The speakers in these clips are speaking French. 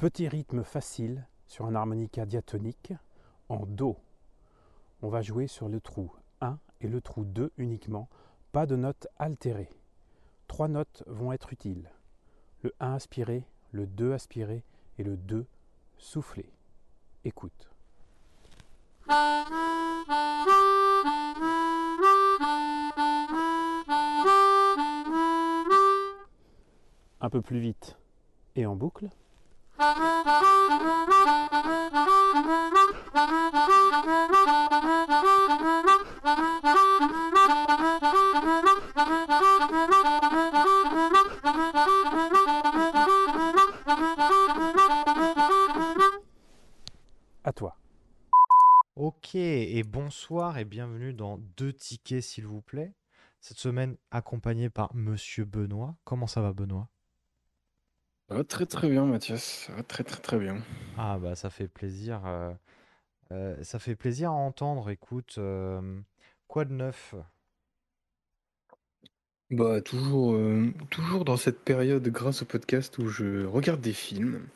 Petit rythme facile sur un harmonica diatonique en Do. On va jouer sur le trou 1 et le trou 2 uniquement, pas de notes altérées. Trois notes vont être utiles. Le 1 aspiré, le 2 aspiré et le 2 soufflé. Écoute. Un peu plus vite et en boucle. À toi. Ok, et bonsoir et bienvenue dans Deux tickets s'il vous plaît. Cette semaine accompagné par Monsieur Benoît. Comment ça va Benoît? Ça va très très bien Mathias, ça va très très très bien. Ah bah ça fait plaisir. euh, euh, ça fait plaisir à entendre. Écoute, euh, quoi de neuf? Bah toujours, euh, toujours dans cette période grâce au podcast où je regarde des films,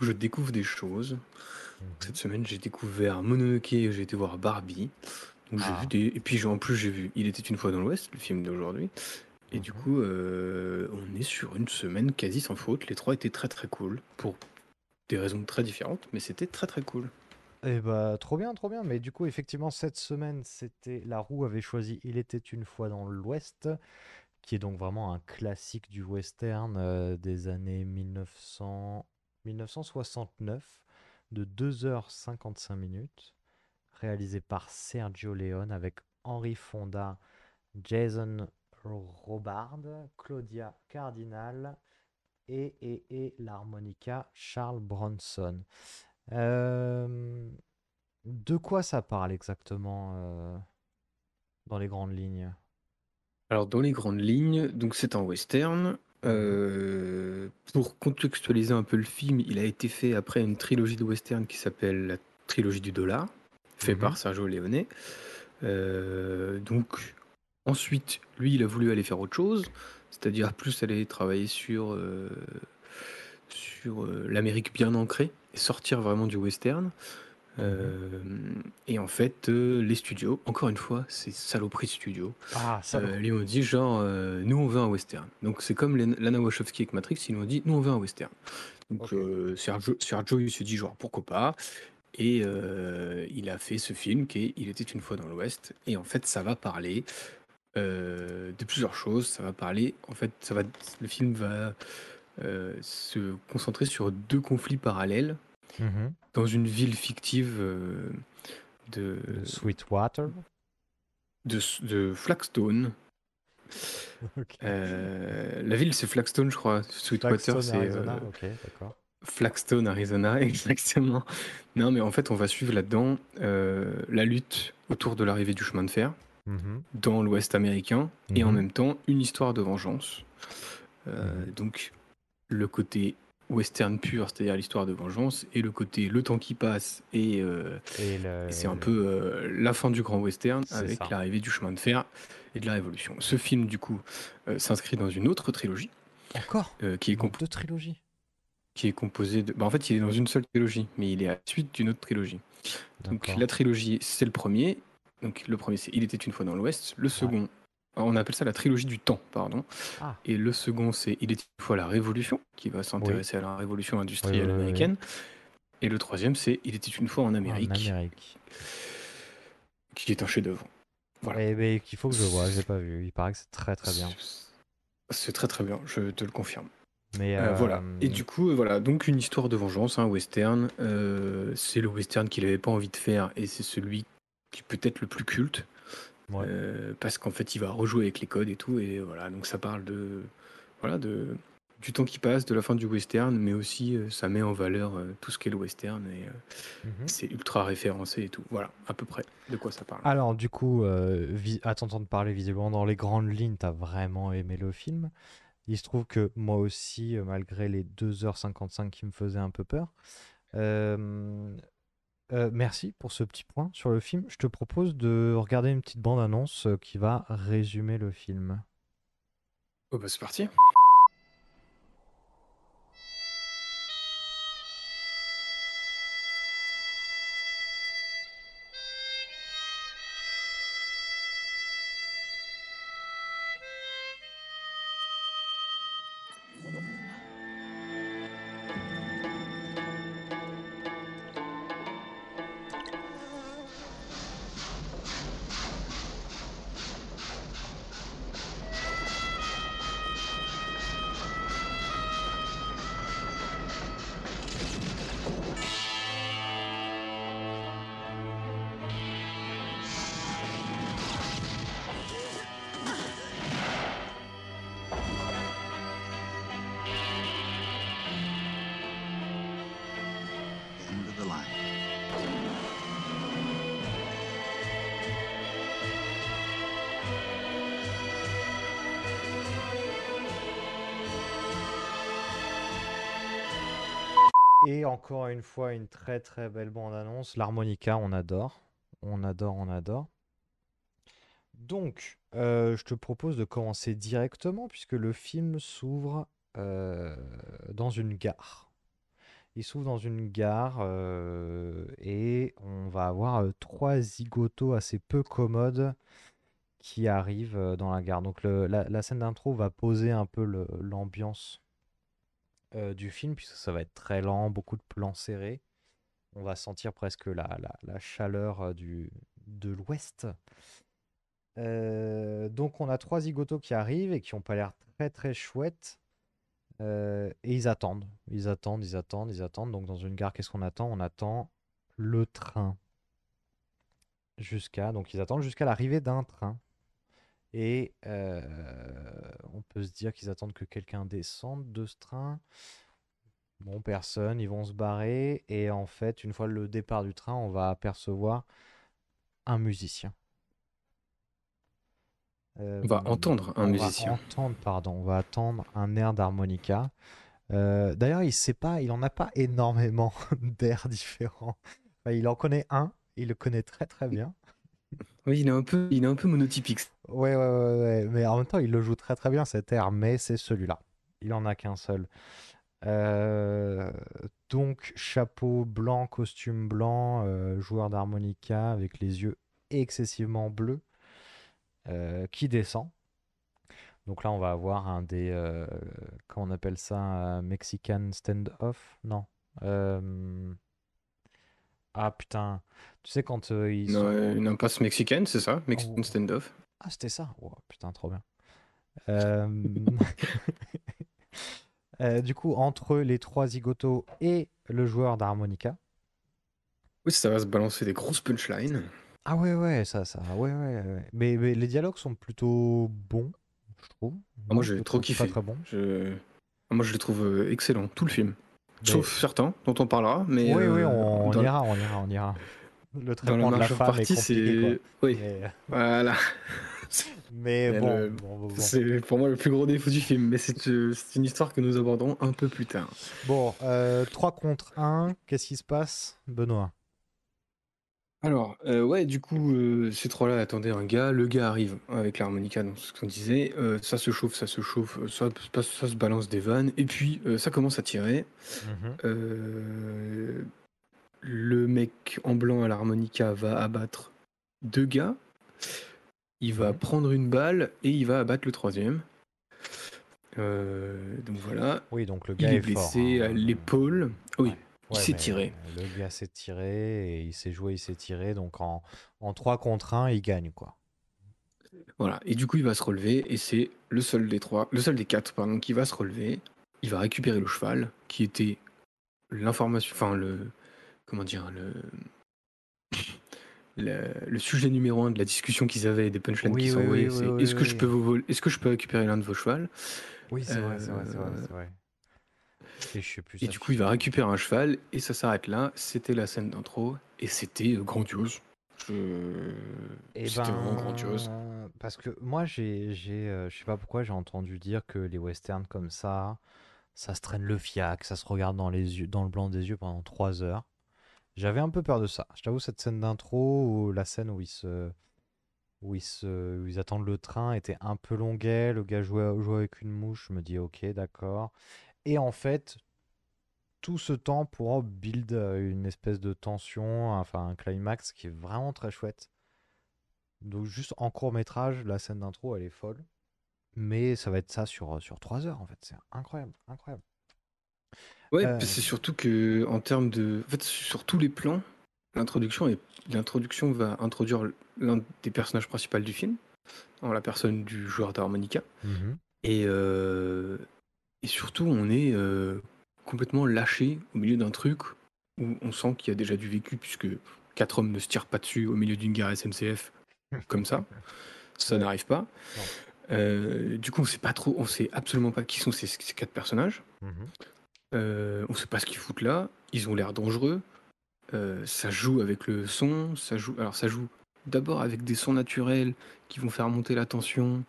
où je découvre des choses. Mhm. Cette semaine j'ai découvert Mononoke et j'ai été voir Barbie. Donc j'ai Ah. vu des... Et puis j'ai- en plus j'ai vu Il était une fois dans l'Ouest, le film d'aujourd'hui. Et du Mhm. coup euh, on est sur une semaine quasi sans faute. Les trois étaient très très cool pour des raisons très différentes, mais c'était très très cool. Eh bah trop bien, trop bien. Mais du coup, effectivement, cette semaine, c'était La Roue avait choisi Il était une fois dans l'Ouest, qui est donc vraiment un classique du western euh, des années 1900... 1969, de 2h55 minutes, réalisé par Sergio Leone avec Henry Fonda, Jason Robard, Claudia Cardinal et, et, et l'harmonica Charles Bronson. Euh, de quoi ça parle exactement euh, dans les grandes lignes? Alors, dans les grandes lignes, donc c'est un western. Euh, pour contextualiser un peu le film, il a été fait après une trilogie de western qui s'appelle la trilogie du dollar, fait Mhm. par Sergio Leone. Donc, ensuite, lui, il a voulu aller faire autre chose, c'est-à-dire plus aller travailler sur, euh, sur euh, l'Amérique bien ancrée et sortir vraiment du western. Euh, et en fait, les studios, encore une fois, ces saloperies de studios, Ah, ça. euh, lui ont dit genre, nous on veut un western. Donc c'est comme Lana Wachowski avec Matrix, ils nous ont dit, nous on veut un western. Donc Sergio, Sergio, il se dit genre, pourquoi pas Et euh, il a fait ce film qui est Il était une fois dans l'Ouest. Et en fait, ça va parler euh, de plusieurs choses. Ça va parler, en fait, ça va, le film va euh, se concentrer sur deux conflits parallèles Mhm. dans une ville fictive euh, de, De Sweetwater? de, de Flagstone. Ok. Euh, la ville, c'est Flagstone, je crois. Sweetwater, Flagstone, c'est euh, Arizona. Ok, d'accord. Flagstone, Arizona, exactement. Non, mais en fait, on va suivre là-dedans euh, la lutte autour de l'arrivée du chemin de fer Mhm. dans l'Ouest américain et en Mhm. même temps une histoire de vengeance. Euh, Mhm. Donc, le côté western pur, c'est-à-dire l'histoire de vengeance, et le côté le temps qui passe et, euh, Et le- et c'est un peu euh, la fin du grand western avec ça. l'arrivée du chemin de fer et de la révolution. Ce film, du coup, euh, s'inscrit dans une autre trilogie Encore euh, qui est composée deux trilogies. qui est composé de. bah, en fait, il est dans une seule trilogie, mais il est à la suite d'une autre trilogie. Donc la trilogie, c'est le premier. Donc le premier, c'est Il était une fois dans l'Ouest. Le second, on appelle ça la trilogie du temps, pardon. Ah. Et le second, c'est Il était une fois la Révolution, qui va s'intéresser à la révolution industrielle Oui, oui, américaine. Et le troisième, c'est Il était une fois en Amérique, En Amérique. qui est un chef-d'œuvre. Voilà. Eh ben, qu'il faut que je vois, j'ai pas vu. Il paraît que c'est très très bien. C'est très très bien, je te le confirme. Mais Euh, voilà. euh, Et du coup, euh, voilà. Donc une histoire de vengeance, un western. Euh, c'est le western qu'il avait pas envie de faire et c'est celui qui peut être le plus culte ouais. euh, parce qu'en fait, il va rejouer avec les codes et tout. Et voilà. Donc ça parle de voilà de du temps qui passe, de la fin du western, mais aussi euh, ça met en valeur euh, tout ce qu'est le western et euh, Mhm. c'est ultra référencé et tout. Voilà, à peu près de quoi ça parle. Alors, du coup, à t'entendre parler visiblement dans les grandes lignes, t'as vraiment aimé le film. Il se trouve que moi aussi, malgré les 2h55 qui me faisaient un peu peur, euh, merci pour ce petit point sur le film. Je te propose de regarder une petite bande-annonce euh, qui va résumer le film. Oh bah c'est parti. Encore une fois, une très très belle bande-annonce. L'harmonica, on adore. On adore, on adore. Donc, euh, je te propose de commencer directement puisque le film s'ouvre euh, dans une gare. Il s'ouvre dans une gare euh, et on va avoir trois zigotos assez peu commodes qui arrivent dans la gare. Donc la, scène d'intro va poser un peu l'ambiance euh, du film puisque ça va être très lent, beaucoup de plans serrés. On va sentir presque la, la- la chaleur euh, du, de l'ouest. Euh, donc on a trois zigotos qui arrivent et qui ont pas l'air très très chouettes. Et ils attendent, ils attendent, ils attendent, ils attendent. Donc dans une gare, qu'est-ce qu'on attend? On attend le train. Jusqu'à, donc ils attendent jusqu'à l'arrivée d'un train. Et euh, on peut se dire qu'ils attendent que quelqu'un descende de ce train. Bon, personne, ils vont se barrer. Et en fait, une fois le départ du train, on va apercevoir un musicien. Euh, On va entendre un on va musicien. entendre, pardon, on va attendre un air d'harmonica. Euh, D'ailleurs, il sait pas, il en a pas énormément d'airs différents. Enfin, il en connaît un, il le connaît très très bien. Oui, il est un peu, il est un peu monotypique. Ouais, ouais, ouais, mais en même temps, il le joue très très bien cet air, mais c'est celui-là. Il en a qu'un seul. Euh, donc, chapeau blanc, costume blanc, euh, joueur d'harmonica avec les yeux excessivement bleus euh, qui descend. Donc là, on va avoir un des. comment on appelle ça un Mexican stand-off? Non. Ah putain. Tu sais, quand euh, ils Une, sont. euh, une impasse mexicaine, c'est ça? Mexican Oh. standoff. Ah, c'était ça. Oh, putain, trop bien. Euh, euh, du coup, entre les trois zigotos et le joueur d'harmonica. Oui, ça va se balancer des grosses punchlines. Ah ouais, ouais, ça, ça, ouais, ouais, ouais. Mais, mais les dialogues sont plutôt bons, je trouve. Ah, moi, j'ai trop kiffé. Très, très bon. Je... Ah, Moi, je les trouve excellents, tout le film. Sauf certains dont on parlera, mais oui, oui, on, ira, on ira, on ira. Le dans traitement la de la femme est partie, compliqué, quoi. c'est... Oui, Mais, voilà. mais bon, le- bon, bon, bon. C'est pour moi le plus gros défaut du film, mais c'est euh, une histoire que nous aborderons un peu plus tard. Bon, euh, 3 contre 1, qu'est-ce qui se passe, Benoît? Alors, euh, ouais, du coup, euh, ces trois-là attendaient un gars. Le gars arrive avec l'harmonica, donc ce qu'on disait. Euh, ça se chauffe, ça se chauffe, euh, ça, ça- ça se balance des vannes. Et puis, euh, ça commence à tirer. Euh, le mec en blanc à l'harmonica va abattre deux gars. Il va prendre une balle et il va abattre le troisième. Euh, donc voilà. Oui, donc le Il gars est est fort. blessé hein. à l'épaule. Oui, Ouais. il s'est tiré. Le gars s'est tiré et il s'est joué, il s'est tiré. Donc en, en 3 contre 1, il gagne quoi. Voilà, et du coup il va se relever, et c'est le seul des trois, le seul des quatre, pardon, qui va se relever. Il va récupérer le cheval, qui était l'information, enfin le, comment dire, le, le, le sujet numéro un de la discussion qu'ils avaient et des punchlines Oui, qui sont oui, envoyées, oui, c'est est-ce que je peux vous est-ce que je peux récupérer l'un de vos chevals? Oui, c'est vrai, c'est vrai, c'est vrai, Euh, c'est vrai. Et je sais plus Et ça du coup il va récupérer un cheval, et ça s'arrête là. C'était la scène d'intro, et c'était euh, grandiose. Je- Eh C'était vraiment ben, grandiose. Parce que moi, j'ai, j'ai, euh, je sais pas pourquoi, j'ai entendu dire que les westerns comme ça, ça se traîne le fiac, ça se regarde dans les yeux, dans le blanc des yeux pendant 3 heures. J'avais un peu peur de ça. Je t'avoue, cette scène d'intro, la scène où ils se, où ils se, où ils attendent le train était un peu longuet. Le gars jouait, avec une mouche. Je me dis, ok, d'accord. Et en fait, tout ce temps pour build euh, une espèce de tension, enfin un climax qui est vraiment très chouette. Donc juste en court métrage, la scène d'intro, elle est folle. Mais ça va être ça sur, sur 3 heures en fait. C'est incroyable, incroyable. Ouais, Euh, c'est surtout que en termes de, en fait, sur tous les plans, l'introduction est, l'introduction va introduire l'un des personnages principaux du film, en la personne du joueur d'harmonica, et euh, et surtout on est euh, complètement lâché au milieu d'un truc où on sent qu'il y a déjà du vécu puisque quatre hommes ne se tirent pas dessus au milieu d'une gare SNCF comme ça, ça Ouais. n'arrive pas. Non. Euh, du coup, on sait pas trop, on sait absolument pas qui sont ces, ces quatre personnages. Mhm. Euh, on sait pas ce qu'ils foutent là. Ils ont l'air dangereux. euh, ça joue avec le son, ça joue. Alors ça joue d'abord avec des sons naturels qui vont faire monter la tension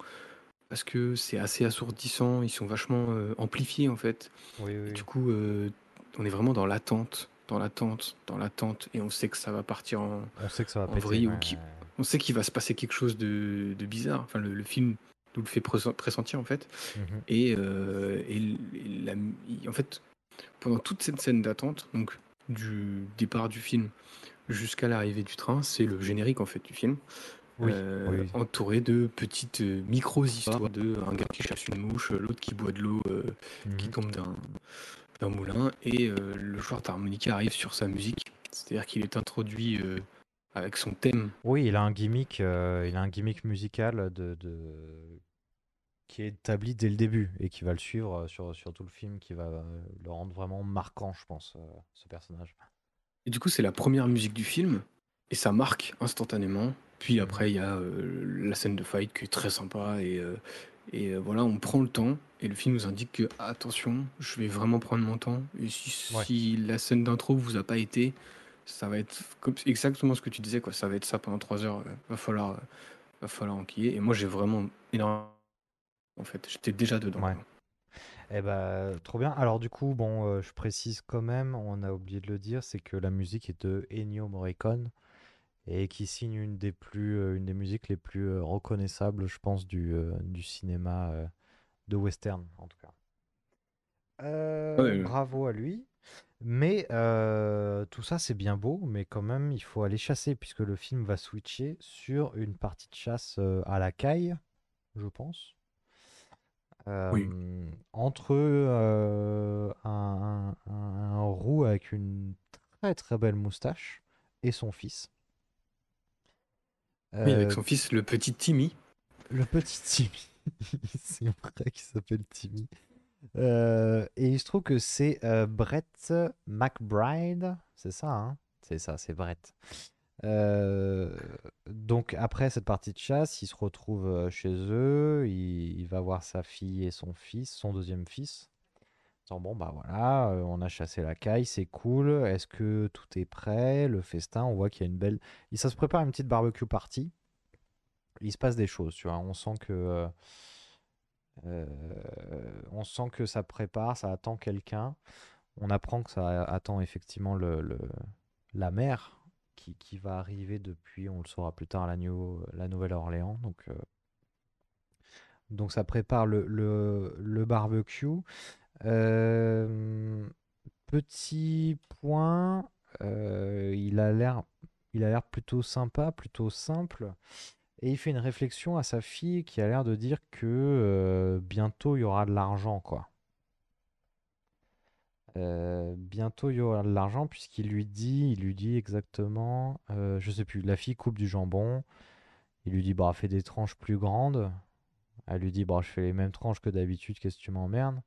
parce que c'est assez assourdissant. Ils sont vachement euh, amplifiés en fait. Oui, oui, du coup, euh, on est vraiment dans l'attente, dans l'attente, dans l'attente, et on sait que ça va partir en, On sait que ça va en péter. vrille ou ouais, on sait qu'il va se passer quelque chose de, de bizarre. Enfin, le, le film nous le fait pressentir en fait. Mhm. Et, euh, et la- en fait, pendant toute cette scène d'attente, donc du départ du film jusqu'à l'arrivée du train, c'est le générique en fait du film, Oui, euh, oui, entouré de petites euh, micro-histoires de un gars qui chasse une mouche, l'autre qui boit de l'eau euh, qui Mhm. tombe d'un moulin, et euh, le joueur d'harmonica arrive sur sa musique, c'est-à-dire qu'il est introduit avec son thème. Oui, il a un gimmick, il a un gimmick musical de, de- qui est établi dès le début et qui va le suivre euh, sur, sur tout le film, qui va euh, le rendre vraiment marquant, je pense, euh, ce personnage. Et du coup, c'est la première musique du film, et ça marque instantanément. Puis Mhm. après, il y a euh, la scène de fight qui est très sympa, et, euh, et euh, voilà, on prend le temps, et le film nous indique que, attention, je vais vraiment prendre mon temps, et si, Ouais. si la scène d'intro vous a pas été, ça va être comme, exactement ce que tu disais, quoi. Ça va être ça pendant trois heures, va falloir, va falloir enquiller. Et moi, j'ai vraiment énormément, en fait, j'étais déjà dedans. Ouais. Eh ben, trop bien. Alors du coup, bon, euh, je précise quand même, on a oublié de le dire, c'est que la musique est de Ennio Morricone et qui signe une des plus, euh, une des musiques les plus euh, reconnaissables, je pense, du, du cinéma de western, en tout cas. Ouais, bravo à lui. Mais tout ça, c'est bien beau, mais quand même, il faut aller chasser, puisque le film va switcher sur une partie de chasse à la caille, je pense. Oui. Euh, entre euh, un, un- un- un roux avec une très très belle moustache et son fils. Oui, avec Euh, son fils, le petit Timmy. le petit Timmy. c'est vrai qu'il s'appelle Timmy. Et il se trouve que c'est Brett McBride. C'est ça, hein? C'est ça, c'est Brett. Euh, donc après cette partie de chasse, il se retrouve euh, chez eux, il, va voir sa fille et son fils, son deuxième fils. Bon bah voilà, euh, on a chassé la caille, c'est cool. Est-ce que tout est prêt? Le festin, on voit qu'il y a une belle... Il, ça se prépare une petite barbecue party. Il se passe des choses, tu vois. On sent que... on sent que ça prépare, ça attend quelqu'un. On apprend que ça attend effectivement le- la mère qui, va arriver depuis, on le saura plus tard, la, la Nouvelle-Orléans. Donc, euh, donc ça prépare le, barbecue. Euh, petit point, euh, il a l'air, il a l'air plutôt sympa, plutôt simple. Et il fait une réflexion à sa fille qui a l'air de dire que bientôt il y aura de l'argent, quoi. Euh, bientôt il y aura de l'argent puisqu'il lui dit, il lui dit exactement, euh, je sais plus, la fille coupe du jambon, il lui dit bah fais des tranches plus grandes, elle lui dit bah je fais les mêmes tranches que d'habitude, qu'est-ce que tu m'emmerdes?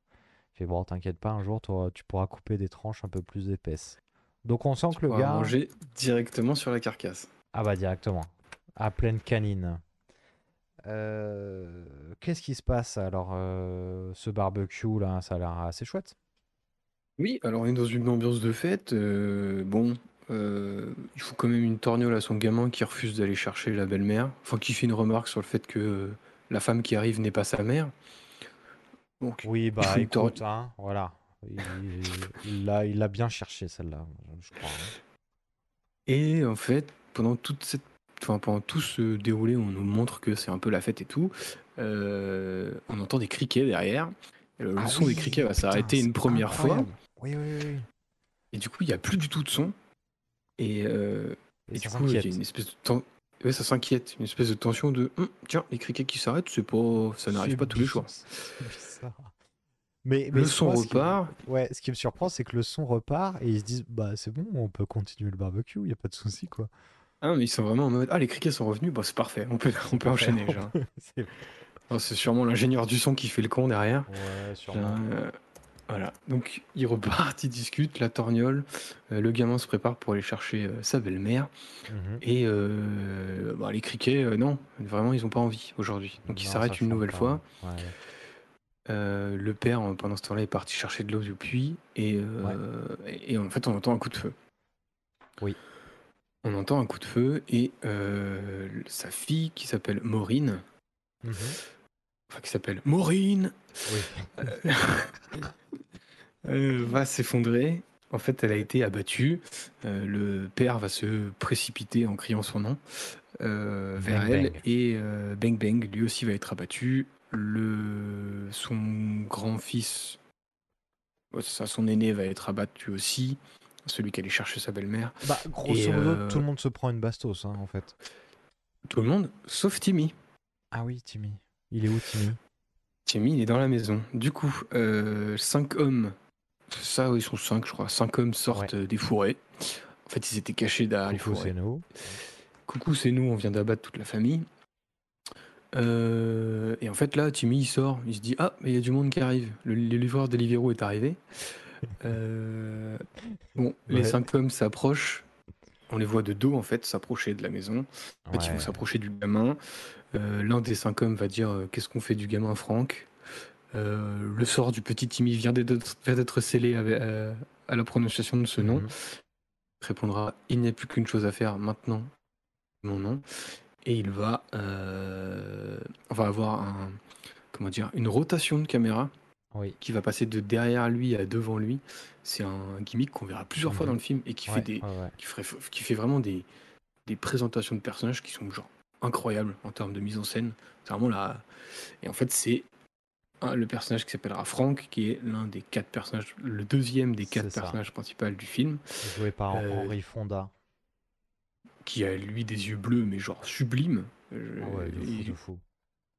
Il fait bon t'inquiète pas, un jour tu pourras couper des tranches un peu plus épaisses. Donc on sent Tu que le gars, manger directement sur la carcasse. ah bah directement, à pleine canine. Euh, qu'est-ce qui se passe alors ce barbecue là, ça a l'air assez chouette. Oui, alors on est dans une ambiance de fête. euh, bon, euh, il faut quand même une torgnole à son gamin qui refuse d'aller chercher la belle-mère. Enfin, qui fait une remarque sur le fait que la femme qui arrive n'est pas sa mère. Donc, Oui, il bah faut une tor- écoute, hein, voilà. Il il l'a il l'a bien cherché celle-là, je crois. hein. Et en fait, pendant toute cette, enfin, pendant tout ce déroulé, on nous montre que c'est un peu la fête et tout. euh, on entend des criquets derrière. Et le Ah son des oui, criquets va putain, s'arrêter c'est une première fois. incroyable. Oui, oui, oui. Et du coup, il n'y a plus du tout de son. Et, euh, Et Et ça du coup, il y a une espèce de ouais, ça s'inquiète, une espèce de tension de Hum, tiens, les criquets qui s'arrêtent, c'est pas, ça n'arrive pas tous les jours. Mais, mais Le son moi, ce qui- repart. Ouais, ce qui me surprend, c'est que le son repart et ils se disent bah c'est bon, on peut continuer le barbecue, il y a pas de souci quoi. Ah, mais ils sont vraiment en mode ah les criquets sont revenus, bah c'est parfait, on peut, on peut enchaîner. genre. C'est- Oh, c'est sûrement l'ingénieur du son qui fait le con derrière. Ouais, sûrement. Euh, voilà, donc ils repartent, ils discutent, la torgnole, euh, le gamin se prépare pour aller chercher euh, sa belle-mère Mhm. et euh, bah, les criquets, euh, non, vraiment ils ont pas envie aujourd'hui. Donc ils Non, s'arrêtent une chante nouvelle pas. fois. Ouais. Euh, le père, euh, pendant ce temps-là, est parti chercher de l'eau du puits et, euh, et, et en fait, on entend un coup de feu. Oui. On entend un coup de feu et euh, sa fille qui s'appelle Maureen, Mhm. Enfin qui s'appelle Maureen, Oui. euh, va s'effondrer. En fait, elle a été abattue. Euh, le père va se précipiter en criant son nom euh, vers Bang, elle bang. et euh, Bang Bang lui aussi va être abattu. Le son grand-fils, ça, son aîné va être abattu aussi. Celui qui allait chercher sa belle-mère. Bah, grosso modo, euh, tout le monde se prend une bastos, hein, en fait. Tout le monde, sauf Timmy. Ah oui, Timmy. Il est où, Timmy? Timmy, il est dans la maison. Du coup, euh, cinq hommes, ça, ils sont cinq, je crois. Cinq hommes sortent euh, des fourrés. En fait, ils étaient cachés derrière les Coucou, fourrés. c'est nous. Coucou, c'est nous, on vient d'abattre toute la famille. Euh, et en fait, là, Timmy, il sort, il se dit Ah, mais il y a du monde qui arrive. Le, le livreur Deliveroo est arrivé. Euh, bon, les cinq hommes s'approchent. On les voit de dos, en fait, s'approcher de la maison. En fait, ils vont s'approcher du gamin. Euh, L'un des cinq hommes va dire euh, Qu'est-ce qu'on fait du gamin, Franck? Euh, Le sort du petit Timmy vient d'être scellé avec- à la prononciation de ce nom Mhm. répondra il n'y a plus qu'une chose à faire maintenant mon nom et il va on va avoir un comment dire une rotation de caméra Oui. qui va passer de derrière lui à devant lui c'est un gimmick qu'on verra plusieurs fois Mhm. dans le film et qui Ouais, fait des ouais, ouais. qui, ferait- qui fait vraiment des, des présentations de personnages qui sont genre incroyables en termes de mise en scène. C'est vraiment là et en fait c'est le personnage qui s'appellera Frank qui est l'un des quatre personnages le deuxième des quatre personnages principaux du film. Joué par Euh, Henry Fonda. qui a lui des yeux bleus mais genre sublime Euh, Ah ouais, et, de fou.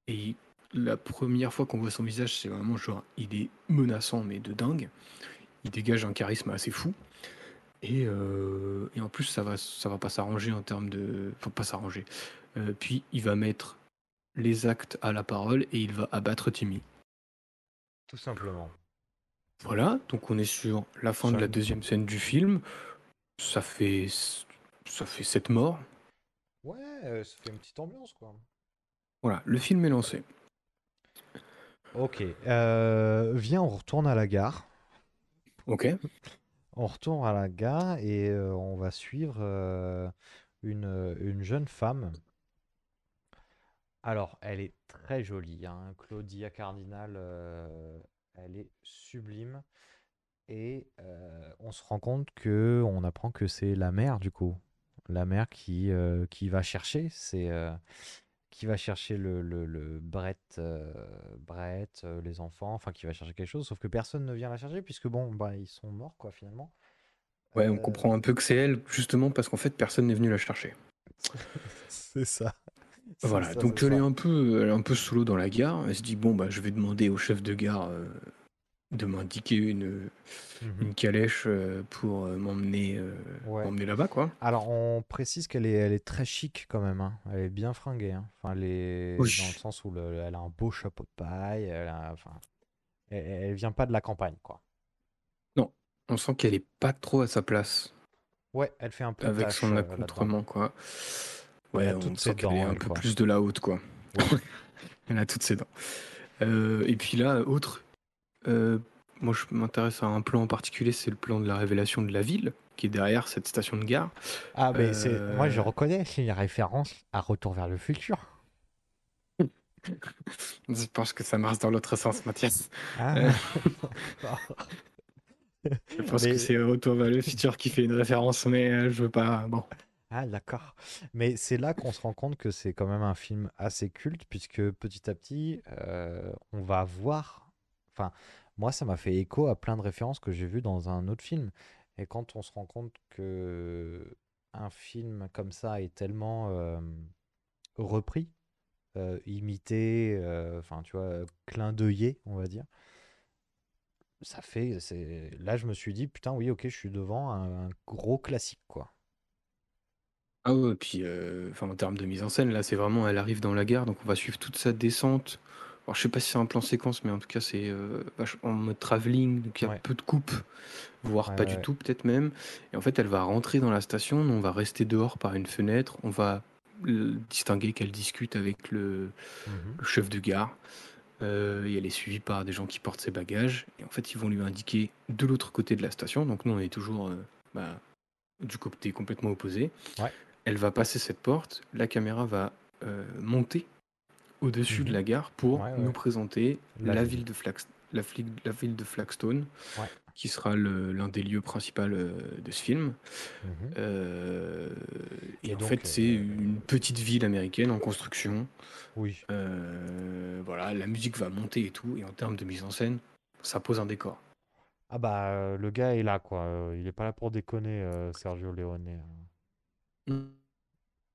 et la première fois qu'on voit son visage c'est vraiment genre il est menaçant mais de dingue. Il dégage un charisme assez fou. Et, euh, et en plus ça va ça va pas s'arranger en termes de enfin pas s'arranger Euh, puis il va mettre les actes à la parole et il va abattre Timmy Tout simplement. voilà donc on est sur la fin de la deuxième scène du film ça fait ça fait sept morts Ouais, euh, ça fait une petite ambiance, quoi. voilà le film est lancé Ok. euh, viens, on retourne à la gare. ok On retourne à la gare et euh, on va suivre une, une jeune femme. Alors, elle est très jolie, hein, Claudia Cardinal, euh, elle est sublime. Et euh, on se rend compte que, on apprend que c'est la mère du coup, la mère qui, euh, qui va chercher, c'est euh, qui va chercher le, le, le Brett, euh, Brett, euh, les enfants, enfin qui va chercher quelque chose, sauf que personne ne vient la chercher puisque bon, bah ils sont morts quoi finalement. Ouais, on comprend un peu que c'est elle, justement parce qu'en fait, personne n'est venu la chercher. C'est ça. Voilà, ça, donc elle est un peu, elle est un peu sous l'eau dans la gare. Elle se dit bon bah je vais demander au chef de gare euh, de m'indiquer une, Mhm. une calèche euh, pour euh, m'emmener euh, Ouais. là-bas quoi. Alors, on précise qu'elle est, elle est très chic quand même. hein. Elle est bien fringuée. hein. Enfin, elle est Oui. dans le sens où le- elle a un beau chapeau de paille. Elle, a- enfin, elle, elle vient pas de la campagne, quoi. On sent qu'elle est pas trop à sa place Ouais, elle fait un peu avec tâche, son euh, accoutrement quoi. Ouais, on toutes ses est dents, un peu quoi. plus de la haute quoi. elle a toutes ses dents. Euh, et puis là, autre, euh, moi je m'intéresse à un plan en particulier, c'est le plan de la révélation de la ville qui est derrière cette station de gare. Ah, mais c'est, moi je Euh, reconnais, c'est une référence à Retour vers le futur. Je pense que ça marche dans l'autre sens, Mathias. Ah. Euh, Je pense Mais- que c'est Retour vers le futur qui fait une référence, mais euh, je veux pas. Bon. Ah, d'accord. Mais c'est là qu'on se rend compte que c'est quand même un film assez culte, puisque petit à petit, euh, on va voir. Enfin, moi, ça m'a fait écho à plein de références que j'ai vues dans un autre film. Et quand on se rend compte que un film comme ça est tellement repris, euh, imité, euh, enfin, tu vois, clin d'œillé, on va dire. Ça fait. Là, je me suis dit, putain, oui, ok, je suis devant un gros classique, quoi. Ah ouais, puis euh, enfin, en termes de mise en scène, là, c'est vraiment, elle arrive dans la gare, donc on va suivre toute sa descente. Alors, je sais pas si c'est un plan séquence, mais en tout cas, c'est euh, vach- en mode travelling, donc il y a Ouais. peu de coupes, voire Ouais, pas ouais, du ouais. tout, peut-être même. Et en fait, elle va rentrer dans la station, nous, on va rester dehors par une fenêtre, on va distinguer qu'elle discute avec le, le chef de gare. Euh, et elle est suivie par des gens qui portent ses bagages. Et en fait, ils vont lui indiquer de l'autre côté de la station. Donc nous, on est toujours bah, du côté complètement opposé. Ouais. Elle va passer cette porte, la caméra va euh, monter au-dessus de Mhm. la gare pour Ouais, ouais. nous présenter La la, ville. de Flax- la, fli- la ville de Flagstone, Ouais. qui sera l'un des lieux principaux euh, de ce film. Mhm. Euh, et, Et en fait, c'est euh, une petite ville américaine en construction. Oui. Voilà, la musique va monter et tout, et en termes de mise en scène, ça pose un décor. Ah bah, le gars est là, quoi. Il est pas là pour déconner, Sergio Leone.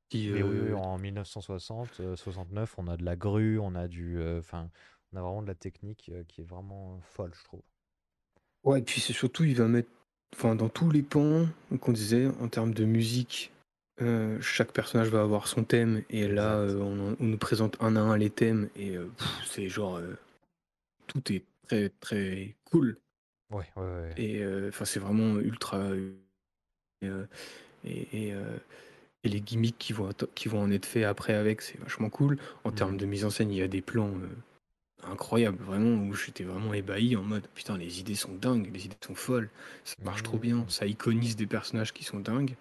Qui, Mais oui, oui, euh, en 1960, euh, 69, on a de la grue, on a du, euh, enfin, on a vraiment de la technique euh, qui est vraiment folle, je trouve. Ouais, et puis c'est surtout, il va mettre, enfin, dans tous les pans qu'on disait, en termes de musique, euh, chaque personnage va avoir son thème, et là, euh, on, en- on nous présente un à un les thèmes, et euh, c'est genre, euh, tout est très très cool, Ouais, ouais, ouais. et euh, enfin, c'est vraiment ultra, et, et, et, euh, et les gimmicks qui vont, qui vont en être faits après avec, c'est vachement cool. En termes Mhm. de mise en scène, il y a des plans euh, incroyables, vraiment, où j'étais vraiment ébahi en mode putain, les idées sont dingues, les idées sont folles, ça marche trop bien, Mhm. ça iconise des personnages qui sont dingues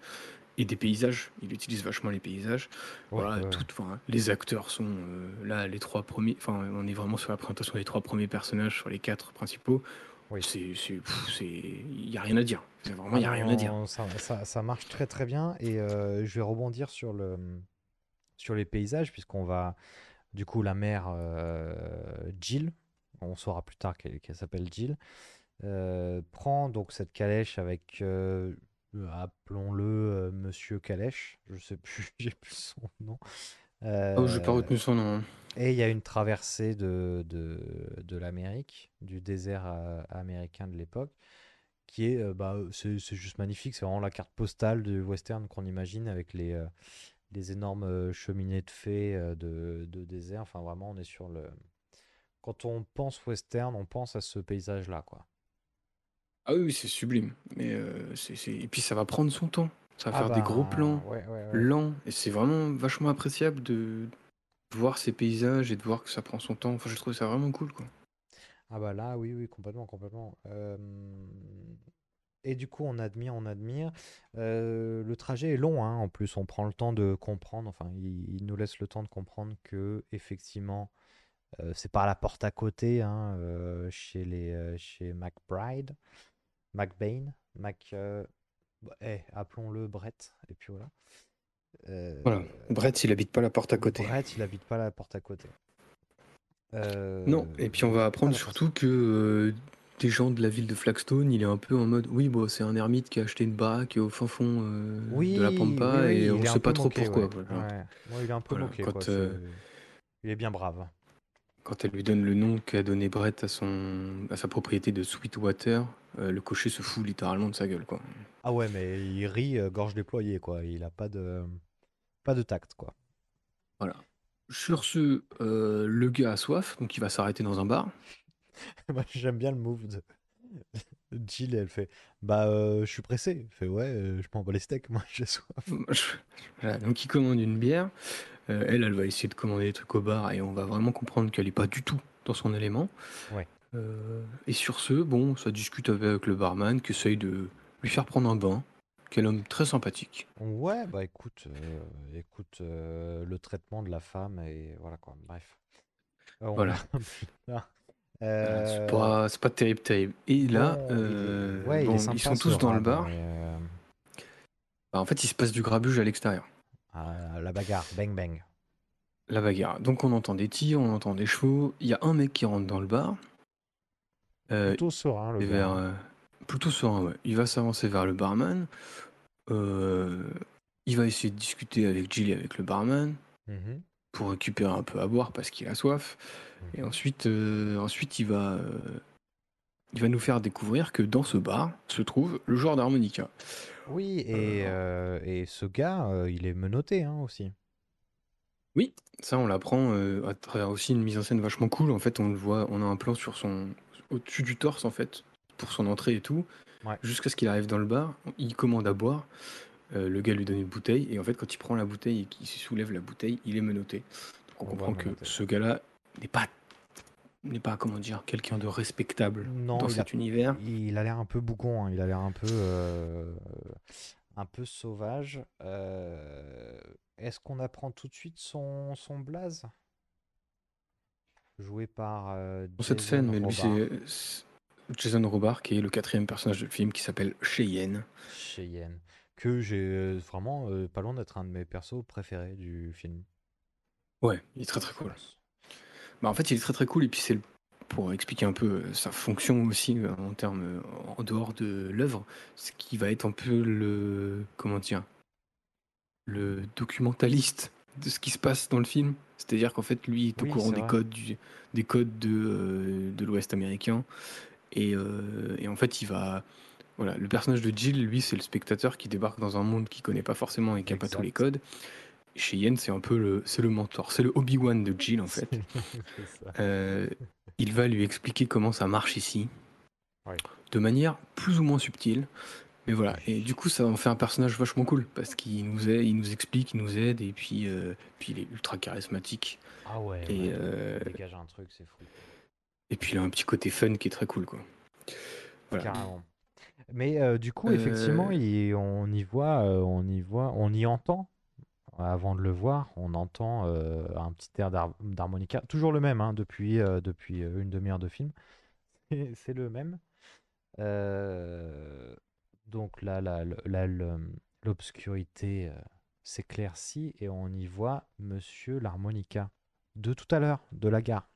et des paysages. Il utilise vachement les paysages. Ouais, voilà, ouais, tout, les acteurs sont euh, là, les trois premiers, enfin, on est vraiment sur la présentation des trois premiers personnages sur les quatre principaux. Oui. Il y a rien à dire. Vraiment, il y a Ah rien à dire. Ça, ça- ça marche très très bien et euh, je vais rebondir sur le sur les paysages puisqu'on va du coup la mère euh, Jill, on saura plus tard qu'elle qu'elle s'appelle Jill, euh, prend donc cette calèche avec appelons-le Monsieur Calèche, je sais plus, j'ai plus son nom. Oh, j'ai pas Euh, retenu son nom. Et il y a une traversée de, de, de l'Amérique, du désert euh, américain de l'époque, qui est, euh, bah, c'est juste magnifique. C'est vraiment la carte postale du western qu'on imagine avec les, euh, les énormes cheminées de fées de, de désert. Enfin, vraiment, on est sur le. Quand on pense western, on pense à ce paysage-là, quoi. Ah oui, c'est sublime. Mais Et puis ça va prendre son temps. Ça va Ah faire des gros bah, plans, ouais, ouais, ouais. lents. Et c'est vraiment vachement appréciable de voir ces paysages et de voir que ça prend son temps. Enfin, je trouve ça vraiment cool, quoi. Ah bah là, oui, oui, complètement, complètement. Et du coup, on admire, on admire. Le trajet est long, hein, en plus, on prend le temps de comprendre. Enfin, il, nous laisse le temps de comprendre que effectivement, c'est pas la porte à côté, hein, chez les, chez McBride, McBain, Mac. eh, appelons-le Brett. Et puis voilà. Euh, Voilà. Brett, il habite pas la porte à côté. Brett, il habite pas la porte à côté. Euh, Non, et puis on va apprendre ah, surtout que euh, des gens de la ville de Flagstone, il est un peu en mode oui, bon, c'est un ermite qui a acheté une baraque au fin fond euh, Oui, de la Pampa oui, oui, et on sait pas trop moqué, pourquoi. ouais. voilà. Ouais. Ouais, il est un peu Voilà, moqué, quand, quoi, euh, c'est- Il est bien brave. Quand elle lui donne le nom qu'a donné Brett à, son, à sa propriété de Sweetwater, euh, le cocher se fout littéralement de sa gueule. Quoi. Ah ouais, mais il rit euh, gorge déployée, quoi. Il a pas de, pas de tact, quoi. Voilà. Sur ce, euh, le gars a soif, donc il va s'arrêter dans un bar. Moi, j'aime bien le move de Jill. Elle fait Bah, euh, je suis pressé. Elle fait Ouais, euh, je m'en bats les steaks, moi, j'ai soif. Voilà, donc il commande une bière. Elle, elle va essayer de commander des trucs au bar et on va vraiment comprendre qu'elle n'est pas du tout dans son élément. Ouais. Et sur ce, bon, ça discute avec le barman qui essaye de lui faire prendre un bain. Quel homme très sympathique. Ouais, bah écoute, euh, écoute euh, le traitement de la femme et voilà quoi. Bref. Euh, on Voilà. Euh, c'est pas, c'est pas terrible, terrible. Et là, il euh, ouais, il est bon, sympa, ils sont ce tous dans le Rab, bar. mais, euh, Bah, en fait, il se passe du grabuge à l'extérieur. ah, la bagarre, bang bang. La bagarre. Donc on entend des tirs, on entend des chevaux. Il y a un mec qui rentre dans le bar. Euh, Plutôt serein le gars. vers, euh, plutôt serein, ouais. Il va s'avancer vers le barman. Euh, il va essayer de discuter avec Jill et avec le barman Mhm, pour récupérer un peu à boire parce qu'il a soif. Et mhm. ensuite, euh, ensuite il, va, euh, il va nous faire découvrir que dans ce bar se trouve le joueur d'harmonica. Oui, et, Euh, euh, et ce gars, euh, il est menotté hein, aussi. Oui, ça on l'apprend euh, à travers aussi une mise en scène vachement cool. En fait, on le voit, on a un plan sur son au-dessus du torse en fait pour son entrée et tout. Ouais. Jusqu'à ce qu'il arrive dans le bar, il commande à boire. euh, le gars lui donne une bouteille et en fait quand il prend la bouteille et qu'il soulève la bouteille, il est menotté. Donc on, comprend que menotté. ce gars-là n'est pas n'est pas comment dire quelqu'un de respectable Non, dans a, cet univers. il a l'air un peu bougon, hein, il a l'air un peu, euh, un peu sauvage. Euh, Est-ce qu'on apprend tout de suite son, son blaze? Joué par euh, cette scène, mais lui, c'est Jason Robart qui est le quatrième personnage du film qui s'appelle Cheyenne. Cheyenne. Que j'ai euh, vraiment euh, pas loin d'être un de mes persos préférés du film. Ouais, il est très très cool. Bah, en fait, il est très très cool et puis c'est le- pour expliquer un peu euh, sa fonction aussi en termes en dehors de l'œuvre, ce qui va être un peu le comment dire le documentaliste de ce qui se passe dans le film. C'est-à-dire qu'en fait, lui, il est au Oui, courant des vrai. codes du, des codes de, euh, de l'Ouest américain et, euh, et en fait, il va voilà, le personnage de Jill, lui, c'est le spectateur qui débarque dans un monde qu'il connaît pas forcément et qui a pas tous les codes. Chez Yen, c'est un peu le, c'est le mentor, c'est le Obi-Wan de Jill en fait. Euh, il va lui expliquer comment ça marche ici, Ouais. de manière plus ou moins subtile. Mais voilà, et du coup, ça en fait un personnage vachement cool parce qu'il nous aide, il nous explique, il nous aide, et puis, euh, puis il est ultra charismatique. Ah ouais, Et, ouais, euh, il dégage un truc, c'est fou. Et puis il a un petit côté fun qui est très cool, quoi. Voilà. Carrément. Mais euh, du coup, Euh, effectivement, il- on y voit, euh, on y voit, on y entend. Avant de le voir, on entend un petit air d'har- d'harmonica, toujours le même hein, depuis, depuis une demi-heure de film. C'est le même. Donc là, l'obscurité s'éclaircit et on y voit Monsieur l'harmonica de tout à l'heure, de la gare.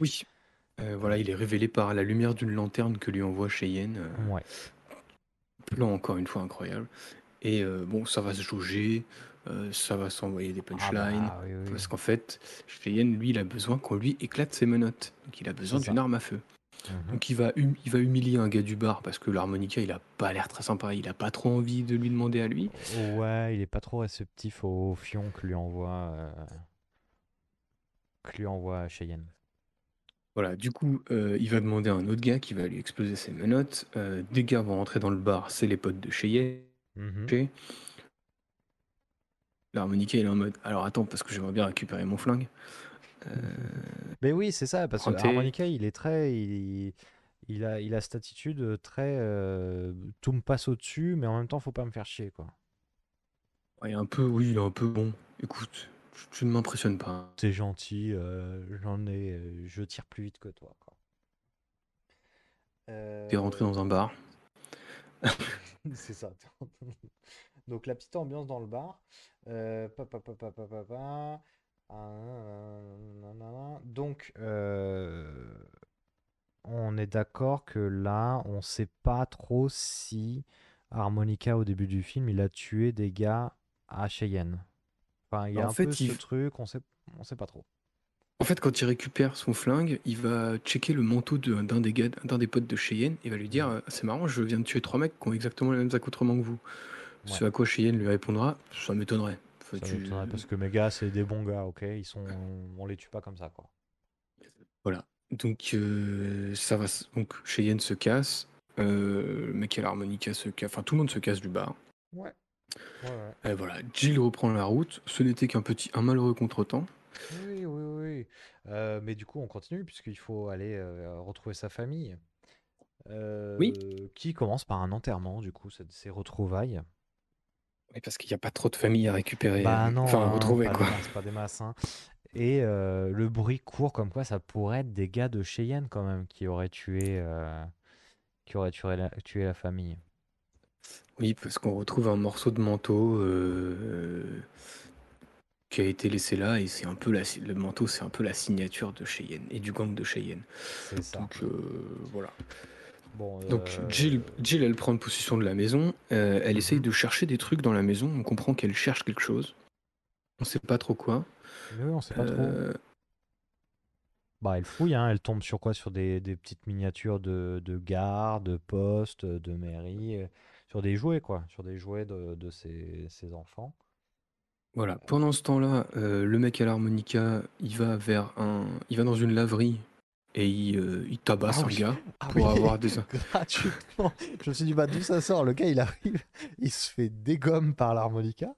Oui. Euh, voilà, il est révélé par la lumière d'une lanterne que lui envoie Cheyenne. euh, Ouais. plan encore une fois incroyable. Et euh, bon, ça va se jauger, euh, ça va s'envoyer des Ah punchlines. bah, oui, oui. Parce qu'en fait, Cheyenne, lui, il a besoin qu'on lui éclate ses menottes. Donc il a besoin C'est d'une ça. arme à feu. Mhm. Donc il va, hum- il va humilier un gars du bar parce que l'harmonica, il a pas l'air très sympa. Il a pas trop envie de lui demander à lui. Ouais, il est pas trop réceptif au fion que lui envoie, euh, que lui envoie Cheyenne. Voilà, du coup, euh, il va demander à un autre gars qui va lui exploser ses menottes. Euh, des gars vont rentrer dans le bar, c'est les potes de Cheyenne. Mhm. L'harmonica, il est en mode Alors attends, parce que j'aimerais bien récupérer mon flingue. Euh, Mais oui, c'est ça, parce que Emprunté. Harmonica, il est très, il, il a, il a cette attitude très, tout me passe au-dessus, mais en même temps, faut pas me faire chier, quoi. il est un peu, oui, il est un peu bon. Écoute, tu, tu ne m'impressionnes pas. T'es gentil, euh, j'en ai, euh, je tire plus vite que toi, quoi. T'es rentré dans un bar. C'est ça. Donc la petite ambiance dans le bar. Euh, pa, pa, pa. Ah. Donc euh, on est d'accord que là, on sait pas trop si Harmonica au début du film, il a tué des gars à Cheyenne. Enfin, il y a En un fait, peu il- ce truc, on sait, on sait pas trop. En fait, quand il récupère son flingue, il va checker le manteau de- d'un des gars, d'un des potes de Cheyenne et va lui dire C'est marrant, je viens de tuer trois mecs qui ont exactement les mêmes accoutrements que vous. Ce à quoi Cheyenne lui répondra Ça m'étonnerait. Ça tu- m'étonnerait parce que mes gars, c'est des bons gars, ok Ils sont, on les tue pas comme ça, quoi. Voilà. Donc, euh, ça va. s- Donc, Cheyenne se casse. euh, le mec à l'harmonica se casse. Enfin, tout le monde se casse du bar. Ouais. Ouais, ouais. Et voilà. Jill reprend la route. Ce n'était qu'un petit, un malheureux contretemps. Oui, oui, oui. Euh, mais du coup, on continue puisqu'il faut aller euh, retrouver sa famille. Oui. Euh, Qui commence par un enterrement, du coup, c'est- ces retrouvailles. Oui, parce qu'il n'y a pas trop de familles à récupérer. Bah non, enfin, à hein, retrouver, pas quoi. des masses, pas des masses, hein. Et euh, le bruit court comme quoi ça pourrait être des gars de Cheyenne quand même qui auraient tué, euh, qui auraient tué la, tué la famille. Oui, parce qu'on retrouve un morceau de manteau euh, qui a été laissé là, et c'est un peu la, le manteau, c'est un peu la signature de Cheyenne et du gang de Cheyenne. C'est ça. Donc euh, voilà. Bon, Donc euh, Jill, Jill, elle prend possession de la maison. euh, elle essaye de chercher des trucs dans la maison. On comprend qu'elle cherche quelque chose. On sait pas trop quoi. oui, on sait pas trop. Bah, elle fouille, hein, elle tombe sur quoi? Sur des, des petites miniatures de, de gares, de postes, de mairie, sur des jouets, quoi, sur des jouets de, de ses, ses enfants. Voilà. Pendant ce temps-là, euh, le mec à l'harmonica, il va vers un, il va dans une laverie et il, euh, il tabasse Ah un gars Ah pour oui, avoir des. gratuitement. Je me suis dit, bah, d'où ça sort? Le gars, il arrive, il se fait dégommer par l'harmonica.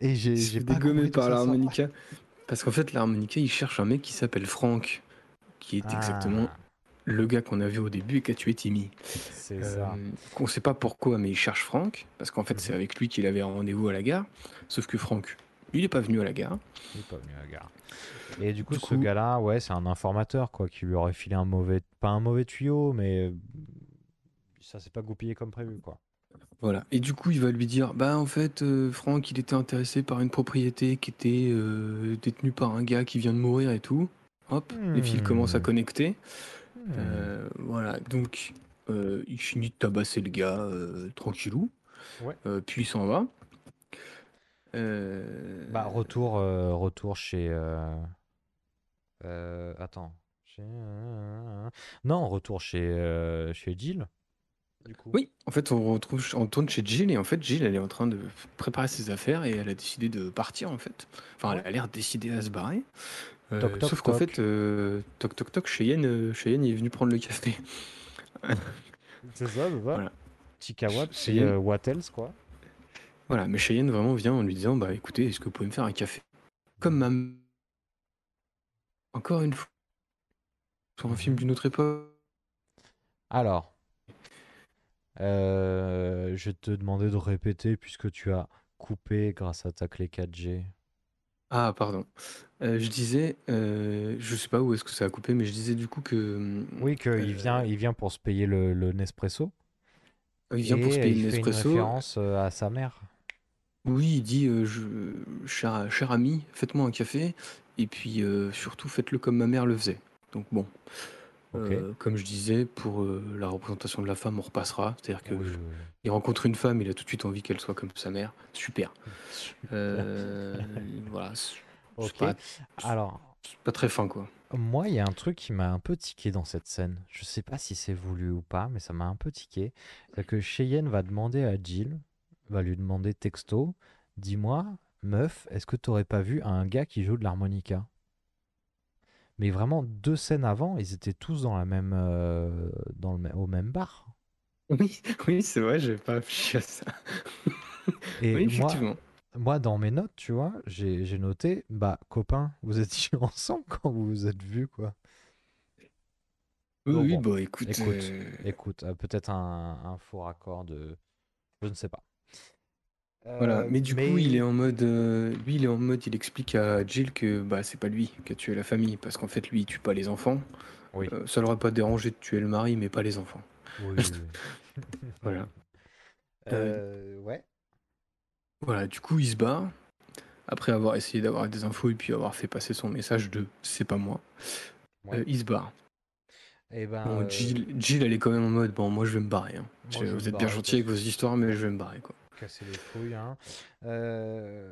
Et j'ai Il se j'ai fait pas dégommer compris d'où par l'harmonica. Parce qu'en fait, l'harmonica, il cherche un mec qui s'appelle Franck, qui est exactement Ah, le gars qu'on a vu au début et qui a tué Timmy. C'est ça. Euh, on sait pas pourquoi, mais il cherche Franck, parce qu'en fait, Mhm. c'est avec lui qu'il avait un rendez-vous à la gare. Sauf que Franck, il n'est pas venu à la gare. Il est pas venu à la gare. Et du coup, Du ce coup- gars-là, ouais, c'est un informateur, quoi, qui lui aurait filé un mauvais, pas un mauvais tuyau, mais euh, ça s'est pas goupillé comme prévu, quoi. Voilà. Et du coup, il va lui dire, bah en fait, euh, Franck, il était intéressé par une propriété qui était euh, détenue par un gars qui vient de mourir et tout. Hop, les fils commencent à connecter. Euh, voilà, donc euh, il finit de tabasser le gars euh, tranquillou. Ouais. Puis il s'en va. Bah, retour, retour chez. attends. Chez... Non, retour chez, chez Jill. Du coup. Oui, en fait, on retrouve, on tourne chez Jill et en fait, Jill, elle est en train de préparer ses affaires et elle a décidé de partir en fait. Enfin, elle a l'air décidée à se barrer. Euh, Toc, toc, sauf qu'en fait, euh, toc toc toc, Cheyenne, euh, Cheyenne est venu prendre le café. C'est ça, ça. Voilà. Chikawa, C'est- euh, what else, quoi. Voilà, mais Cheyenne vraiment vient en lui disant, bah écoutez, est-ce que vous pouvez me faire un café Comme ma... Encore une fois, sur un film d'une autre époque. Alors, euh, je vais te demander de répéter puisque tu as coupé grâce à ta clé 4G. Ah, pardon. Euh, je disais, euh, je sais pas où est-ce que ça a coupé, mais je disais du coup que. Oui, qu'il euh, vient, il vient pour se payer le, le Nespresso. Il vient pour et se euh, payer il fait une référence euh, à sa mère. Oui, il dit je, cher, cher ami, faites-moi un café et puis surtout faites-le comme ma mère le faisait. Donc bon, Ok. euh, comme je disais, pour euh, la représentation de la femme, on repassera. C'est-à-dire que Oui, oui, il rencontre une femme, il a tout de suite envie qu'elle soit comme sa mère. Super. Euh, voilà, c'est c'est Ok. pas, Alors, c'est pas très fin quoi. moi, il y a un truc qui m'a un peu tiqué dans cette scène. Je sais pas si c'est voulu ou pas, mais ça m'a un peu tiqué. C'est que Cheyenne va demander à Jill, va lui demander texto, dis-moi, meuf, est-ce que t'aurais pas vu un gars qui joue de l'harmonica? Mais vraiment, deux scènes avant, ils étaient tous dans la même, euh, dans le, au même bar. Oui, oui, c'est vrai, j'ai pas réfléchi à ça. Et oui, moi, effectivement. moi, dans mes notes, tu vois, j'ai noté, bah, copains, vous étiez ensemble quand vous vous êtes vus, quoi. Oui, Bon, oui, bon. bah écoute, Écoute, euh, Écoute, euh, peut-être un, un faux raccord de... Je ne sais pas. Voilà, Euh, mais du coup, il est en mode, euh, lui, il est en mode, il explique à Jill que bah c'est pas lui qui a tué la famille, parce qu'en fait, lui, il tue pas les enfants. Oui. Euh, ça l'aurait pas dérangé de tuer le mari, mais pas les enfants. Oui, oui, oui. Voilà. Euh, ouais. Voilà, du coup, il se barre. Après avoir essayé d'avoir des infos et puis avoir fait passer son message de c'est pas moi, Ouais. euh, il se barre. Eh ben, Bon, Jill, Jill, elle est quand même en mode bon, moi je vais me barrer. hein. Moi, Je- je vais vous êtes bien gentil avec vos histoires, mais je vais me barrer quoi. Casser les couilles. Hein. Euh,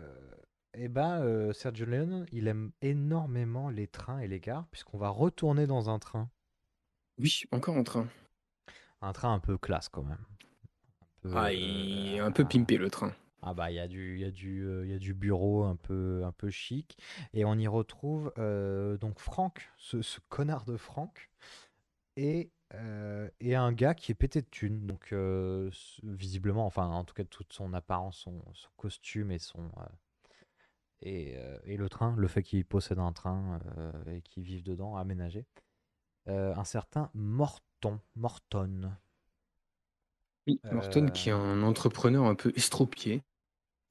eh ben, euh, Sergio Leone, il aime énormément les trains et les gares, puisqu'on va retourner dans un train. Oui, encore en train. Un train un peu classe quand même. Un peu, Ah, il est euh, un peu pimpé le train. Ah bah il y a du il y a du euh, il y a du bureau un peu un peu chic et on y retrouve euh, donc Franck ce, ce connard de Franck et euh, et un gars qui est pété de thunes. Donc euh, visiblement enfin en tout cas toute son apparence son, son costume et son euh, et, euh, et le train le fait qu'il possède un train euh, et qu'il vive dedans aménagé. Euh, un certain Morton Morton. Oui, Morton qui est Euh, un entrepreneur un peu estropié.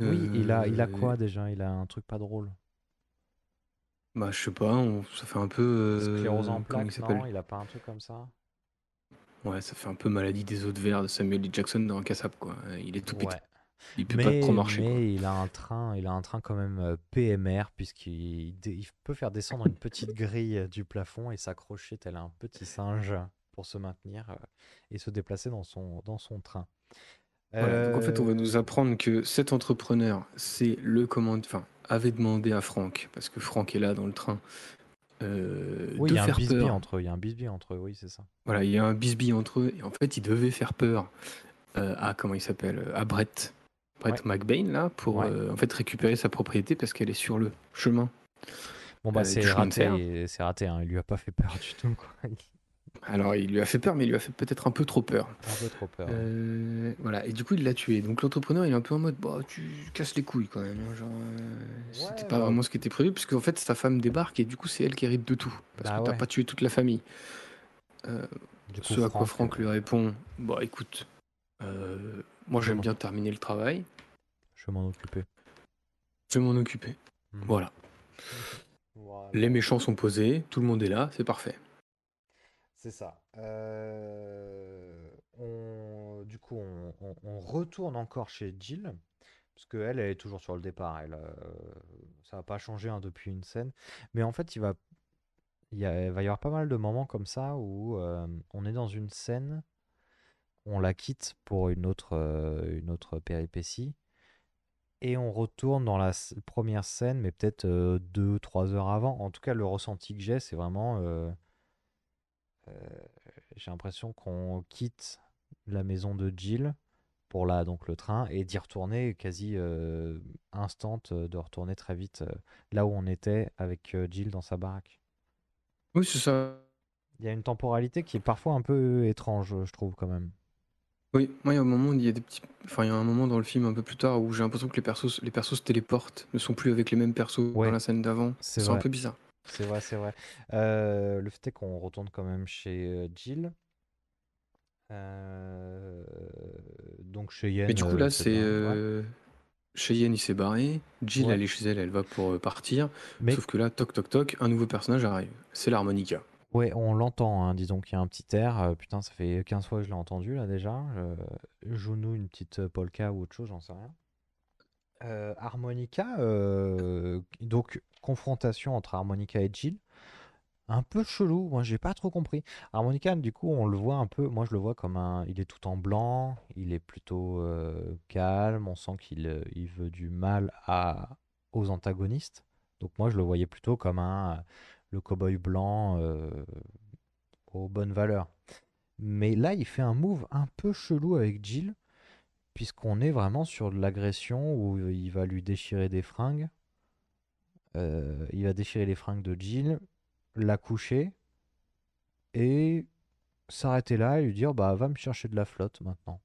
oui il a il a Euh, quoi déjà? Il a un truc pas drôle? Bah, je sais pas, on- ça fait un peu. euh, Sclérose en comment il plaques, s'appelle? Non Il a pas un truc comme ça? Ouais, ça fait un peu maladie des eaux de verre de Samuel L. Jackson dans un cassable, quoi. Il est tout pété. Ouais. Il peut Mais, pas trop marcher, mais quoi. il a un train, il a un train quand même euh, PMR puisqu'il il peut faire descendre une petite grille euh, du plafond et s'accrocher tel un petit singe pour se maintenir euh, et se déplacer dans son dans son train. Voilà, donc en fait, on va nous apprendre que cet entrepreneur, c'est le commande, enfin, avait demandé à Franck, parce que Franck est là dans le train, euh, Oui, il y a un peur. entre eux, il y a un bisbille entre eux, oui, c'est ça. Voilà, il y a un bisbille entre eux, et en fait, il devait faire peur euh, à, comment il s'appelle, à Brett, Brett McBain, là, pour Ouais. euh, en fait récupérer sa propriété parce qu'elle est sur le chemin. Bon bah Euh, c'est raté, c'est raté, hein, il lui a pas fait peur du tout, quoi. Alors, il lui a fait peur, mais il lui a fait peut-être un peu trop peur. a un peu trop peur. Euh, voilà, et du coup, il l'a tué. Donc, l'entrepreneur, il est un peu en mode, bah, tu casses les couilles quand même. hein, Genre, euh, c'était pas vraiment ce qui était prévu, puisque en fait, sa femme débarque et du coup, c'est elle qui hérite de tout. Parce Bah que t'as ouais. pas tué toute la famille. Euh, Du coup, ce à quoi Franck, Franck lui répond Bah écoute, euh, moi j'aime bien terminer le travail, je vais m'en occuper. je vais m'en occuper. Voilà. Voilà. Les méchants sont posés, tout le monde est là, c'est parfait. C'est ça. Euh, on- Du coup, on, retourne encore chez Jill, parce qu'elle, elle est toujours sur le départ. Elle, euh, ça va pas changer hein, depuis une scène. Mais en fait, il va, il y avoir pas mal de moments comme ça où euh, on est dans une scène, on la quitte pour une autre, une autre péripétie, et on retourne dans la première scène, mais peut-être euh, deux, trois heures avant. En tout cas, le ressenti que j'ai, c'est vraiment... j'ai l'impression qu'on quitte la maison de Jill pour là donc le train et d'y retourner quasi euh, instant euh, de retourner très vite euh, là où on était avec euh, Jill dans sa baraque. Oui, c'est ça. Il y a une temporalité qui est parfois un peu étrange, je trouve quand même. Oui, moi il y a un moment, il y a des petits, enfin il y a un moment dans le film un peu plus tard où j'ai l'impression que les persos, les persos se téléportent, ne sont plus avec les mêmes persos Ouais, dans la scène d'avant. c'est un peu bizarre. C'est vrai, c'est vrai. Euh, le fait est qu'on retourne quand même chez euh, Jill. Euh, donc chez Mais Yen, du coup là, c'est euh, Cheyenne, il s'est barré. Jill, Ouais. elle est chez elle, elle va pour euh, partir. Mais Sauf que là, toc toc toc, un nouveau personnage arrive. C'est l'harmonica. Ouais, on l'entend, hein, disons qu'il y a un petit air. euh, putain, ça fait 15 fois que je l'ai entendu là déjà. Joue-nous une petite euh, polka ou autre chose, j'en sais rien. Euh, harmonica, euh, donc confrontation entre Harmonica et Jill. Un peu chelou, moi j'ai pas trop compris. Harmonica, du coup, on le voit un peu, moi je le vois comme un. Il est tout en blanc, il est plutôt euh, calme, on sent qu'il euh, il veut du mal à, aux antagonistes. Donc moi je le voyais plutôt comme un. Le cow-boy blanc euh, aux bonnes valeurs. Mais là, il fait un move un peu chelou avec Jill, puisqu'on est vraiment sur de l'agression où il va lui déchirer des fringues. Euh, il va déchirer les fringues de Jill, la coucher et s'arrêter là et lui dire bah va me chercher de la flotte maintenant.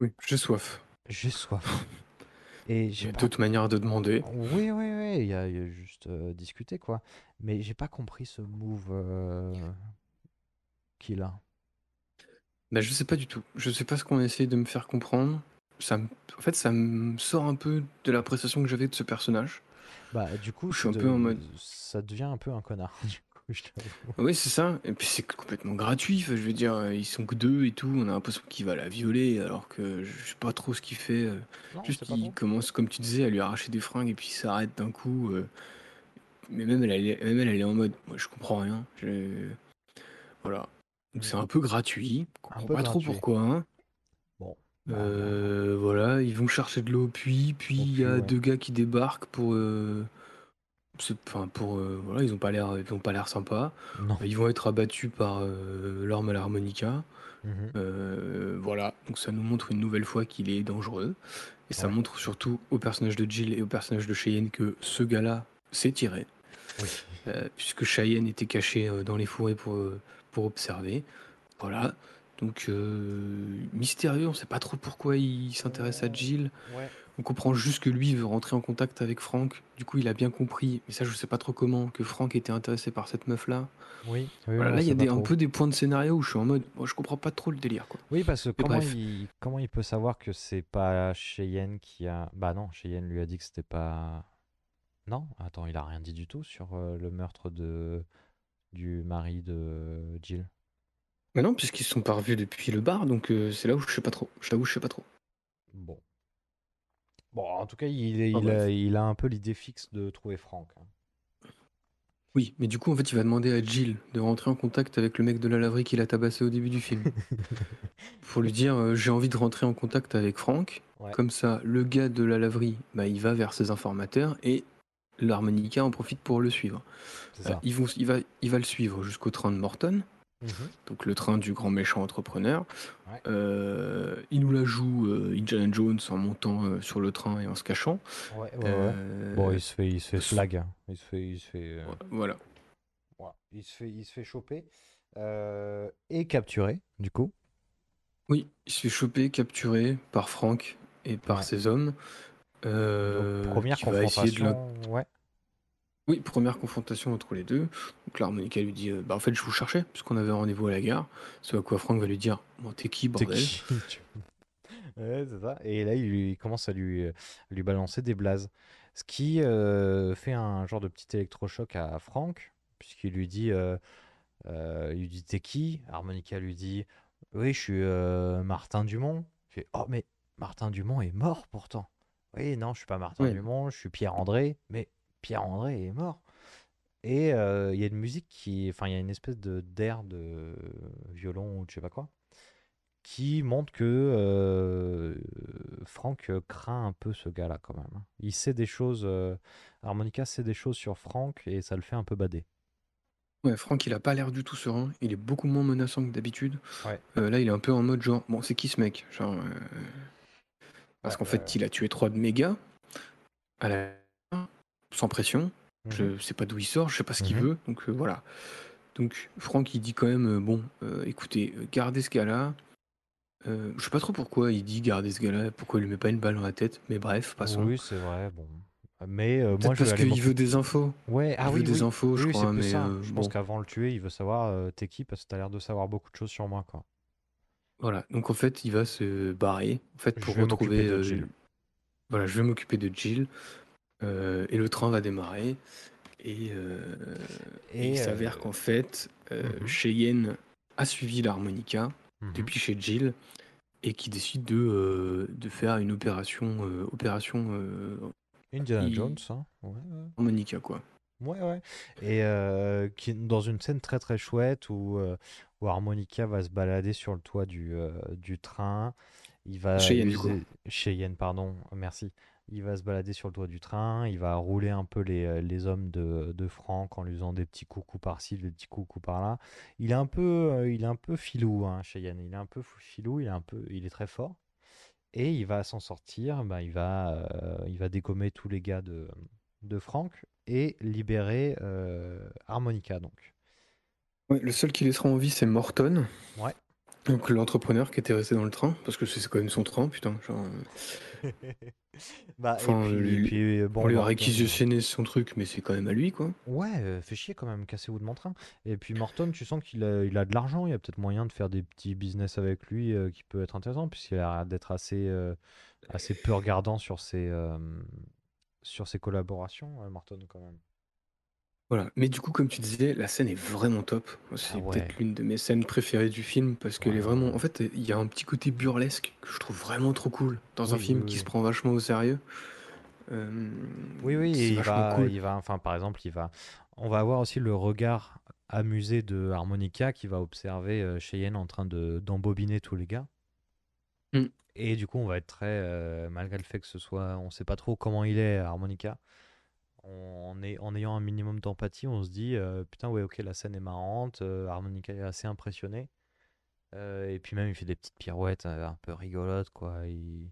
Oui, j'ai soif. J'ai soif. Et Il y j'ai a pas d'autres manières de demander. Oui, oui, oui, il y a, il y a juste euh, discuter, quoi. Mais j'ai pas compris ce move euh, qu'il a. Bah, je sais pas du tout. Je sais pas ce qu'on essaie de me faire comprendre. Ça me- En fait, ça me sort un peu de l'appréciation que j'avais de ce personnage. Bah, du coup, Je suis un peu en de- mode. ça devient un peu un connard, du coup, je t'avoue. Oui, c'est ça. Et puis c'est complètement gratuit. Enfin, je veux dire, ils sont que deux et tout. On a l'impression qu'il va la violer alors que je sais pas trop ce qu'il fait. euh. Non, Juste, il bon. commence, comme tu disais, à lui arracher des fringues et puis il s'arrête d'un coup. euh. Mais même elle, elle est- même elle, elle est en mode, moi je comprends rien. Je- Voilà. Donc c'est un peu gratuit. Je comprends pas trop pourquoi. hein. Euh, voilà, ils vont chercher de l'eau au puits, puis Au il y a ouais. deux gars qui débarquent pour, euh, c'est- enfin pour, euh, voilà, ils ont pas l'air, ils ont pas l'air sympas. Non. Ils vont être abattus par euh, l'arme à l'harmonica. Mhm. Voilà, donc ça nous montre une nouvelle fois qu'il est dangereux. Et ça Ouais. montre surtout au personnage de Jill et au personnage de Cheyenne que ce gars-là s'est tiré. Oui. Puisque Cheyenne était caché dans les forêts pour, pour observer. Voilà. Donc euh, mystérieux, on sait pas trop pourquoi il s'intéresse à Jill. Ouais. On comprend juste que lui veut rentrer en contact avec Frank. Du coup, il a bien compris, mais ça je sais pas trop comment, que Frank était intéressé par cette meuf-là. Oui. oui, Voilà, là, il y a des, un peu des points de scénario où je suis en mode, moi je comprends pas trop le délire. Quoi. Oui, parce que comment il, comment il peut savoir que c'est pas Cheyenne qui a. Bah non, Cheyenne lui a dit que c'était pas. Non, attends, il a rien dit du tout sur euh, le meurtre de du mari de Jill. Mais non, puisqu'ils se sont pas revus depuis le bar, donc euh, c'est là où je sais pas trop. Je t'avoue, je sais pas trop. Bon. Bon, en tout cas, il, est- Ah, il, bref. a, il a un peu l'idée fixe de trouver Franck. hein. Oui, mais du coup, en fait, il va demander à Jill de rentrer en contact avec le mec de la laverie qu'il a tabassé au début du film. pour lui dire, euh, j'ai envie de rentrer en contact avec. Ouais. Comme ça, le gars de la laverie, bah, il va vers ses informateurs et l'harmonica en profite pour le suivre. C'est Euh, ça. ils vont, il, va, il va le suivre jusqu'au train de Morton, Mhm. donc le train du grand méchant entrepreneur. Ouais. Euh, il nous la joue euh, Indiana Jones en montant euh, sur le train et en se cachant. Ouais, ouais, ouais. Euh, Bon, il se fait, il se fait flag. hein. Il se fait, il se fait, Voilà. Il se fait, il se fait choper et capturer, du coup. Oui, il se fait choper, capturé par Frank et par ses hommes. Donc, première essayer de confrontation. Ouais. Oui, première confrontation entre les deux. Donc l'harmonica lui dit euh, Bah en fait je vous cherchais, puisqu'on avait rendez-vous à la gare. Ce à quoi Franck va lui dire Bon t'es qui T'es bordel qui tu- Ouais, c'est ça. Et là, il, lui- il commence à lui, euh, lui balancer des blazes. Ce qui euh, fait un genre de petit électrochoc à Franck, puisqu'il lui dit, euh, euh, il lui dit T'es qui? Harmonica lui dit Oui, je suis euh, Martin Dumont. Il fait Oh, mais Martin Dumont est mort pourtant. Oui, non, je suis pas Martin Ouais. Dumont, je suis Pierre-André, mais Pierre-André est mort. Et euh, il y a une musique qui. Enfin, il y a une espèce de d'air de violon ou je sais pas quoi qui montre que euh, Franck craint un peu ce gars-là quand même. hein. Il sait des choses, euh, Harmonica sait des choses sur Franck et ça le fait un peu bader. Ouais, Franck il a pas l'air du tout serein. Il est beaucoup moins menaçant que d'habitude. Ouais. Là il est un peu en mode genre Bon c'est qui ce mec? Genre, Parce Ouais, qu'en fait il a tué trois de mes gars. À la... Sans pression. Mhm. Je sais pas d'où il sort, je sais pas ce qu'il Mhm. veut, donc euh, voilà. Donc Franck il dit quand même euh, bon, euh, écoutez, gardez ce gars-là. Je sais pas trop pourquoi il dit garder ce gars-là, pourquoi il lui met pas une balle dans la tête, mais bref, passons. Oui, c'est vrai, bon. Mais euh, moi, je parce qu'il veut des infos. Ouais, ah il oui, veut des infos, je Oui, crois, mais ça. euh, Je bon, pense qu'avant de le tuer, il veut savoir euh, t'es qui parce que t'as l'air de savoir beaucoup de choses sur moi, quoi. voilà. Donc en fait, il va se barrer, en fait, pour retrouver. voilà, je vais m'occuper de Jill, euh, et le train va démarrer. Et, euh, et il Et, s'avère euh, qu'en fait, euh, mhm. Cheyenne a suivi l'harmonica. Mhm. depuis chez Jill et qui décide de, euh, de faire une opération euh, opération euh, Indiana Jones, hein. Ouais, ouais. harmonica quoi. Ouais, ouais. Et euh, qui, dans une scène très très chouette où, euh, où Harmonica va se balader sur le toit du, euh, du train. Il va Cheyenne, du user... Cheyenne, pardon, merci. Il va se balader sur le toit du train, il va rouler un peu les, euh, les hommes de, de Franck en lui faisant des petits coucous par-ci, des petits coucous par-là. Il est un peu, euh, il est un peu filou, hein, Cheyenne. Il est un peu filou, il est un peu, il est très fort. Et il va s'en sortir, bah, il, va, euh, il va dégommer tous les gars de, de Franck et libérer euh, Harmonica donc. Ouais, le seul qui laissera en vie c'est Morton. Ouais. Donc l'entrepreneur qui était resté dans le train parce que c'est quand même son train putain. Genre, euh, bah, Enfin, et puis, et lui- puis, euh, bon, on lui a réquisitionné son truc mais c'est quand même à lui quoi. Ouais, euh, fait chier quand même, cassez-vous de mon train. Et puis Morton, tu sens qu'il a, il a de l'argent, il y a peut-être moyen de faire des petits business avec lui euh, qui peut être intéressant, puisqu'il a l'air d'être assez, euh, assez peu regardant sur ses, euh, sur ses collaborations, euh, Morton quand même. Voilà. Mais du coup comme tu disais la scène est vraiment top. C'est Ah ouais. peut-être l'une de mes scènes préférées du film parce qu'elle Ouais, est vraiment. En fait il y a un petit côté burlesque que je trouve vraiment trop cool dans un Oui, film oui, qui oui. se prend vachement au sérieux. Euh, Oui, oui, c'est il vachement va, cool. il va, enfin, par exemple, il va, on va avoir aussi le regard amusé de Harmonica qui va observer euh, Cheyenne en train de d'embobiner tous les gars. Mm. Et du coup, on va être très, euh, malgré le fait que ce soit, on sait pas trop comment il est, Harmonica. On, en est, en ayant un minimum d'empathie, on se dit, euh, putain, ouais, ok, la scène est marrante, euh, Harmonica est assez impressionné. Euh, et puis même, il fait des petites pirouettes euh, un peu rigolotes, quoi. Il,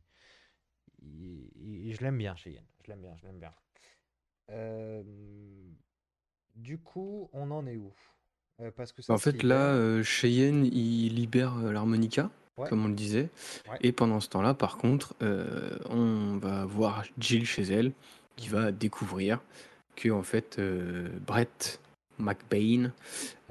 il- il- je l'aime bien, Cheyenne. Je l'aime bien, je l'aime bien. Du coup, on en est où? Parce que ça En fait, là, Cheyenne, il libère l'harmonica, Ouais. comme on le disait. Ouais. Et pendant ce temps-là, par contre, on va voir Jill chez elle, qui va découvrir que, en fait, euh, Brett McBain,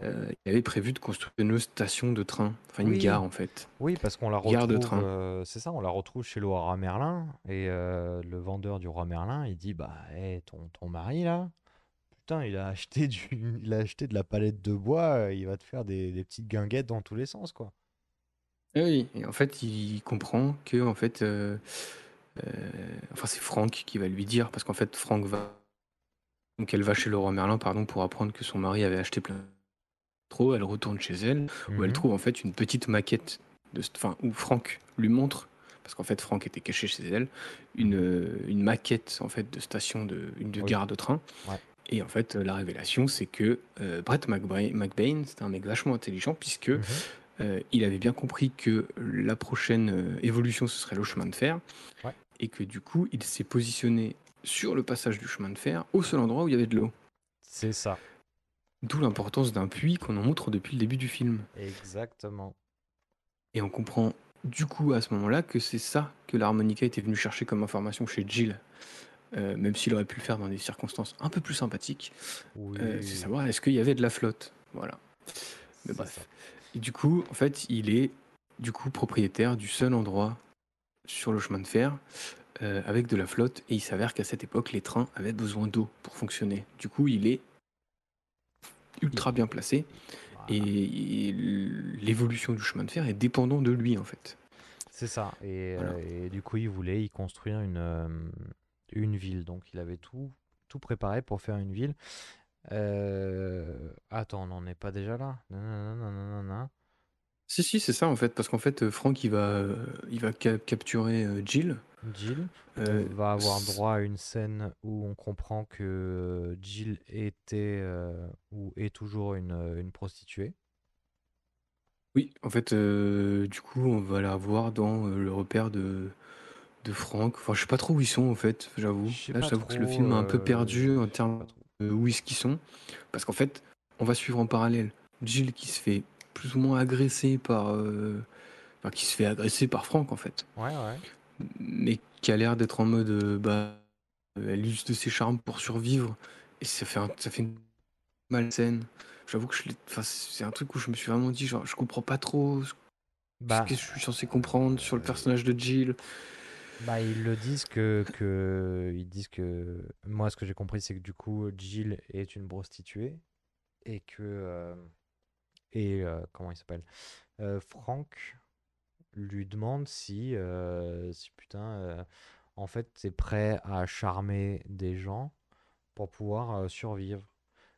euh, il avait prévu de construire une station de train, enfin une Oui. gare, en fait. Oui, parce qu'on la de retrouve. train. euh, c'est ça, on la retrouve chez le roi Merlin. Et le vendeur du roi Merlin, il dit Bah, hé, ton, ton mari là, putain, il a acheté du, il a acheté de la palette de bois, il va te faire des, des petites guinguettes dans tous les sens, quoi. Oui, et en fait, il comprend que, en fait, enfin, c'est Franck qui va lui dire, parce qu'en fait, Franck va. Donc, elle va chez roi Merlin, pardon, pour apprendre que son mari avait acheté plein trop. Elle retourne chez elle, où elle Mhm. trouve en fait une petite maquette, de, enfin, où Franck lui montre, parce qu'en fait, Franck était caché chez elle, une, euh, une maquette en fait de station de, une de Oui. gare de train. Ouais. Et en fait, la révélation, c'est que euh, Brett McBrain, McBain, c'était un mec vachement intelligent, puisque Mhm. euh, il avait bien compris que la prochaine euh, évolution, ce serait le chemin de fer. Ouais. Et que du coup, il s'est positionné sur le passage du chemin de fer, au seul endroit où il y avait de l'eau. C'est ça, D'où l'importance d'un puits qu'on en montre depuis le début du film. exactement. Et on comprend du coup à ce moment-là que c'est ça que l'harmonica était venu chercher comme information chez Jill euh, même s'il aurait pu le faire dans des circonstances un peu plus sympathiques, Oui, euh, c'est savoir est-ce qu'il y avait de la flotte? Voilà. Mais bref. ça. Et du coup, en fait, il est du coup propriétaire du seul endroit sur le chemin de fer euh, avec de la flotte. Et il s'avère qu'à cette époque, les trains avaient besoin d'eau pour fonctionner. Du coup, il est ultra bien placé et, et l'évolution du chemin de fer est dépendant de lui en fait. C'est ça. Et, Voilà. euh, et du coup, il voulait y construire une, euh, une ville. Donc, il avait tout, tout préparé pour faire une ville. Euh, Attends, on n'en est pas déjà là? Nanana, nanana. Si si, c'est ça en fait, parce qu'en fait, euh, Franck il va, euh, il va ca- capturer euh, Jill. Jill Euh, va avoir s- droit à une scène où on comprend que Jill était euh, ou est toujours une, euh, une prostituée. Oui, en fait, euh, du coup, on va la voir dans euh, le repère de, de Franck. Enfin, je sais pas trop où ils sont en fait, j'avoue. Je sais Là, pas j'avoue que le trop. film a un peu euh, perdu en je sais termes pas trop. de où est-ce qu'ils sont. Parce qu'en fait, on va suivre en parallèle Jill qui se fait plus ou moins agresser par. euh, Enfin, qui se fait agresser par Franck en fait. Ouais, ouais. Mais qui a l'air d'être en mode. euh, bah, euh, elle use de ses charmes pour survivre. Et ça fait, un- ça fait une malsaine. J'avoue que c'est un truc où je me suis vraiment dit, genre, je comprends pas trop ce Bah, ce que je suis censé comprendre sur le personnage de Jill. bah, ils le disent que, que ils disent que moi ce que j'ai compris c'est que du coup Jill est une prostituée et que euh, et comment il s'appelle Frank lui demande si si putain en fait t'es prêt à charmer des gens pour pouvoir survivre.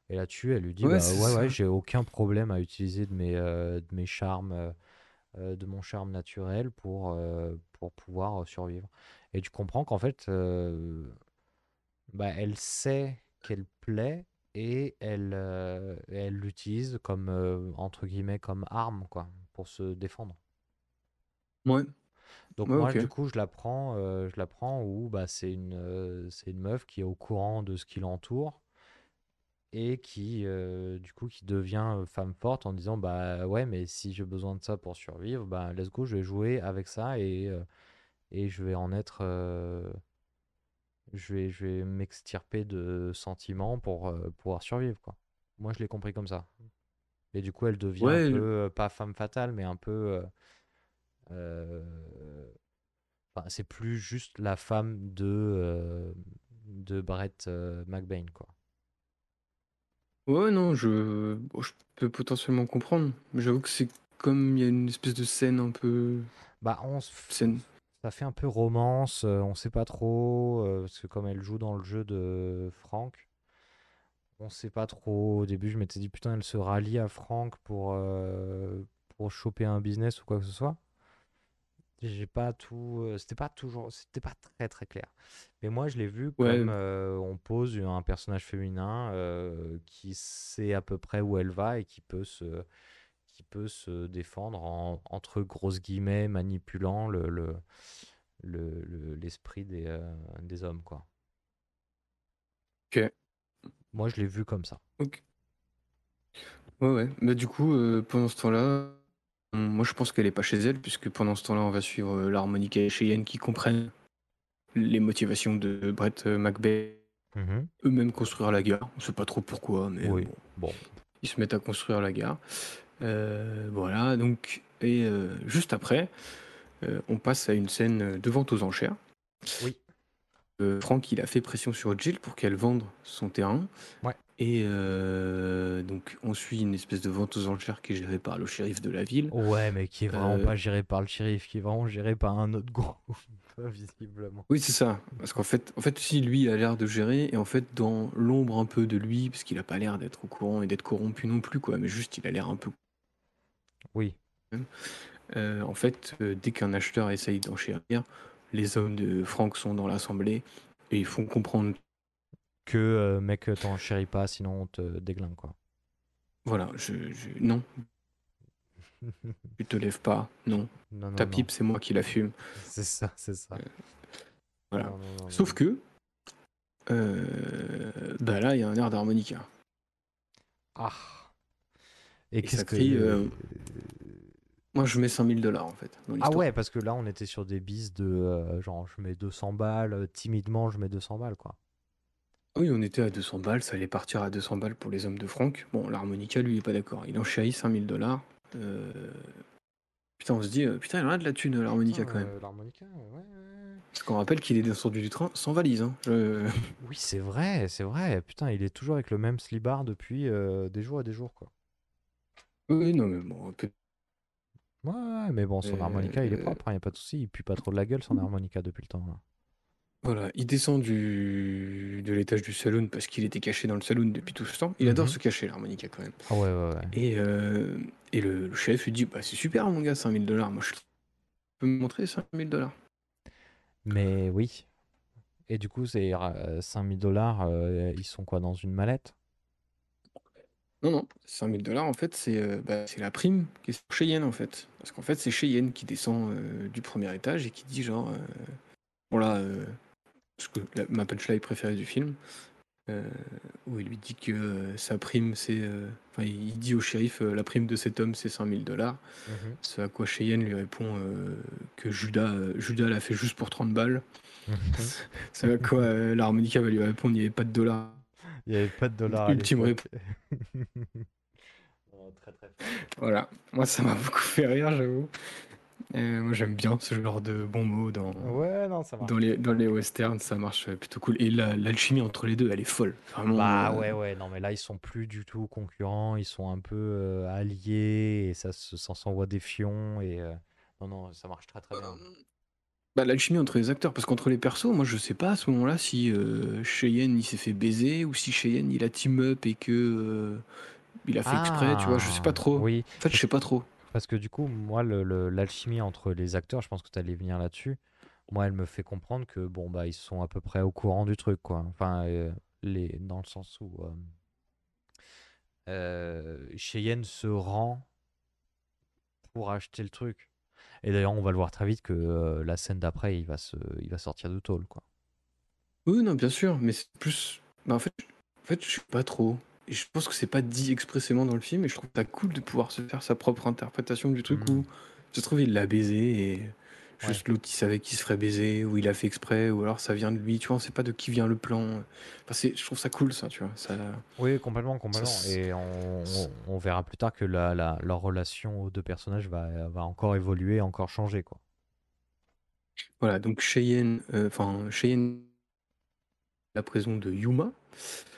Et là-dessus, elle lui dit Ouais, bah ouais j'ai aucun problème à utiliser de mes euh, de mes charmes euh, de mon charme naturel pour euh, pour pouvoir survivre. Et tu comprends qu'en fait bah elle sait qu'elle plaît et elle euh, elle l'utilise comme euh, entre guillemets comme arme quoi pour se défendre. Ouais, Donc ouais, moi, du coup, je la prends, euh, je la prends où bah, c'est une, c'est une meuf qui est au courant de ce qui l'entoure et qui, du coup, qui devient femme forte en disant bah ouais, mais si j'ai besoin de ça pour survivre, bah let's go, je vais jouer avec ça et, et je vais en être, je vais, je vais m'extirper de sentiments pour euh, pouvoir survivre quoi. Moi, je l'ai compris comme ça. Et du coup, elle devient un peu, euh, pas femme fatale, mais un peu euh, euh, Enfin, c'est plus juste la femme de, euh, de Brett McBain, quoi. ouais, non, je, bon, je peux potentiellement comprendre. Mais j'avoue que c'est comme il y a une espèce de scène un peu. Bah, on s- Scène. Ça fait un peu romance, euh, on sait pas trop, euh, parce que comme elle joue dans le jeu de Frank, on sait pas trop. Au début, je m'étais dit, putain, elle se rallie à Frank pour, euh, pour choper un business ou quoi que ce soit. J'ai pas tout, c'était pas toujours, c'était pas très très clair. Mais moi, je l'ai vu comme on pose un personnage féminin qui sait à peu près où elle va et qui peut se, qui peut se défendre en, entre grosses guillemets, manipulant le, le, le- le- l'esprit des, euh, des hommes, quoi. ok. Moi, je l'ai vu comme ça. Ok. Ouais, ouais. Mais du coup, euh, pendant ce temps-là, moi je pense qu'elle est pas chez elle, puisque pendant ce temps-là, on va suivre euh, l'harmonica et Cheyenne qui comprennent les motivations de Brett McBain. Mhm. Eux-mêmes construire la gare. On sait pas trop pourquoi, mais Oui, bon. bon. Ils se mettent à construire la gare. Euh, voilà, donc, et euh, juste après, euh, on passe à une scène de vente aux enchères. Oui. Franck, il a fait pression sur Jill pour qu'elle vende son terrain. Ouais. Et donc, on suit une espèce de vente aux enchères qui est gérée par le shérif de la ville. Ouais, mais qui est vraiment pas géré par le shérif, qui est vraiment géré par un autre groupe, visiblement. Oui, c'est ça. Parce qu'en fait, en fait, aussi, lui, il a l'air de gérer. Et en fait, dans l'ombre un peu de lui, parce qu'il a pas l'air d'être au courant et d'être corrompu non plus, quoi. Mais juste, il a l'air un peu Oui. Euh, en fait, euh, dès qu'un acheteur essaye d'enchérir, les hommes de Franck sont dans l'assemblée et ils font comprendre, Que euh, mec, t'en chéris pas, sinon on te déglingue, quoi. voilà, je, je- non, tu te lèves pas, non, Non, non, ta pipe, c'est moi qui la fume. C'est ça, c'est ça. Voilà. Non, non, non, Sauf que, euh, bah là, il y a un air d'harmonica. Ah. Et Et qu'est-ce que. euh, Moi, je mets 5000 dollars en fait. Dans Ah ouais, parce que là, on était sur des bises de euh, genre, je mets 200 balles, euh, timidement, je mets 200 balles, quoi. Oui, on était à 200 balles, ça allait partir à 200 balles pour les hommes de Franck. Bon, l'harmonica, lui, il est pas d'accord. Il en chahit 5000 dollars. Euh, Putain, on se dit, putain, il en a de la thune, l'harmonica quand même. L'harmonica, ouais, ouais. Parce qu'on rappelle qu'il est descendu du train sans valise. Hein. Je- Oui, c'est vrai, c'est vrai. Putain, il est toujours avec le même slibard depuis euh, des jours et des jours, quoi. Oui, non, mais bon, peut- Ouais, ouais, mais bon, son harmonica, il est Euh, propre, il y a pas de souci. Il pue pas trop de la gueule, son harmonica, depuis le temps. là. voilà, il descend du... de l'étage du saloon parce qu'il était caché dans le saloon depuis tout ce temps. Il adore Mhm. se cacher, l'harmonica quand même. Ah ouais, ouais, ouais. Et, euh, et le, le chef lui dit, bah c'est super mon gars, 5000 dollars. Moi, je peux me montrer 5000 dollars. Mais oui. Et du coup, c'est euh, 5000 dollars, euh, ils sont quoi, dans une mallette? Non, non, 5000 dollars, en fait, c'est euh, bah, c'est la prime qui est sur Cheyenne, en fait. Parce qu'en fait, c'est Cheyenne qui descend euh, du premier étage et qui dit, genre, euh, bon là, euh, parce que la- ma punchline préférée du film, euh, où il lui dit que euh, sa prime, c'est. euh, Enfin, il dit au shérif, euh, la prime de cet homme, c'est 5000 dollars. Mhm. Ce à quoi Cheyenne lui répond euh, que Judas, euh, Judas l'a fait juste pour 30 balles. C'est à quoi euh, l'harmonica va lui répondre, il n'y avait pas de dollars. Il n'y avait pas de dollars Ultime. Oh, très, très. Voilà, moi ça m'a beaucoup fait rire, j'avoue. Euh, moi j'aime bien ce genre de bons mots dans, Ouais, non, ça dans, les, dans les westerns, ça marche plutôt cool. Et la- l'alchimie entre les deux, elle est folle. Vraiment, Bah euh, ouais, ouais, non, mais là, ils sont plus du tout concurrents, ils sont un peu euh, alliés, et ça se- ça s'envoie des fions, et euh, non, non, ça marche très très bien. Bah, l'alchimie entre les acteurs, parce qu'entre les persos, moi je sais pas à ce moment-là si euh, Cheyenne il s'est fait baiser ou si Cheyenne il a team up et que euh, il a fait exprès, tu vois, je sais pas trop. Ah, Oui, En fait, je sais pas trop. parce que du coup, moi, le- le- l'alchimie entre les acteurs, je pense que tu allais venir là-dessus, moi, elle me fait comprendre que, bon, bah, ils sont à peu près au courant du truc, quoi. Enfin, euh, les, dans le sens où euh, euh, Cheyenne se rend pour acheter le truc. Et d'ailleurs, on va le voir très vite que euh, la scène d'après, il va se, il va sortir de tôle, quoi. Oui, non, bien sûr, mais c'est plus. Bah, en fait, je- en fait, je sais pas trop. Et je pense que c'est pas dit expressément dans le film, et je trouve ça cool de pouvoir se faire sa propre interprétation du truc Mhm. où se trouve il l'a baisé et juste l'autre il savait qu'il se ferait baiser, ou il a fait exprès, ou alors ça vient de lui, tu vois, on sait pas de qui vient le plan. Enfin, c'est- je trouve ça cool ça, tu vois. Ça... Oui, complètement, complètement. s- Et on, on- on verra plus tard que la, la- leur relation aux deux personnages va, va encore évoluer, encore changer, quoi. Voilà, donc Cheyenne, euh, enfin Cheyenne, la prison de Yuma.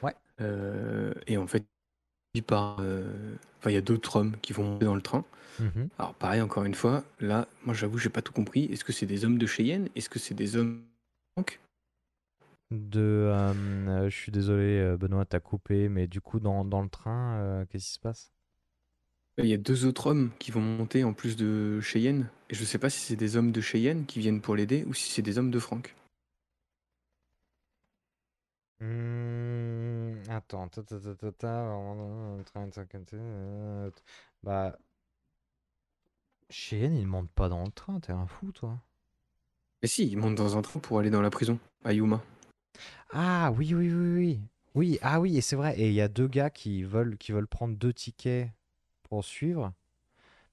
Ouais. Euh, et en fait, il part. euh, Enfin, il y a d'autres hommes qui vont monter dans le train. Mhm. Alors pareil, encore une fois, là, moi j'avoue, j'ai pas tout compris. Est-ce que c'est des hommes de Cheyenne? Est-ce que c'est des hommes De, euh, euh, je suis désolé, euh, Benoît, t'as coupé, mais du coup, dans, dans le train, euh, qu'est-ce qui se passe? Il y a deux autres hommes qui vont monter en plus de Cheyenne. Et je sais pas si c'est des hommes de Cheyenne qui viennent pour l'aider ou si c'est des hommes de Franck. Hmm, attends, ta, ta, ta, ta, ta, bah, Cheyenne, il monte pas dans le train, t'es un fou, toi. Mais si, ils montent dans un train pour aller dans la prison, à Yuma. Ah oui, oui, oui, oui. Oui, ah oui, et c'est vrai. Et il y a deux gars qui veulent, qui veulent prendre deux tickets pour suivre.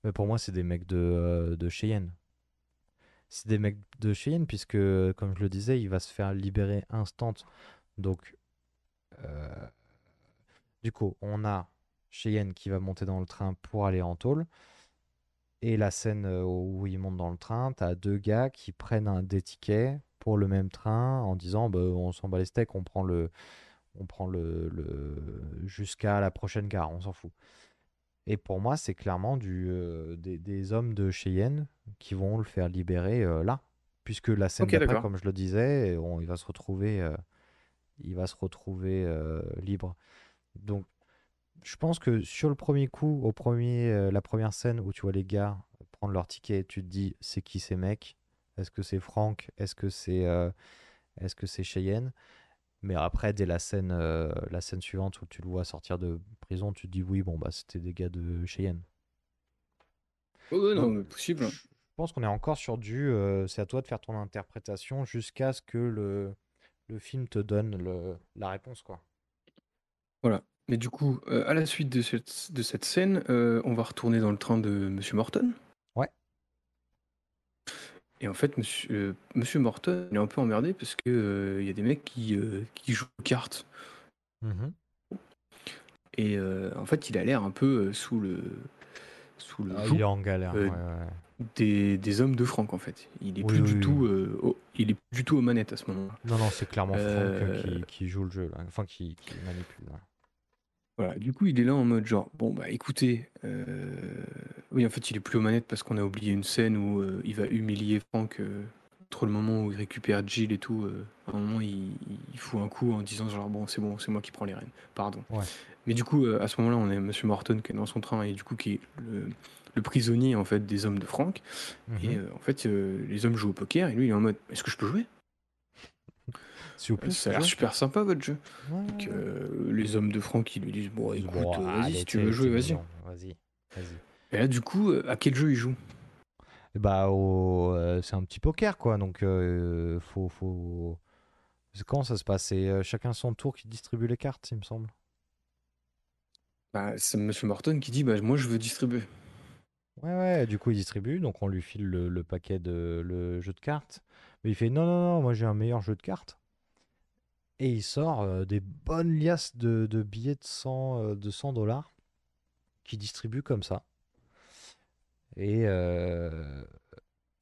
Mais pour moi, c'est des mecs de, euh, de Cheyenne. C'est des mecs de Cheyenne, puisque, comme je le disais, il va se faire libérer instant. Donc, euh, du coup, on a Cheyenne qui va monter dans le train pour aller en tôle. Et la scène euh, où il monte dans le train, t'as deux gars qui prennent un, des tickets pour le même train en disant bah, on s'en bat les steaks, on prend le, on prend le, le jusqu'à la prochaine gare, on s'en fout. Et pour moi, c'est clairement du, euh, des, des hommes de Cheyenne qui vont le faire libérer euh, là. Puisque la scène d'après, comme je le disais, on- il va se retrouver, euh, il va se retrouver libre. Donc, je pense que sur le premier coup, au premier, euh, la première scène où tu vois les gars prendre leur ticket, tu te dis c'est qui ces mecs? Est-ce que c'est Franck? Est-ce que c'est euh, est-ce que c'est Cheyenne? Mais après, dès la scène, euh, la scène suivante où tu le vois sortir de prison, tu te dis oui, bon bah c'était des gars de Cheyenne. Oh, non, Donc, possible. Je pense qu'on est encore sur du. c'est à toi de faire ton interprétation jusqu'à ce que le, le film te donne le, la réponse quoi. Voilà. Mais du coup, euh, à la suite de cette, de cette scène, euh, on va retourner dans le train de Monsieur Morton. Ouais. Et en fait, monsieur, euh, monsieur Morton, il est un peu emmerdé parce que il y a des mecs qui, qui jouent aux cartes. Mhm. Et en fait, il a l'air un peu sous le, sous le Ah, joug il est en galère. ouais, ouais. des, des hommes de Franck, en fait. Il est Oui, plus du oui. tout, au- il est plus du tout aux manettes à ce moment-là. Non, non, c'est clairement Franck qui, qui joue le jeu, là. Enfin, qui, qui manipule. là. Voilà, du coup, il est là en mode genre, bon, bah écoutez, euh, oui, en fait, il est plus aux manettes parce qu'on a oublié une scène où euh, il va humilier Franck euh, entre le moment où il récupère Jill et tout. euh, à un moment, il, il fout un coup en disant genre, bon, c'est bon, c'est moi qui prends les rênes, pardon. Ouais. Mais du coup, euh, à ce moment-là, on a Monsieur Morton qui est dans son train et du coup, qui est le, le prisonnier en fait des hommes de Franck. Et Mhm. euh, en fait, euh, les hommes jouent au poker et lui, il est en mode, est-ce que je peux jouer? S'il vous plaît, Ça a l'air super sympa votre jeu. Donc, euh, les hommes de Franck, ils lui disent, bon, écoute, bon, euh, vas-y, si tu veux jouer, vas-y. Vas-y, vas-y. Et là, du coup, euh, à quel jeu il joue? Bah, au- euh, c'est un petit poker, quoi. Donc, euh, faut, faut... c'est- Comment ça se passe? C'est chacun son tour qui distribue les cartes, il me semble. Bah, c'est Monsieur Morton qui dit bah, Moi, je veux distribuer. Ouais, ouais, du coup, il distribue, donc on lui file le, le paquet de le jeu de cartes. Mais il fait non, non, non, moi j'ai un meilleur jeu de cartes. Et il sort euh, des bonnes liasses de, billets de 100, euh, de 100 dollars qu'il distribue comme ça. Et, euh,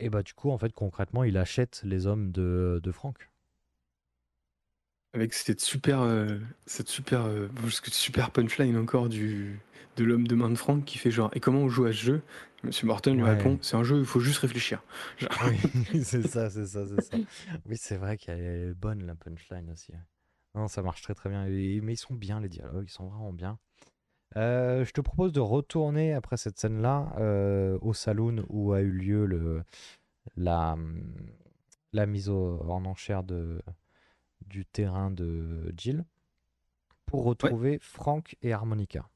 et bah, du coup, en fait, concrètement, il achète les hommes de, Franck. Avec cette super, cette super, super punchline encore du, de l'homme de main de Franck qui fait genre Et comment on joue à ce jeu? Monsieur Morton lui Ouais. répond C'est un jeu, il faut juste réfléchir. Genre, Oui, c'est ça, c'est ça, c'est ça. Oui, c'est vrai qu'elle est bonne la punchline aussi. ouais. Non, ça marche très très bien. Et- mais ils sont bien les dialogues, ils sont vraiment bien. Euh, je te propose de retourner après cette scène-là euh, au saloon où a eu lieu le, la, la mise au- en enchère de, du terrain de Jill pour retrouver Frank et Harmonica.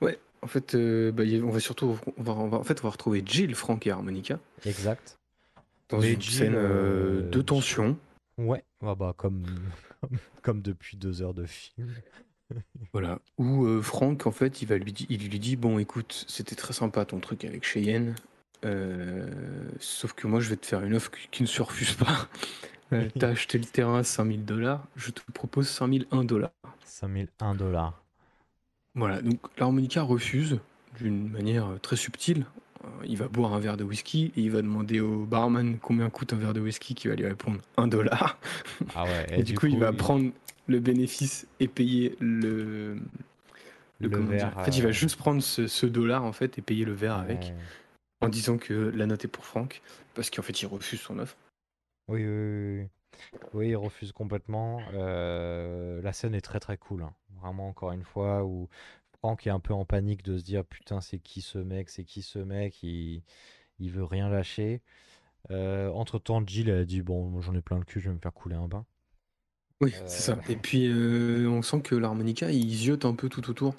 Ouais, en fait, euh, bah, on va surtout, on va, on va- en fait, on va retrouver Jill, Franck et Harmonica Exact. dans Mais une Jill, scène euh, euh, de tension. Ouais, ah bah, comme, comme, depuis deux heures de film. Voilà, où euh, Franck, en fait, il, va lui, il lui dit Bon, écoute, c'était très sympa ton truc avec Cheyenne, euh, sauf que moi, je vais te faire une offre qui, ne se refuse pas. T'as acheté le terrain à 5000 dollars, je te propose 5001 dollars. 5001 dollars. Voilà, donc l'harmonica refuse d'une manière euh, très subtile. Euh, Il va boire un verre de whisky et il va demander au barman combien coûte un verre de whisky qui va lui répondre 1 dollar. Ah ouais, Et, du coup, il va prendre le bénéfice et payer le. le comment dire verre. En fait, il va euh, juste prendre ce, ce dollar en fait et payer le verre avec ouais. en disant que la note est pour Franck parce qu'en fait il refuse son offre. Oui, oui, oui, oui. Oui, il refuse complètement. Euh, la scène est très très cool. hein. Vraiment, encore une fois, où Franck est un peu en panique de se dire Putain, c'est qui ce mec C'est qui ce mec il, il veut rien lâcher. Euh, entre-temps, Jill elle a dit Bon, moi, j'en ai plein le cul, je vais me faire couler un bain. Oui, Euh, c'est ça. Et puis euh, on sent que l'harmonica il ziote un peu tout autour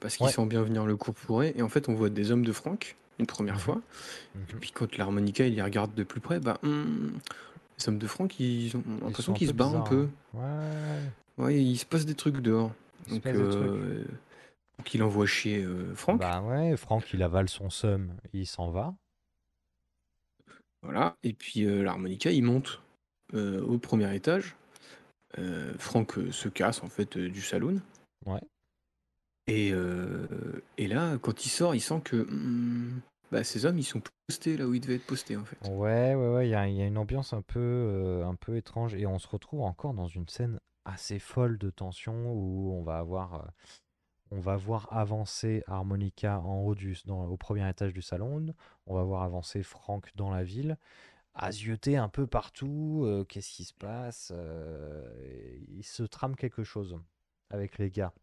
parce qu'il Ouais. sent bien venir le coup fourré. Et en fait, on voit des hommes de Franck une première Mhm. fois. Et Mhm. puis quand l'harmonica il les regarde de plus près, bah hum, les hommes de Franck ils ont l'impression qu'ils se barrent un peu. hein. Ouais, Ouais, il se passe des trucs dehors. il Donc, euh, donc il envoie chier euh, Franck. Bah ouais, Franck, il avale son seum, il s'en va. Voilà. Et puis euh, l'harmonica, il monte euh, au premier étage. Franck se casse en fait du saloon. Ouais. Et, et là, quand il sort, il sent que hmm, bah, ces hommes, ils sont postés là où ils devaient être postés en fait. Ouais, ouais, ouais, il y a, il y a une ambiance un peu, euh, un peu étrange et on se retrouve encore dans une scène assez folle de tension où on va avoir, euh, on va voir avancer Harmonica en haut du, dans, au premier étage du salon, on va voir avancer Franck dans la ville, à zioter un peu partout, euh, qu'est-ce qui se passe, euh, il se trame quelque chose avec les gars.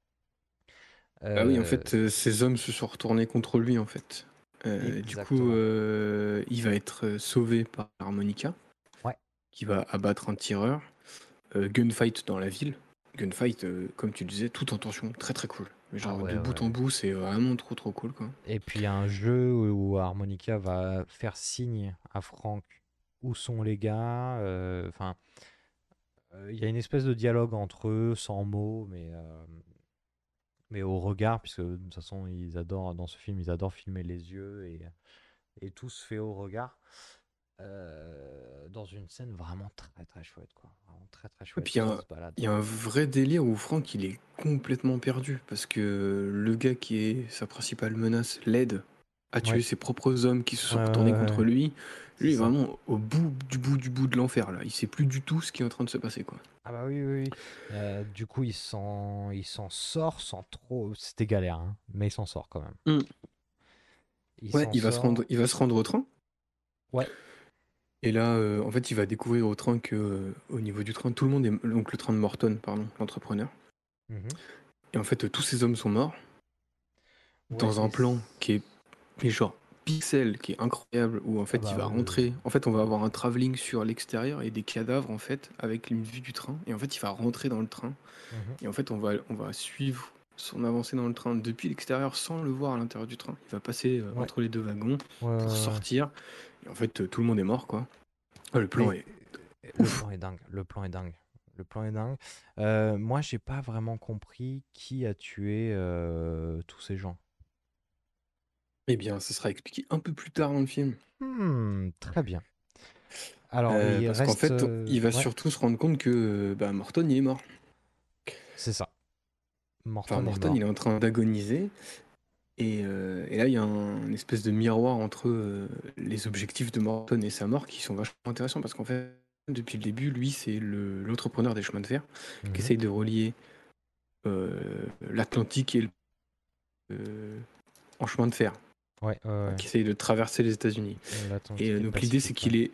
Ah oui, en Euh, fait, euh, ces hommes se sont retournés contre lui en fait. Euh, du coup, euh, il va être euh, sauvé par l'harmonica, Ouais. qui va abattre un tireur. Euh, gunfight dans la ville. Gunfight, comme tu disais, tout en tension, très très cool. Genre Ah ouais, de bout en bout, c'est vraiment trop trop cool quoi. Et puis un jeu où Harmonica va faire signe à Franck où sont les gars. Enfin, il y a une espèce de dialogue entre eux sans mots, mais mais au regard, puisque de toute façon ils adorent dans ce film, ils adorent filmer les yeux et et tout se fait au regard. euh, dans une scène vraiment très très chouette, quoi. Vraiment très très Et chouette. puis il y a Ça un, se balade. il y a un vrai délire où Franck il est complètement perdu parce que le gars qui est sa principale menace l'aide tuer Ouais, ses propres hommes qui se sont retournés contre lui. Lui est vraiment au bout du bout du bout de l'enfer là. Il sait plus du tout ce qui est en train de se passer quoi. Ah bah oui, oui, oui. Euh, du coup, il s'en, il s'en sort sans trop. C'était galère, hein, mais il s'en sort quand même. Hmm. Il Ouais, il va se rendre, il va se rendre au train. Ouais. Et là, euh, en fait, il va découvrir au train que euh, au niveau du train, tout le monde est donc le train de Morton, pardon, l'entrepreneur. Mhm. Et en fait, tous ces hommes sont morts Ouais, dans un plan qui est mais genre pixel, qui est incroyable, où en Ah fait bah il va oui, oui, rentrer. En fait, on va avoir un travelling sur l'extérieur et des cadavres en fait avec une vue du train. Et en fait, il va rentrer dans le train. Mhm. Et en fait, on va on va suivre son avancée dans le train depuis l'extérieur sans le voir à l'intérieur du train. Il va passer euh, Ouais, entre les deux wagons ouais, ouais, pour ouais. sortir. Et en fait, euh, tout le monde est mort quoi. Ah, le plan Mais est euh, le ouf. plan est dingue. Le plan est dingue. Le plan est dingue. Euh, moi, j'ai pas vraiment compris qui a tué euh, tous ces gens. Eh bien, ça sera expliqué un peu plus tard dans le film. Hmm, très bien. Alors, Euh, il parce qu'en reste. fait, euh, il va Ouais, surtout se rendre compte que euh, bah, Morton il est mort. c'est ça. Enfin, Morton est Morton, il est en train d'agoniser. Et, euh, et là, il y a un, une espèce de miroir entre euh, les objectifs de Morton et sa mort qui sont vachement intéressants parce qu'en fait, depuis le début, lui, c'est le- l'entrepreneur des chemins de fer qui Mhm. essaye de relier euh, l'Atlantique et le, euh, en chemin de fer, Ouais, ouais, ouais. qui essaye de traverser les États-Unis. Et euh, et le donc l'idée, c'est qu'il est,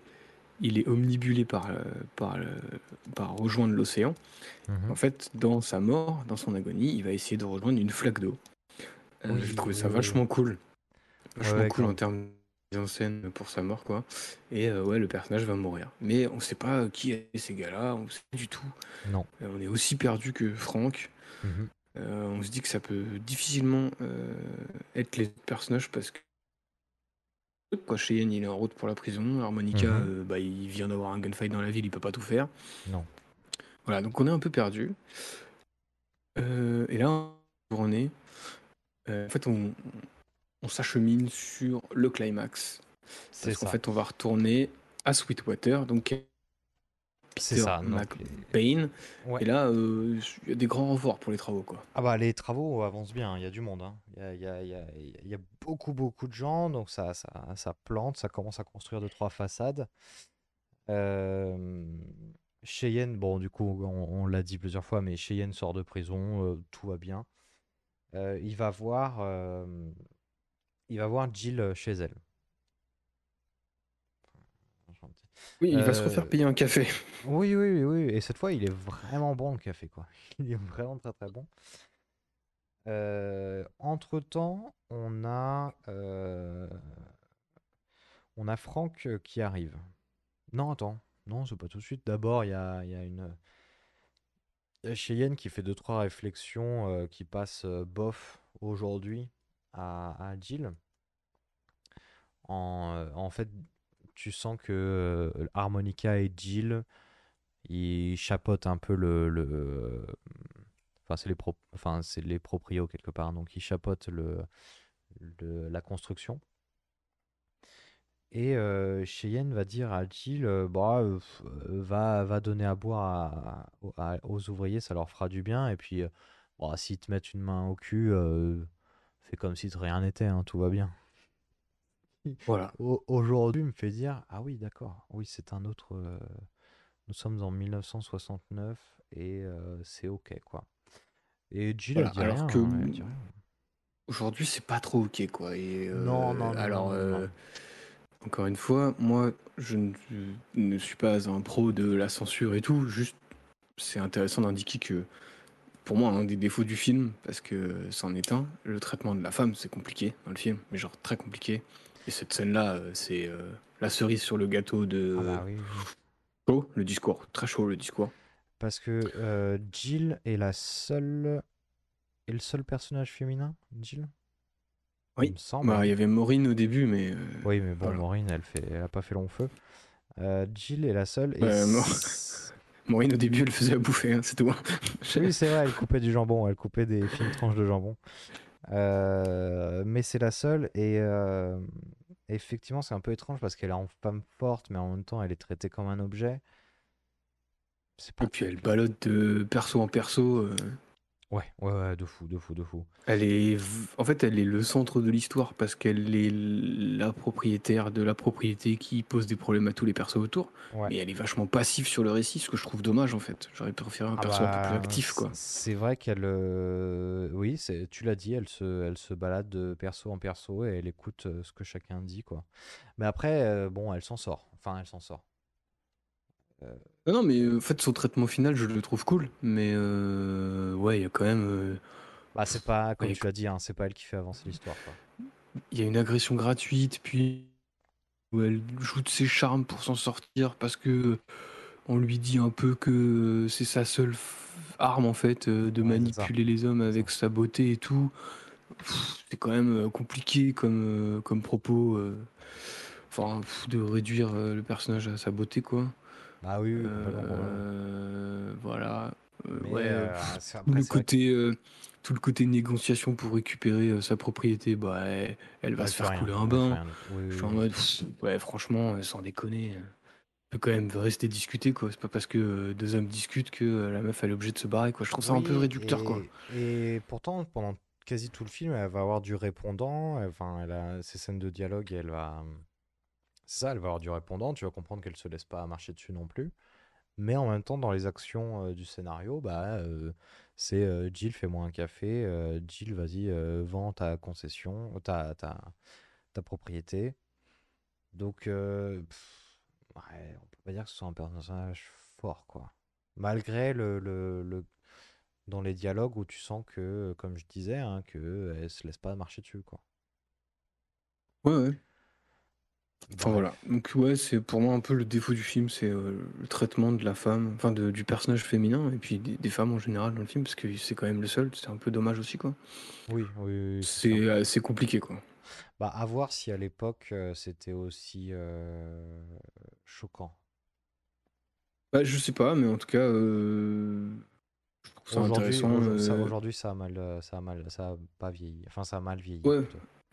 il est omnibulé par, euh, par, par rejoindre l'océan. Mhm. En fait, dans sa mort, dans son agonie, il va essayer de rejoindre une flaque d'eau. Euh, Oui, J'ai trouvé oui, ça oui, vachement cool. Vachement cool en termes de mise en scène pour sa mort, quoi. Et euh, ouais, le personnage va mourir. Mais on sait pas qui est ces gars-là, on sait pas du tout. Non. Euh, on est aussi perdu que Franck. Mhm. Euh, on se dit que ça peut difficilement euh, être les personnages parce que quoi, Cheyenne il est en route pour la prison, Harmonica Mhm. euh, bah, il vient d'avoir un gunfight dans la ville, il peut pas tout faire. Non. Voilà, donc on est un peu perdu. Et là, on est. en fait, on, on s'achemine sur le climax. C'est Parce qu'en fait, on va retourner à Sweetwater, donc C'est Peter ça. McBain. ouais. Et là, euh, il y a des grands renforts pour les travaux, quoi. Ah bah les travaux avancent bien, il y a du monde, hein. Il y a, il y a- il y a- il y a beaucoup beaucoup de gens, donc ça, ça, ça plante, ça commence à construire deux trois façades. Euh, Cheyenne, bon du coup on, on l'a dit plusieurs fois, mais Cheyenne sort de prison, euh, tout va bien. Euh, il va voir, euh, il va voir Jill chez elle. Oui, il va se Euh, refaire payer un café. Oui, oui, oui, oui. Et cette fois, il est vraiment bon le café, quoi. Il est vraiment très très bon. Euh, entre-temps, on a, euh, on a Franck euh, qui arrive. Non, attends. Non, c'est pas tout de suite. D'abord, il y a, y a une. y a Cheyenne qui fait deux, trois réflexions euh, qui passent euh, bof aujourd'hui à, à Jill. En, euh, en fait, tu sens que euh, Harmonica et Jill, ils chapeautent un peu le. le- Enfin, c'est les, pro... enfin, les proprios quelque part, donc ils chapeautent le, la construction. Et euh, Cheyenne va dire à Jill, euh, bah, euh, va, va donner à boire aux ouvriers, ça leur fera du bien. Et puis, euh, bon, s'ils te mettent une main au cul, fais comme si rien n'était, hein, tout va bien. Voilà. Au- Aujourd'hui, me fait dire, ah oui, d'accord, oui, c'est un autre. euh, nous sommes en 1969 et euh, c'est ok, quoi. Et Jill, Voilà, elle dit alors que hein, elle dit rien. aujourd'hui, c'est pas trop ok, quoi. Et, Non, euh, non, non, alors, non, euh, encore une fois, moi, je ne, je ne suis pas un pro de la censure et tout. Juste, c'est intéressant d'indiquer que, pour moi, un des défauts du film, parce que c'en est un, le traitement de la femme, c'est compliqué dans le film, mais genre très compliqué. Et cette scène-là, euh, c'est euh, la cerise sur le gâteau de Ah bah oui, oui. chaud, le discours, très chaud le discours. Parce que euh, Jill est la seule. est le seul personnage féminin, Jill? Oui. Il me semble. Bah, hein. il y avait Maureen au début, mais euh, Oui, mais bon, voilà. Maureen, elle fait, elle a pas fait long feu. Jill est la seule. Et c- Maureen au début, elle faisait à bouffer, hein, c'est tout. oui, c'est vrai, elle coupait du jambon, elle coupait des fines tranches de jambon. Euh, mais c'est la seule et, euh, effectivement, c'est un peu étrange parce qu'elle est en femme forte, mais en même temps, elle est traitée comme un objet. Pas. Et puis elle balade de perso en perso. Euh. Ouais, ouais, ouais, de fou, de fou, de fou. Elle est, en fait, elle est le centre de l'histoire parce qu'elle est la propriétaire de la propriété qui pose des problèmes à tous les persos autour. Mais elle est vachement passive sur le récit, ce que je trouve dommage en fait. J'aurais préféré un ah perso un peu plus bah, actif, quoi. C'est vrai qu'elle, euh, oui, c'est, tu l'as dit, elle se, elle se balade de perso en perso et elle écoute euh, ce que chacun dit, quoi. Mais après, euh, bon, elle s'en sort. Enfin, elle s'en sort. Non, non, mais en fait, son traitement final, je le trouve cool. Mais ouais, il y a quand même. Bah, c'est pas, comme tu l'as dit, hein, c'est pas elle qui fait avancer l'histoire. Il y a une agression gratuite, puis où elle joue de ses charmes pour s'en sortir parce que on lui dit un peu que c'est sa seule arme en fait de manipuler les hommes avec sa beauté et tout. C'est quand même compliqué comme, comme propos. Enfin, de réduire le personnage à sa beauté quoi. Ah oui, euh, voilà. Euh, ouais, euh, tout le côté, tout le côté négociation pour récupérer sa propriété, bah, elle, va se faire couler un bain. Je suis en mode, ouais, franchement, sans déconner, peut quand même rester discuter, quoi. C'est pas parce que deux hommes discutent que la meuf elle est obligée de se barrer, quoi. Je trouve ça un peu réducteur, quoi. Et pourtant, pendant quasi tout le film, elle va avoir du répondant. Enfin, elle a ses scènes de dialogue, elle va c'est ça, elle va avoir du répondant, tu vas comprendre qu'elle se laisse pas marcher dessus non plus. Mais en même temps, dans les actions euh, du scénario, bah, euh, c'est euh, Jill, fais-moi un café. Jill, vas-y, vends ta concession, ta, ta, ta propriété. Donc, ouais, on peut pas dire que ce soit un personnage fort, quoi. Malgré le, le, le, dans les dialogues où tu sens que, comme je disais, hein, qu'elle se laisse pas marcher dessus, quoi. Ouais, ouais. Enfin voilà, donc ouais, c'est pour moi un peu le défaut du film, c'est euh, le traitement de la femme, enfin de- du personnage féminin et puis des, femmes en général dans le film, parce que c'est quand même le seul, c'est un peu dommage aussi quoi. Oui, oui, c'est assez compliqué quoi. Bah, à voir si à l'époque euh, c'était aussi euh, choquant. Bah, je sais pas, mais en tout cas, je trouve ça intéressant. Aujourd'hui, ça, a mal, ça a mal, ça a pas vieilli. Enfin, ça a mal vieilli. Ouais.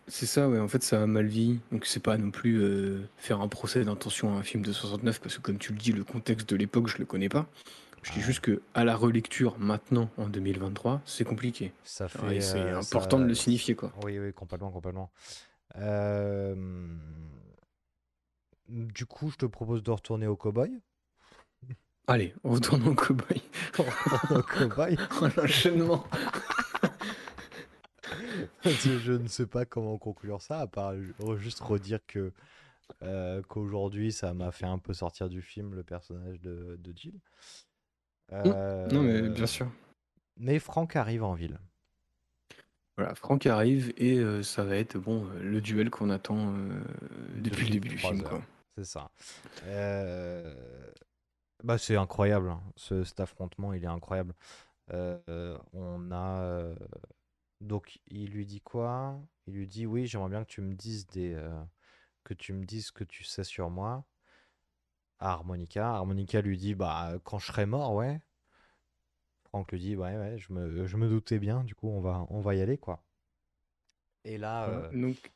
C'est ça, ouais. En fait, ça a mal vie. Donc, c'est pas non plus euh, faire un procès d'intention à un film de 69, parce que, comme tu le dis, le contexte de l'époque, je le connais pas. Je dis juste que à la relecture maintenant, en 2023, c'est compliqué. Ça fait, c'est euh, important de le signifier, quoi. Oui, oui, complètement, complètement. Euh, du coup, je te propose de retourner au cowboy. Allez, on retourne au cowboy. on retourne au cowboy. en enchaînement. je ne sais pas comment conclure ça, à part juste redire que euh, qu'aujourd'hui, ça m'a fait un peu sortir du film le personnage de, de Jill. Euh, non, mais bien sûr. Mais Franck arrive en ville. Voilà, Franck arrive et euh, ça va être bon le duel qu'on attend depuis, le début du film. C'est ça. Bah, c'est incroyable. Hein. Ce, cet affrontement, il est incroyable. on a donc il lui dit quoi? Il lui dit oui, j'aimerais bien que tu me dises des euh, que tu me dises ce que tu sais sur moi. À Harmonica, Harmonica lui dit bah quand je serai mort, ouais. Franck lui dit ouais ouais, je me, je me doutais bien, du coup on va on va y aller quoi. Et là euh, donc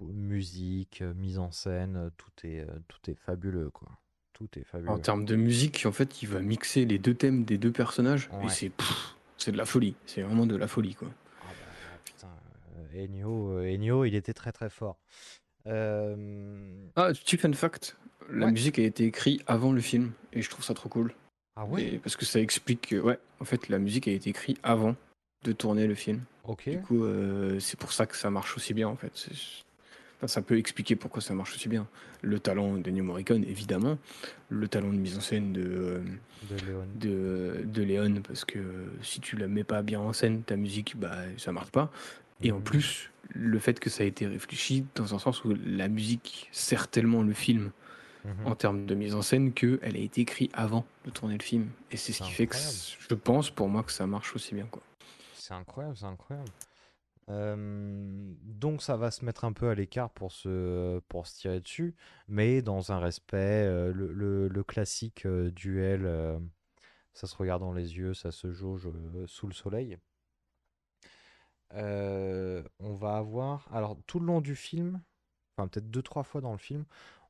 musique, euh, mise en scène, tout est tout est fabuleux quoi. Tout est fabuleux. En termes de musique, en fait, il va mixer les deux thèmes des deux personnages et c'est c'est de la folie, c'est vraiment de la folie quoi. Ennio, euh, Ennio, il était très très fort. Euh, ah, petit fun fact, la musique a été écrite avant le film et je trouve ça trop cool. Ah ouais? Parce que ça explique que, ouais, en fait, la musique a été écrite avant de tourner le film. Ok. Du coup, euh, c'est pour ça que ça marche aussi bien en fait. Ça peut expliquer pourquoi ça marche aussi bien. Le talent d'Ennio Morricone, évidemment. Le talent de mise en scène de, de, de, Léon, parce que si tu la mets pas bien en scène, ta musique, bah, ça marche pas. Et en plus, le fait que ça a été réfléchi dans un sens où la musique sert tellement le film mhm. en termes de mise en scène qu'elle a été écrite avant de tourner le film. Et c'est ce qui fait que je pense pour moi que ça marche aussi bien. C'est incroyable, c'est incroyable. Euh, donc ça va se mettre un peu à l'écart pour se, pour se tirer dessus, mais dans un respect, euh, le, le, classique euh, duel, ça se regarde dans les yeux, ça se jauge sous le soleil. On va avoir. Alors, tout le long du film, enfin peut-être deux, trois fois dans le film,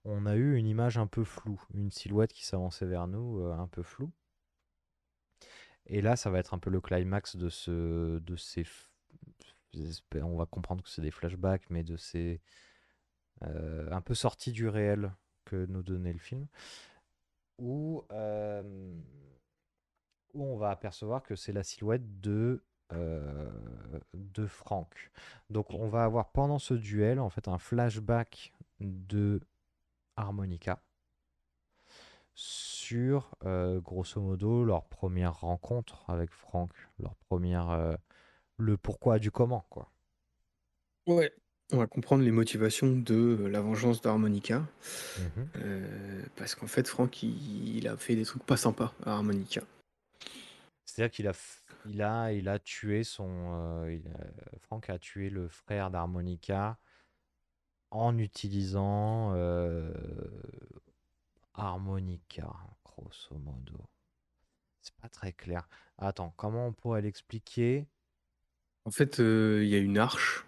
on a eu une image un peu floue, une silhouette qui s'avançait vers nous, un peu floue. Et là, ça va être un peu le climax de, ce, de ces... On va comprendre que c'est des flashbacks, mais de ces... Euh, un peu sortis du réel que nous donnait le film, où, euh, où on va apercevoir que c'est la silhouette de euh, de Franck. Donc on va avoir pendant ce duel en fait un flashback de Harmonica sur grosso modo leur première rencontre avec Franck, leur première le pourquoi du comment quoi. Ouais, on va comprendre les motivations de la vengeance d'Harmonica. Mhm. parce qu'en fait, Franck, il, a fait des trucs pas sympas à Harmonica. C'est-à-dire qu'il a il a, il a tué son. Euh, Franck a tué le frère d'Harmonica en utilisant euh, Harmonica, grosso modo. C'est pas très clair. Attends, comment on pourrait l'expliquer? En fait, euh, il y a une arche.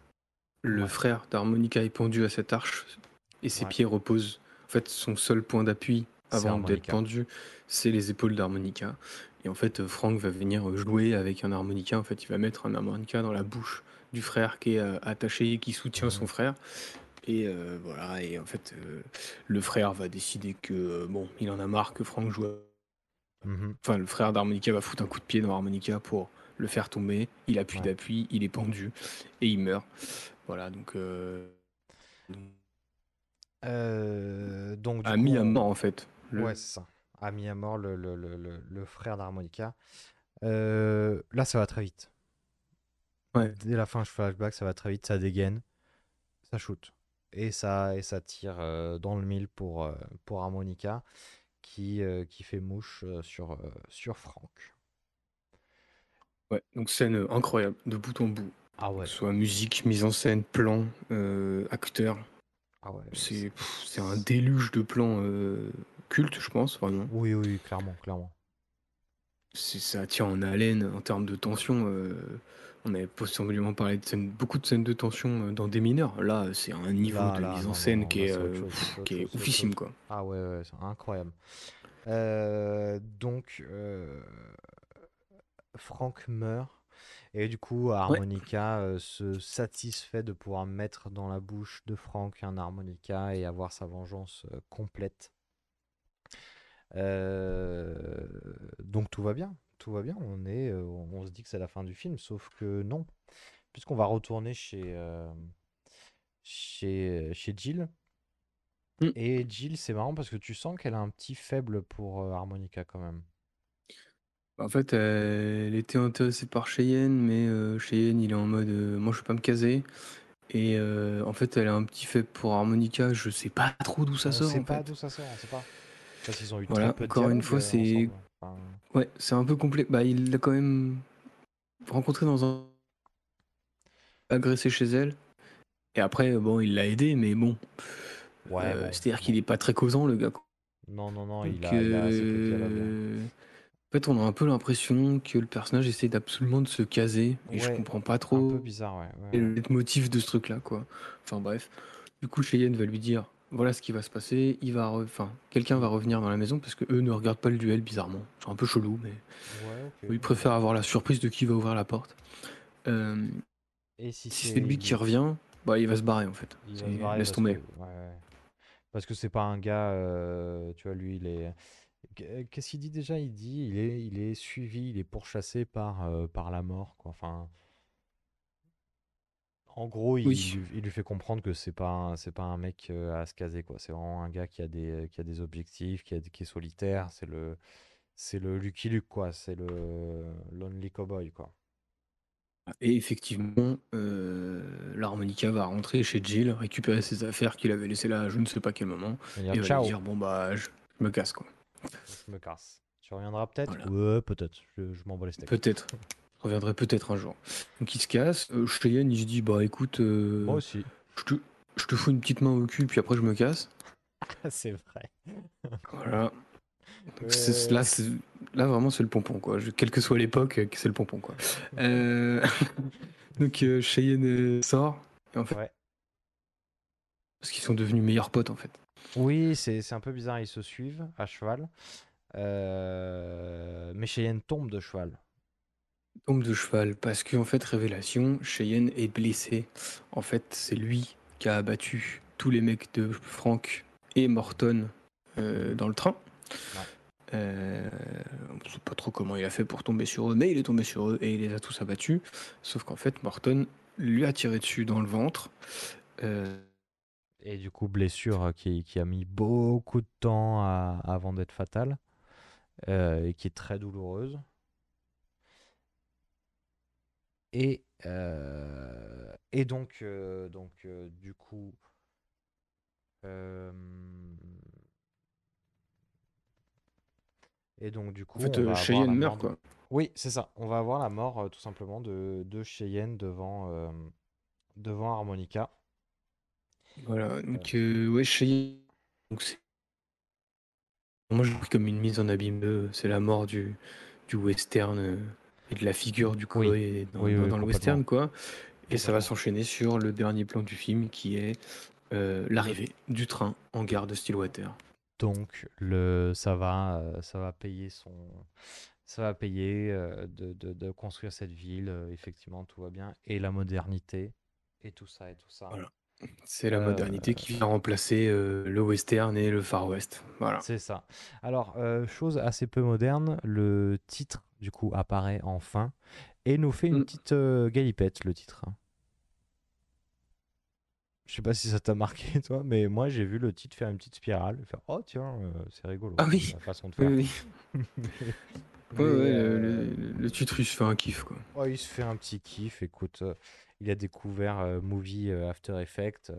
Le frère d'Harmonica est pendu à cette arche et ses pieds reposent. En fait, son seul point d'appui avant d'être pendu, c'est les épaules d'Harmonica. Et en fait, Franck va venir jouer avec un harmonica. En fait, il va mettre un harmonica dans la bouche du frère qui est euh, attaché et qui soutient son frère. Et euh, voilà, et en fait, euh, le frère va décider que, bon, il en a marre que Franck joue. Mm-hmm. Enfin, le frère d'harmonica va foutre un coup de pied dans harmonica pour le faire tomber. Il appuie d'appui, il est pendu et il meurt. Voilà, donc. donc du mis à mort, en fait. Ouais, c'est ça a mis à mort le, le, le, le frère d'Harmonica. Euh, là, ça va très vite. Ouais. Dès la fin, je flashback, ça va très vite, ça dégaine, ça shoot. Et ça, et ça tire euh, dans le mille pour, euh, pour Harmonica, qui, qui fait mouche sur, sur Franck. Ouais, donc scène incroyable, de bout en bout. Ah ouais. Soit musique, mise en scène, plan, acteur. Ah ouais. C'est un déluge de plans culte, je pense, vraiment. Oui, oui, clairement, clairement. Ça tient en haleine en termes de tension. Euh, on avait possiblement parlé de beaucoup de scènes de tension euh, dans des mineurs. Là, c'est un niveau de mise en scène qui est, euh, qui est oufissime, quoi. Ah ouais, ouais c'est incroyable. donc, Franck meurt. Et du coup, Harmonica se satisfait de pouvoir mettre dans la bouche de Franck un harmonica et avoir sa vengeance complète. Euh, donc tout va bien, tout va bien. On est, euh, on se dit que c'est la fin du film, sauf que non, puisqu'on va retourner chez euh, chez chez Jill. Mm. Et Jill, c'est marrant parce que tu sens qu'elle a un petit faible pour Harmonica quand même. En fait, elle était intéressée par Cheyenne, mais Cheyenne, il est en mode moi je peux pas me caser. Et en fait, elle a un petit faible pour Harmonica. Je sais pas trop d'où ça sort. sait pas d'où ça sort, on sait pas. Voilà, encore une fois, c'est ouais, c'est un peu complexe. Bah, il l'a quand même rencontré dans un agressé chez elle. Et après, bon, il l'a aidé, mais bon. Ouais, euh, C'est-à-dire qu'il est pas très causant, le gars. Non, non, non, il, a, euh, En fait, on a un peu l'impression que le personnage essaie absolument de se caser. Et je comprends pas trop. Un peu bizarre, ouais. le motif de ce truc-là, quoi. Enfin, bref. Du coup, Cheyenne va lui dire voilà ce qui va se passer. Il va, enfin, quelqu'un va revenir dans la maison parce que eux ne regardent pas le duel bizarrement. C'est un peu chelou, mais ils préfèrent avoir la surprise de qui va ouvrir la porte. Euh, Et si, c'est lui qui revient, bah il va se barrer en fait. Il va laisse tomber. Parce que c'est pas un gars, euh, tu vois, lui, il est. Qu'est-ce qu'il dit déjà? Il dit, il est, il est suivi, il est pourchassé par, euh, par la mort, quoi. Enfin, en gros, il, lui fait comprendre que c'est pas c'est pas un mec euh, à se caser quoi. C'est vraiment un gars qui a des qui a des objectifs, qui, a, qui est solitaire. C'est le c'est le Lucky Luke quoi. C'est le lonely cowboy quoi. Et effectivement, euh, l'harmonica va rentrer chez Jill, récupérer ses affaires qu'il avait laissées là je ne sais pas quel moment, et, va dire bon bah je me casse quoi. Je me casse. Tu reviendras peut-être Ouais, peut-être. Je, je m'en les steaks. Peut-être reviendrai peut-être un jour. Donc il se casse. Euh, Cheyenne, il se dit Bah écoute, euh, Moi aussi. je te, je te fous une petite main au cul, puis après je me casse. c'est vrai. Voilà. là, là, vraiment, c'est le pompon, quoi. quelle que soit l'époque, euh, c'est le pompon, quoi. Donc Cheyenne sort. Et en fait, Parce qu'ils sont devenus meilleurs potes en fait. Oui, c'est un peu bizarre, ils se suivent à cheval. Euh, mais Cheyenne tombe de cheval. Tombe de cheval, parce qu'en fait, révélation, Cheyenne est blessé. En fait, c'est lui qui a abattu tous les mecs de Frank et Morton euh, dans le train. Euh, on ne sait pas trop comment il a fait pour tomber sur eux, mais il est tombé sur eux et il les a tous abattus. Sauf qu'en fait, Morton lui a tiré dessus dans le ventre. Euh, et du coup, blessure qui, qui, a mis beaucoup de temps avant d'être fatale et qui est très douloureuse. Et, et donc, donc du coup, et donc, du coup, en fait, Cheyenne meurt, quoi. Oui, c'est ça. On va avoir la mort, tout simplement, de, de Cheyenne devant, devant Harmonica. Voilà, donc, ouais, Cheyenne. Donc, Moi, je pris comme une mise en abîme. C'est la mort du, du western et de la figure du coup dans, le western, quoi. Et ça va s'enchaîner sur le dernier plan du film qui est euh, l'arrivée du train en gare de Stillwater. Donc le, ça va, euh, ça va payer son, ça va payer euh, de, de, construire cette ville. effectivement, tout va bien et la modernité et tout ça et tout ça. C'est la modernité qui vient remplacer le western et le Far West. Voilà. C'est ça. Alors, chose assez peu moderne, le titre du coup apparaît enfin et nous fait une mm. petite galipette le titre. Je sais pas si ça t'a marqué, toi, mais moi j'ai vu le titre faire une petite spirale. Faire oh tiens, euh, c'est rigolo. Ah oui. La façon de faire. Oui, oui. ouais, ouais, le, le, titre il se fait un kiff quoi. Ouais, il se fait un petit kiff. Écoute, euh, il a découvert euh, Movie After Effects.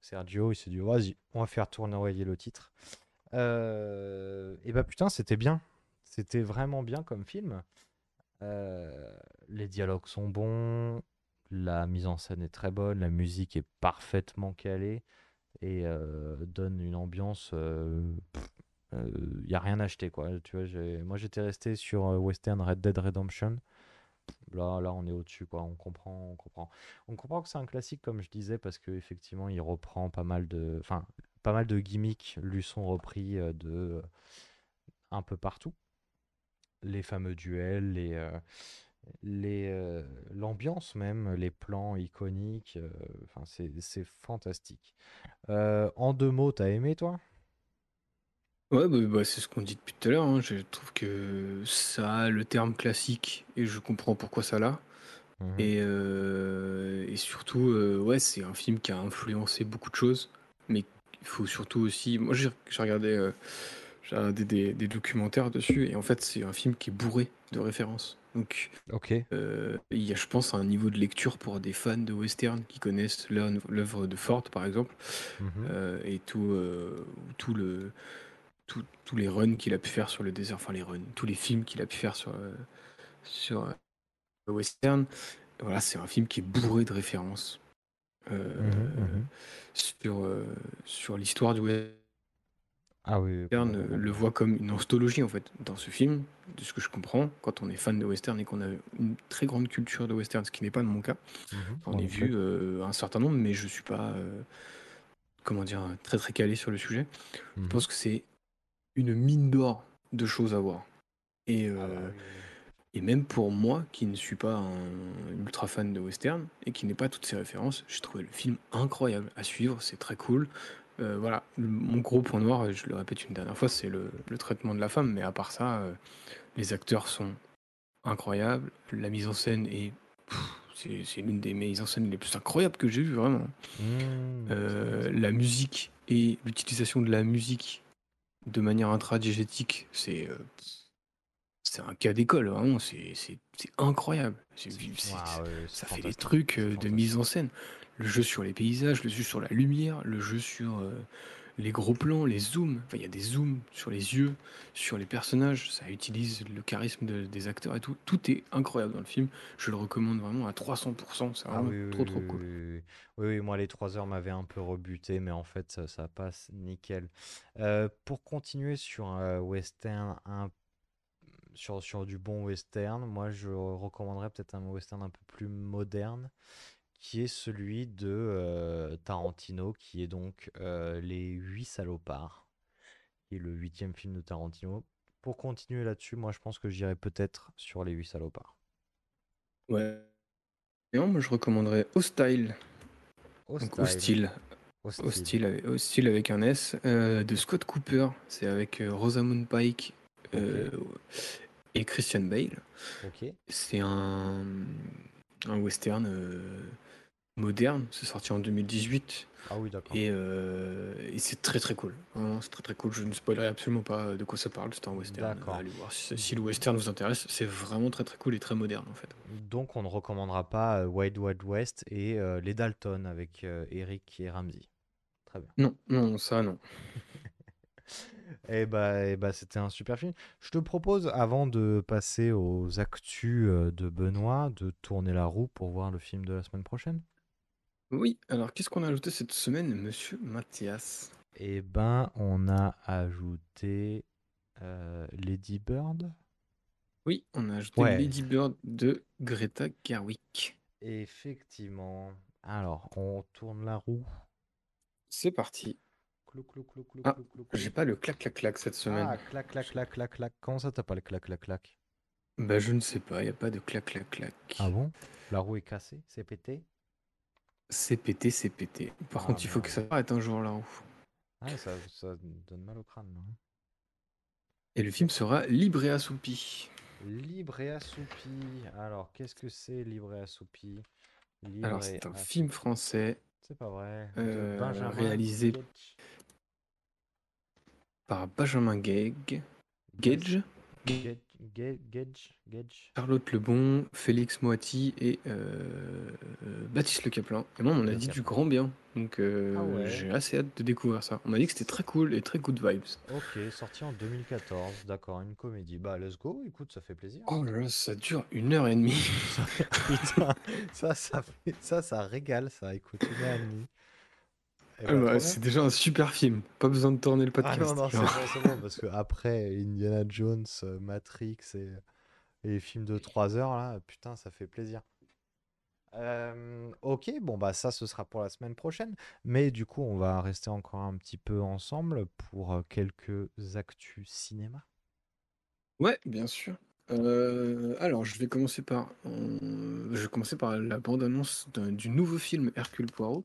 Sergio, il s'est dit vas-y, on va faire tourner le titre. et bah putain, c'était bien. C'était vraiment bien comme film. les dialogues sont bons, la mise en scène est très bonne, la musique est parfaitement calée et euh, donne une ambiance. Il euh, n'y euh, a rien à acheter quoi. Tu vois, moi j'étais resté sur Western Red Dead Redemption. Là, là, on est au-dessus, quoi. On comprend, on comprend. On comprend que c'est un classique, comme je disais, parce qu'effectivement, il reprend pas mal de, enfin, pas mal de gimmicks lui sont repris de un peu partout. Les fameux duels, les, les euh, l'ambiance même, les plans iconiques, euh, c'est fantastique. Euh, en deux mots, t'as aimé toi? Ouais, bah, bah, c'est ce qu'on dit depuis tout à l'heure. Hein. Je trouve que ça a le terme classique et je comprends pourquoi ça l'a. Mmh et, et, surtout, ouais, c'est un film qui a influencé beaucoup de choses, mais il faut surtout aussi. Moi, j'ai regardé, des, des, documentaires dessus et en fait, c'est un film qui est bourré de références. Donc, euh, il y a, je pense, un niveau de lecture pour des fans de western qui connaissent l'œuvre de Ford, par exemple, euh, et tout, euh, tout le, tous les runs qu'il a pu faire sur le désert, enfin les runs, tous les films qu'il a pu faire sur, sur le western. Voilà, c'est un film qui est bourré de références mmh mmh sur, sur l'histoire du western ah oui. Western le voit comme une anthologie en fait dans ce film, de ce que je comprends, quand on est fan de western et qu'on a une très grande culture de western, ce qui n'est pas de mon cas. Mmh on est vu euh, un certain nombre, mais je suis pas, euh, comment dire, très très calé sur le sujet. Je mmh pense que c'est une mine d'or de choses à voir. Et, ah bah euh, et même pour moi, qui ne suis pas un ultra fan de western et qui n'ai pas toutes ces références, j'ai trouvé le film incroyable à suivre, c'est très cool. Euh, voilà, mon gros point noir, je le répète une dernière fois, c'est le, traitement de la femme, mais à part ça, euh, les acteurs sont incroyables, la mise en scène est. C'est l'une des mises en scène les plus incroyables que j'ai vues, vraiment. Mmh, la musique et l'utilisation de la musique de manière intradigétique, c'est c'est un cas d'école, vraiment, c'est incroyable. ça fait des trucs de mise en scène. Le jeu sur les paysages, le jeu sur la lumière, le jeu sur euh, les gros plans, les zooms. Enfin, il y a des zooms sur les yeux, sur les personnages. Ça utilise le charisme des acteurs et tout. Tout est incroyable dans le film. Je le recommande vraiment à 300%. C'est ah vraiment trop, trop cool. Oui, oui, moi, les 3 heures m'avaient un peu rebuté, mais en fait, ça, passe nickel. Euh, pour continuer sur un western un sur, sur du bon western, moi je recommanderais peut-être un western un peu plus moderne qui est celui de euh, Tarantino, qui est donc euh, Les Huit Salopards, qui est le huitième film de Tarantino. Pour continuer là-dessus, moi je pense que j'irai peut-être sur Les Huit Salopards. Ouais. Non, moi je recommanderais Hostile. Donc Hostile. Hostile. Hostile. Hostile avec, un S. euh, de Scott Cooper. C'est avec Rosamund Pike et Christian Bale. Ok. C'est un, un western moderne. C'est sorti en 2018. Ah oui, d'accord. Et, euh, et c'est très très cool. C'est très très cool. Je ne spoilerai absolument pas de quoi ça parle. C'est un western. D'accord. Allez voir si, si le western vous intéresse. C'est vraiment très très cool et très moderne en fait. Donc on ne recommandera pas euh, Wild Wild West et euh, Les Dalton avec euh, Eric et Ramsey. Très bien. Non, non, ça non. Et bah, eh bah, c'était un super film. Je te propose, avant de passer aux actus de Benoît, de tourner la roue pour voir le film de la semaine prochaine. Oui, alors qu'est-ce qu'on a ajouté cette semaine, monsieur Mathias? Eh ben, on a ajouté euh, Lady Bird. Oui, on a ajouté Ouais. Lady Bird de Greta Gerwig. Effectivement. Alors, on tourne la roue. C'est parti. Clou, clou, clou, clou, Ah, clou, clou, clou. J'ai pas le clac clac clac cette semaine. Ah, clac, clac, clac, clac, clac. Comment ça, t'as pas le clac, clac, clac? Bah je ne sais pas, il y a pas de clac clac clac. Ah bon? La roue est cassée C'est pété? C'est pété, c'est pété. Par Ah, contre, il faut que ça arrête un jour roue. Ah, ça, ça donne mal au crâne. hein. Et le film sera libre et assoupi. Libre et assoupi. Alors, qu'est-ce que c'est libre et assoupi? Libre Alors c'est un assoupi. film français C'est pas vrai. euh, Benjamin réalisé Gage. par Benjamin Gage, Gage, Gage, Gage, Gage. Charlotte Lebon, Félix Moati et euh, euh, Baptiste Le Caplin. Et moi, on m'a Le dit du grand bien. Donc euh, Ah ouais. j'ai assez hâte de découvrir ça. On m'a dit que c'était très cool et très good vibes. Ok, sorti en 2014. D'accord, une comédie. Bah, let's go. Écoute, ça fait plaisir. Oh là là, ça dure une heure et demie. Putain, ça, ça, fait- ça, ça régale, ça. Écoute, une heure et demie. Eh Ah ben, bah, c'est déjà un super film. Pas besoin de tourner le Ah podcast. non, non, c'est bon, c'est bon, parce que après Indiana Jones, euh, Matrix et, et les films de 3 heures, là, putain, ça fait plaisir. Euh, ok, bon, bah ça, ce sera pour la semaine prochaine. Mais du coup, on va rester encore un petit peu ensemble pour euh, quelques actus cinéma. Ouais, bien sûr. Euh, alors, je vais commencer par, euh, je vais commencer par la bande-annonce d'un- du nouveau film Hercule Poirot.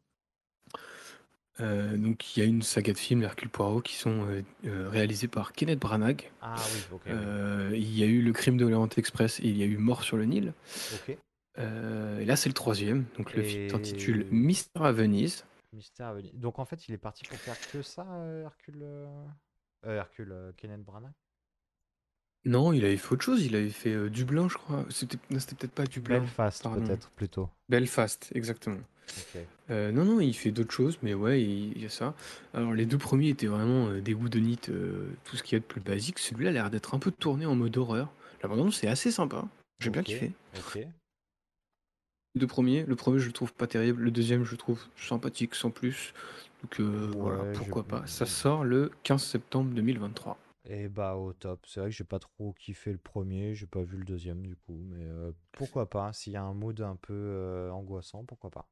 Euh, donc, il y a une saga de films Hercule Poirot qui sont euh, euh, réalisés par Kenneth Branagh. Ah oui, ok. oui. Il y a eu Le Crime de l'Orient Express et il y a eu Mort sur le Nil. Ok. Et là, c'est le troisième. Donc, le film Et- s'intitule Mystère à Venise. Mystère à venir. Donc en fait, il est parti pour faire que ça, Hercule, Hercule Kenneth Branagh? Non, il avait fait autre chose. Il avait fait Dublin, je crois. C'était non, c'était peut-être pas Dublin. Belfast, pardon. peut-être plutôt. Belfast, exactement. Ok. Euh, non, non, il fait d'autres choses, mais ouais, il, il y a ça. Alors, les deux premiers étaient vraiment euh, des woodonites, euh, tout ce qu'il y a de plus basique. Celui-là a l'air d'être un peu tourné en mode horreur. La bande c'est assez sympa. J'ai bien Ok, kiffé. Ok. Les deux premiers, le premier, je le trouve pas terrible. Le deuxième, je le trouve sympathique, sans plus. Donc, euh, voilà, Ouais, pourquoi pas. Ça sort le 15 septembre 2023. Et bah au top. C'est vrai que j'ai pas trop kiffé le premier, j'ai pas vu le deuxième du coup, mais euh, pourquoi pas. S'il y a un mood un peu euh, angoissant, pourquoi pas.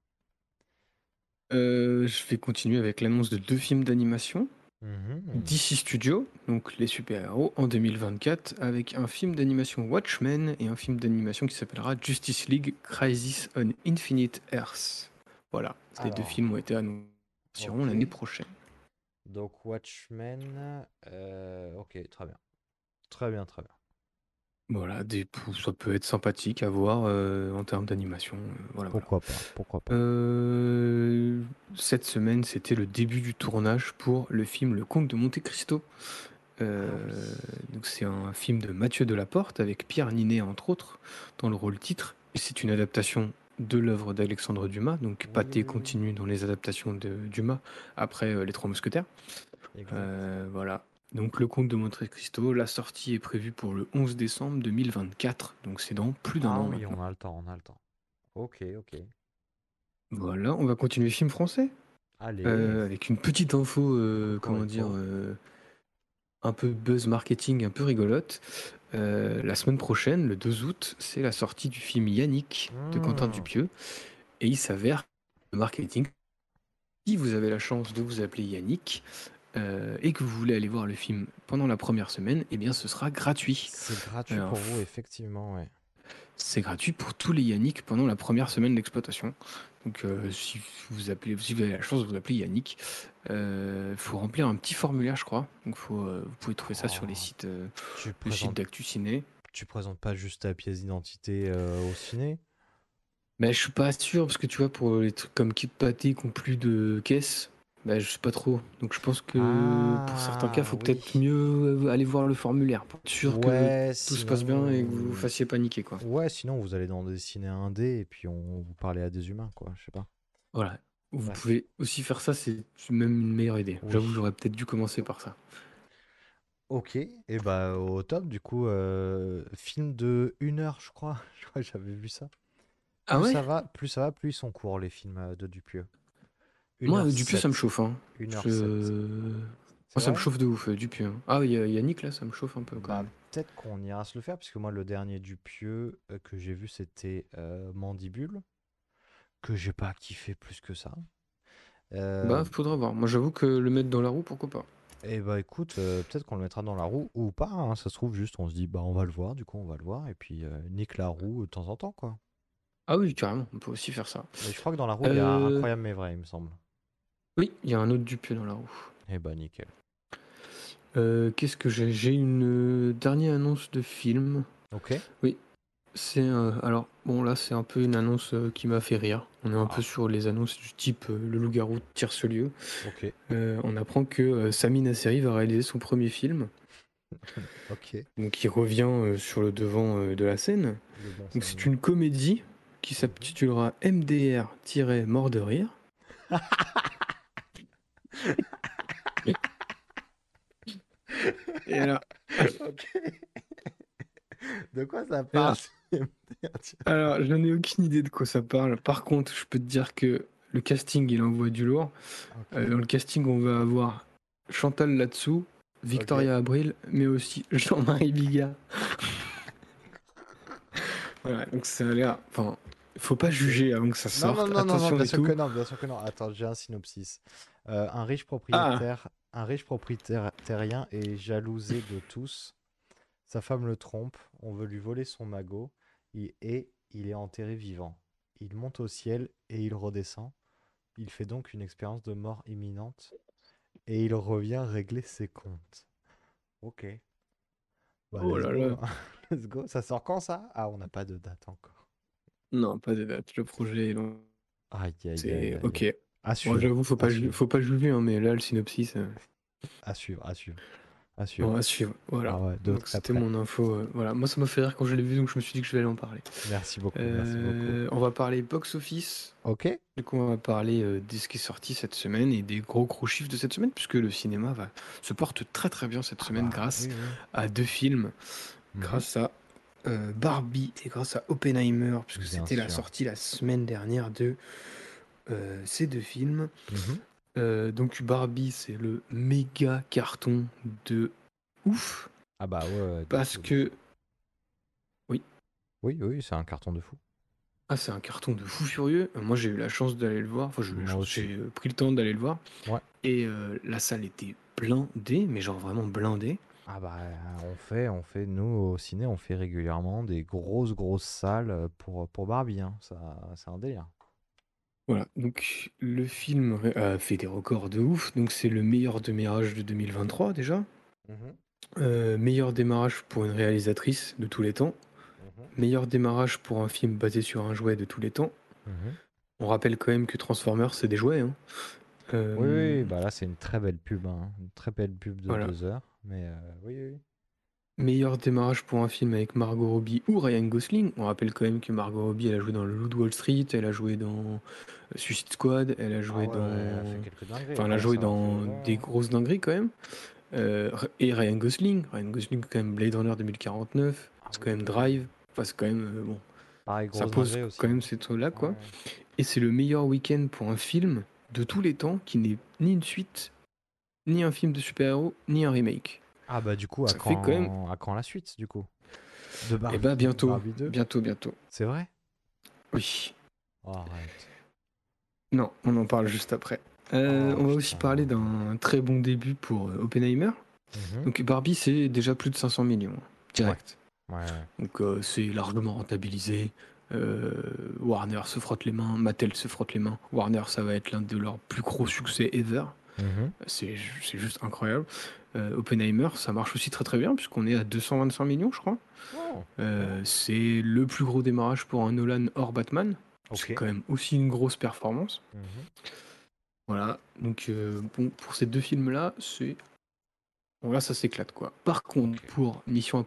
Euh, je vais continuer avec l'annonce de deux films d'animation. Mhm. DC Studio, donc les super-héros, en 2024, avec un film d'animation Watchmen et un film d'animation qui s'appellera Justice League Crisis on Infinite Earth. Voilà, les deux Alors. films ont été annoncés Ok. l'année prochaine. Donc Watchmen, euh, ok, très bien. Très bien, très bien. Voilà, des, ça peut être sympathique à voir en termes d'animation. voilà, voilà. Pourquoi pas, pourquoi pas. Cette semaine, c'était le début du tournage pour le film Le Comte de Monte Cristo. Ah oui. donc c'est un film de Mathieu Delaporte avec Pierre Ninet entre autres dans le rôle titre. C'est une adaptation de l'œuvre d'Alexandre Dumas. Donc Oui, Pathé oui, oui. continue dans les adaptations de Dumas après Les Trois Mousquetaires. Exact. Voilà. Donc le Comte de Monte Cristo, la sortie est prévue pour le 11 décembre 2024. Donc c'est dans plus d'un Ah an oui, maintenant. on a le temps, on a le temps. Ok, ok. Voilà, on va continuer film français. Allez. Euh, avec une petite info, euh, comment dire, euh, un peu buzz marketing, un peu rigolote. La semaine prochaine, le 2 août, c'est la sortie du film Yannick de Quentin Mmh. Dupieux. Et il s'avère, le marketing, si vous avez la chance de vous appeler Yannick euh, et que vous voulez aller voir le film pendant la première semaine, eh bien ce sera gratuit. C'est gratuit Alors, pour vous, effectivement, ouais. C'est gratuit pour tous les Yannick pendant la première semaine d'exploitation. Donc euh, si vous appelez, si vous avez la chance de vous appeler Yannick, il faut remplir un petit formulaire, je crois. Donc faut, euh, vous pouvez trouver ça sur les Oh, sites, euh, d'Actu Ciné. tu présentes pas juste ta pièce d'identité euh, au ciné? Mais je suis pas sûr parce que tu vois pour les trucs comme Kit Paté qui ont plus de caisse, bah, je sais pas trop. Donc je pense que pour certains cas, Ah, faut oui. peut-être mieux euh, aller voir le formulaire pour être sûr que tout se passe bien et que vous vous fassiez paniquer quoi. Ouais, sinon vous allez dans des ciné indés et puis on vous parlez à des humains, quoi, je sais pas. Voilà. Vous Ouais. pouvez aussi faire ça, c'est même une meilleure idée. Oui. J'avoue, j'aurais peut-être dû commencer par ça. Ok, et bah au top, du coup, euh, film de une heure, je crois. Je crois que j'avais vu ça. Ah Plus ouais? ça va, plus ça va, plus ils sont courts les films euh, de Dupieux. Moi, 1 h Dupieux, ça me 07 chauffe. Hein. 1 h Je... 07 Moi, ça me vrai? chauffe de ouf, euh, Dupieux. hein. Ah, il y a Yannick là, ça me chauffe un peu quand Bah même. peut-être qu'on ira se le faire, puisque moi le dernier Dupieux euh, que j'ai vu c'était euh, Mandibule, que j'ai pas kiffé plus que ça. Euh, Bah, faudra voir. Moi, j'avoue que le mettre dans la roue, pourquoi pas. et bah écoute, euh, peut-être qu'on le mettra dans la roue ou pas, hein, ça se trouve juste on se dit bah on va le voir, du coup on va le voir, et puis euh, nique la roue de temps en temps quoi. Ah oui, carrément, on peut aussi faire ça. Mais je crois que dans la roue il y a Euh, Incroyable mais vrai il me semble. Oui, il y a un autre Dupieux dans la roue. Et bah nickel. Euh, Qu'est-ce que j'ai? J'ai une euh, dernière annonce de film. Ok. Oui, c'est euh, alors bon là c'est un peu une annonce euh, qui m'a fait rire. On est un Ah. peu sur les annonces du type Le Loup-garou tire ce lieu. Ok. On apprend que Sami Nasseri va réaliser son premier film, Ok. donc il revient sur le devant de la scène. Bon Donc c'est une comédie qui s'intitulera MDR-mort de rire. Et alors, Ok. De quoi ça parle? alors, je n'en ai aucune idée de quoi ça parle. Par contre, je peux te dire que le casting, il envoie du lourd. Euh, dans le casting, on va avoir Chantal Latsou, Victoria Abril, mais aussi Jean-Marie Bigard. voilà, donc ça a l'air. Enfin, faut pas juger avant que ça sorte. non, non, non, non, bien sûr tout. que non, bien sûr que non. Attends, j'ai un synopsis. Euh, un riche Ah, propriétaire, un riche propriétaire est jalousé de tous. Sa femme le trompe, on veut lui voler son magot, il- et il est enterré vivant. Il monte au ciel et il redescend. Il fait donc une expérience de mort imminente et il revient régler ses comptes. Ok. Bah, oh là go. là. hein. Let's go. Ça sort quand ça? Ah, on n'a pas de date encore. Non, pas de date. Le projet est long. Aïe, aïe, aïe, C'est aïe. ok. À Bon, suivre, j'avoue, faut à pas, ju- faut pas juger, hein, mais là, le synopsis, euh, à suivre, à suivre, à suivre. va suivre. Voilà. Ah ouais, de Donc très c'était près. mon info. euh, voilà, moi ça m'a fait rire quand je l'ai vu, donc je me suis dit que je vais aller en parler. Merci beaucoup, merci beaucoup. Euh, on va parler box office. Ok, Du coup, on va parler euh, de ce qui est sorti cette semaine et des gros gros chiffres de cette semaine, puisque le cinéma va, se porte très très bien cette Ah semaine bah, grâce oui, oui. à deux films, Mhm. grâce à euh, Barbie et grâce à Oppenheimer, puisque Bien c'était la sûr. sortie la semaine dernière de euh, ces deux films. Mhm. Euh, donc Barbie, c'est le méga carton de ouf, Ah bah ouais, parce que fou. Oui, oui, c'est un carton de fou. ah, c'est un carton de fou furieux. Moi, j'ai eu la chance d'aller le voir. Enfin, j'ai euh, pris le temps d'aller le voir. Ouais. Et euh, la salle était blindée, mais genre vraiment blindée. Ah bah on fait, on fait, nous au ciné, on fait régulièrement des grosses grosses salles pour, pour Barbie, hein. Ça, c'est un délire. Voilà, donc le film ré- a fait des records de ouf. Donc c'est le meilleur démarrage de 2023 déjà. Mhm, Euh, meilleur démarrage pour une réalisatrice de tous les temps. mhm, Meilleur démarrage pour un film basé sur un jouet de tous les temps. mhm. On rappelle quand même que Transformers, c'est des jouets. hein. Euh, Oui, oui, oui, bah là c'est une très belle pub, hein. Une très belle pub de Voilà. deux heures. Mais euh, oui, oui, oui. Meilleur démarrage pour un film avec Margot Robbie ou Ryan Gosling. On rappelle quand même que Margot Robbie, elle a joué dans Le Loup de Wall Street, elle a joué dans Suicide Squad, elle a joué Ah ouais, dans. elle a fait quelques dingueries, Enfin, elle a joué dans des ouais. grosses dingueries quand même. Euh, et Ryan Gosling. Ryan Gosling, quand même, Blade Runner 2049. Ah C'est oui, quand même oui, Drive. Enfin, c'est quand même. euh, bon, Pareil, ça grosse pose dinguerie aussi. quand même ces trucs-là, quoi. Ouais. Et c'est le meilleur week-end pour un film de tous les temps qui n'est ni une suite, ni un film de super-héros, ni un remake. Ah bah du coup, à Ça fait quand, même- à quand la suite du coup De Et bah, bientôt. Barbie 2 Bientôt, bientôt. C'est vrai? Oui. Oh, arrête. Non, on en parle juste après. Euh, Oh, on va aussi parler d'un très bon début pour euh, Oppenheimer. Mhm. Donc Barbie, c'est déjà plus de 500 millions, direct. Ouais, ouais. Donc euh, c'est largement rentabilisé. Warner se frotte les mains, Mattel se frotte les mains. Warner, ça va être l'un de leurs plus gros succès ever. Mhm. C'est c'est juste incroyable. Euh, Oppenheimer, ça marche aussi très très bien puisqu'on est à 225 millions, je crois. Oh, Euh, c'est le plus gros démarrage pour un Nolan hors Batman. C'est quand même aussi une grosse performance. Mhm. Voilà, donc euh, bon, pour ces deux films-là, c'est. Bon, là, ça s'éclate, quoi. Par contre, pour Mission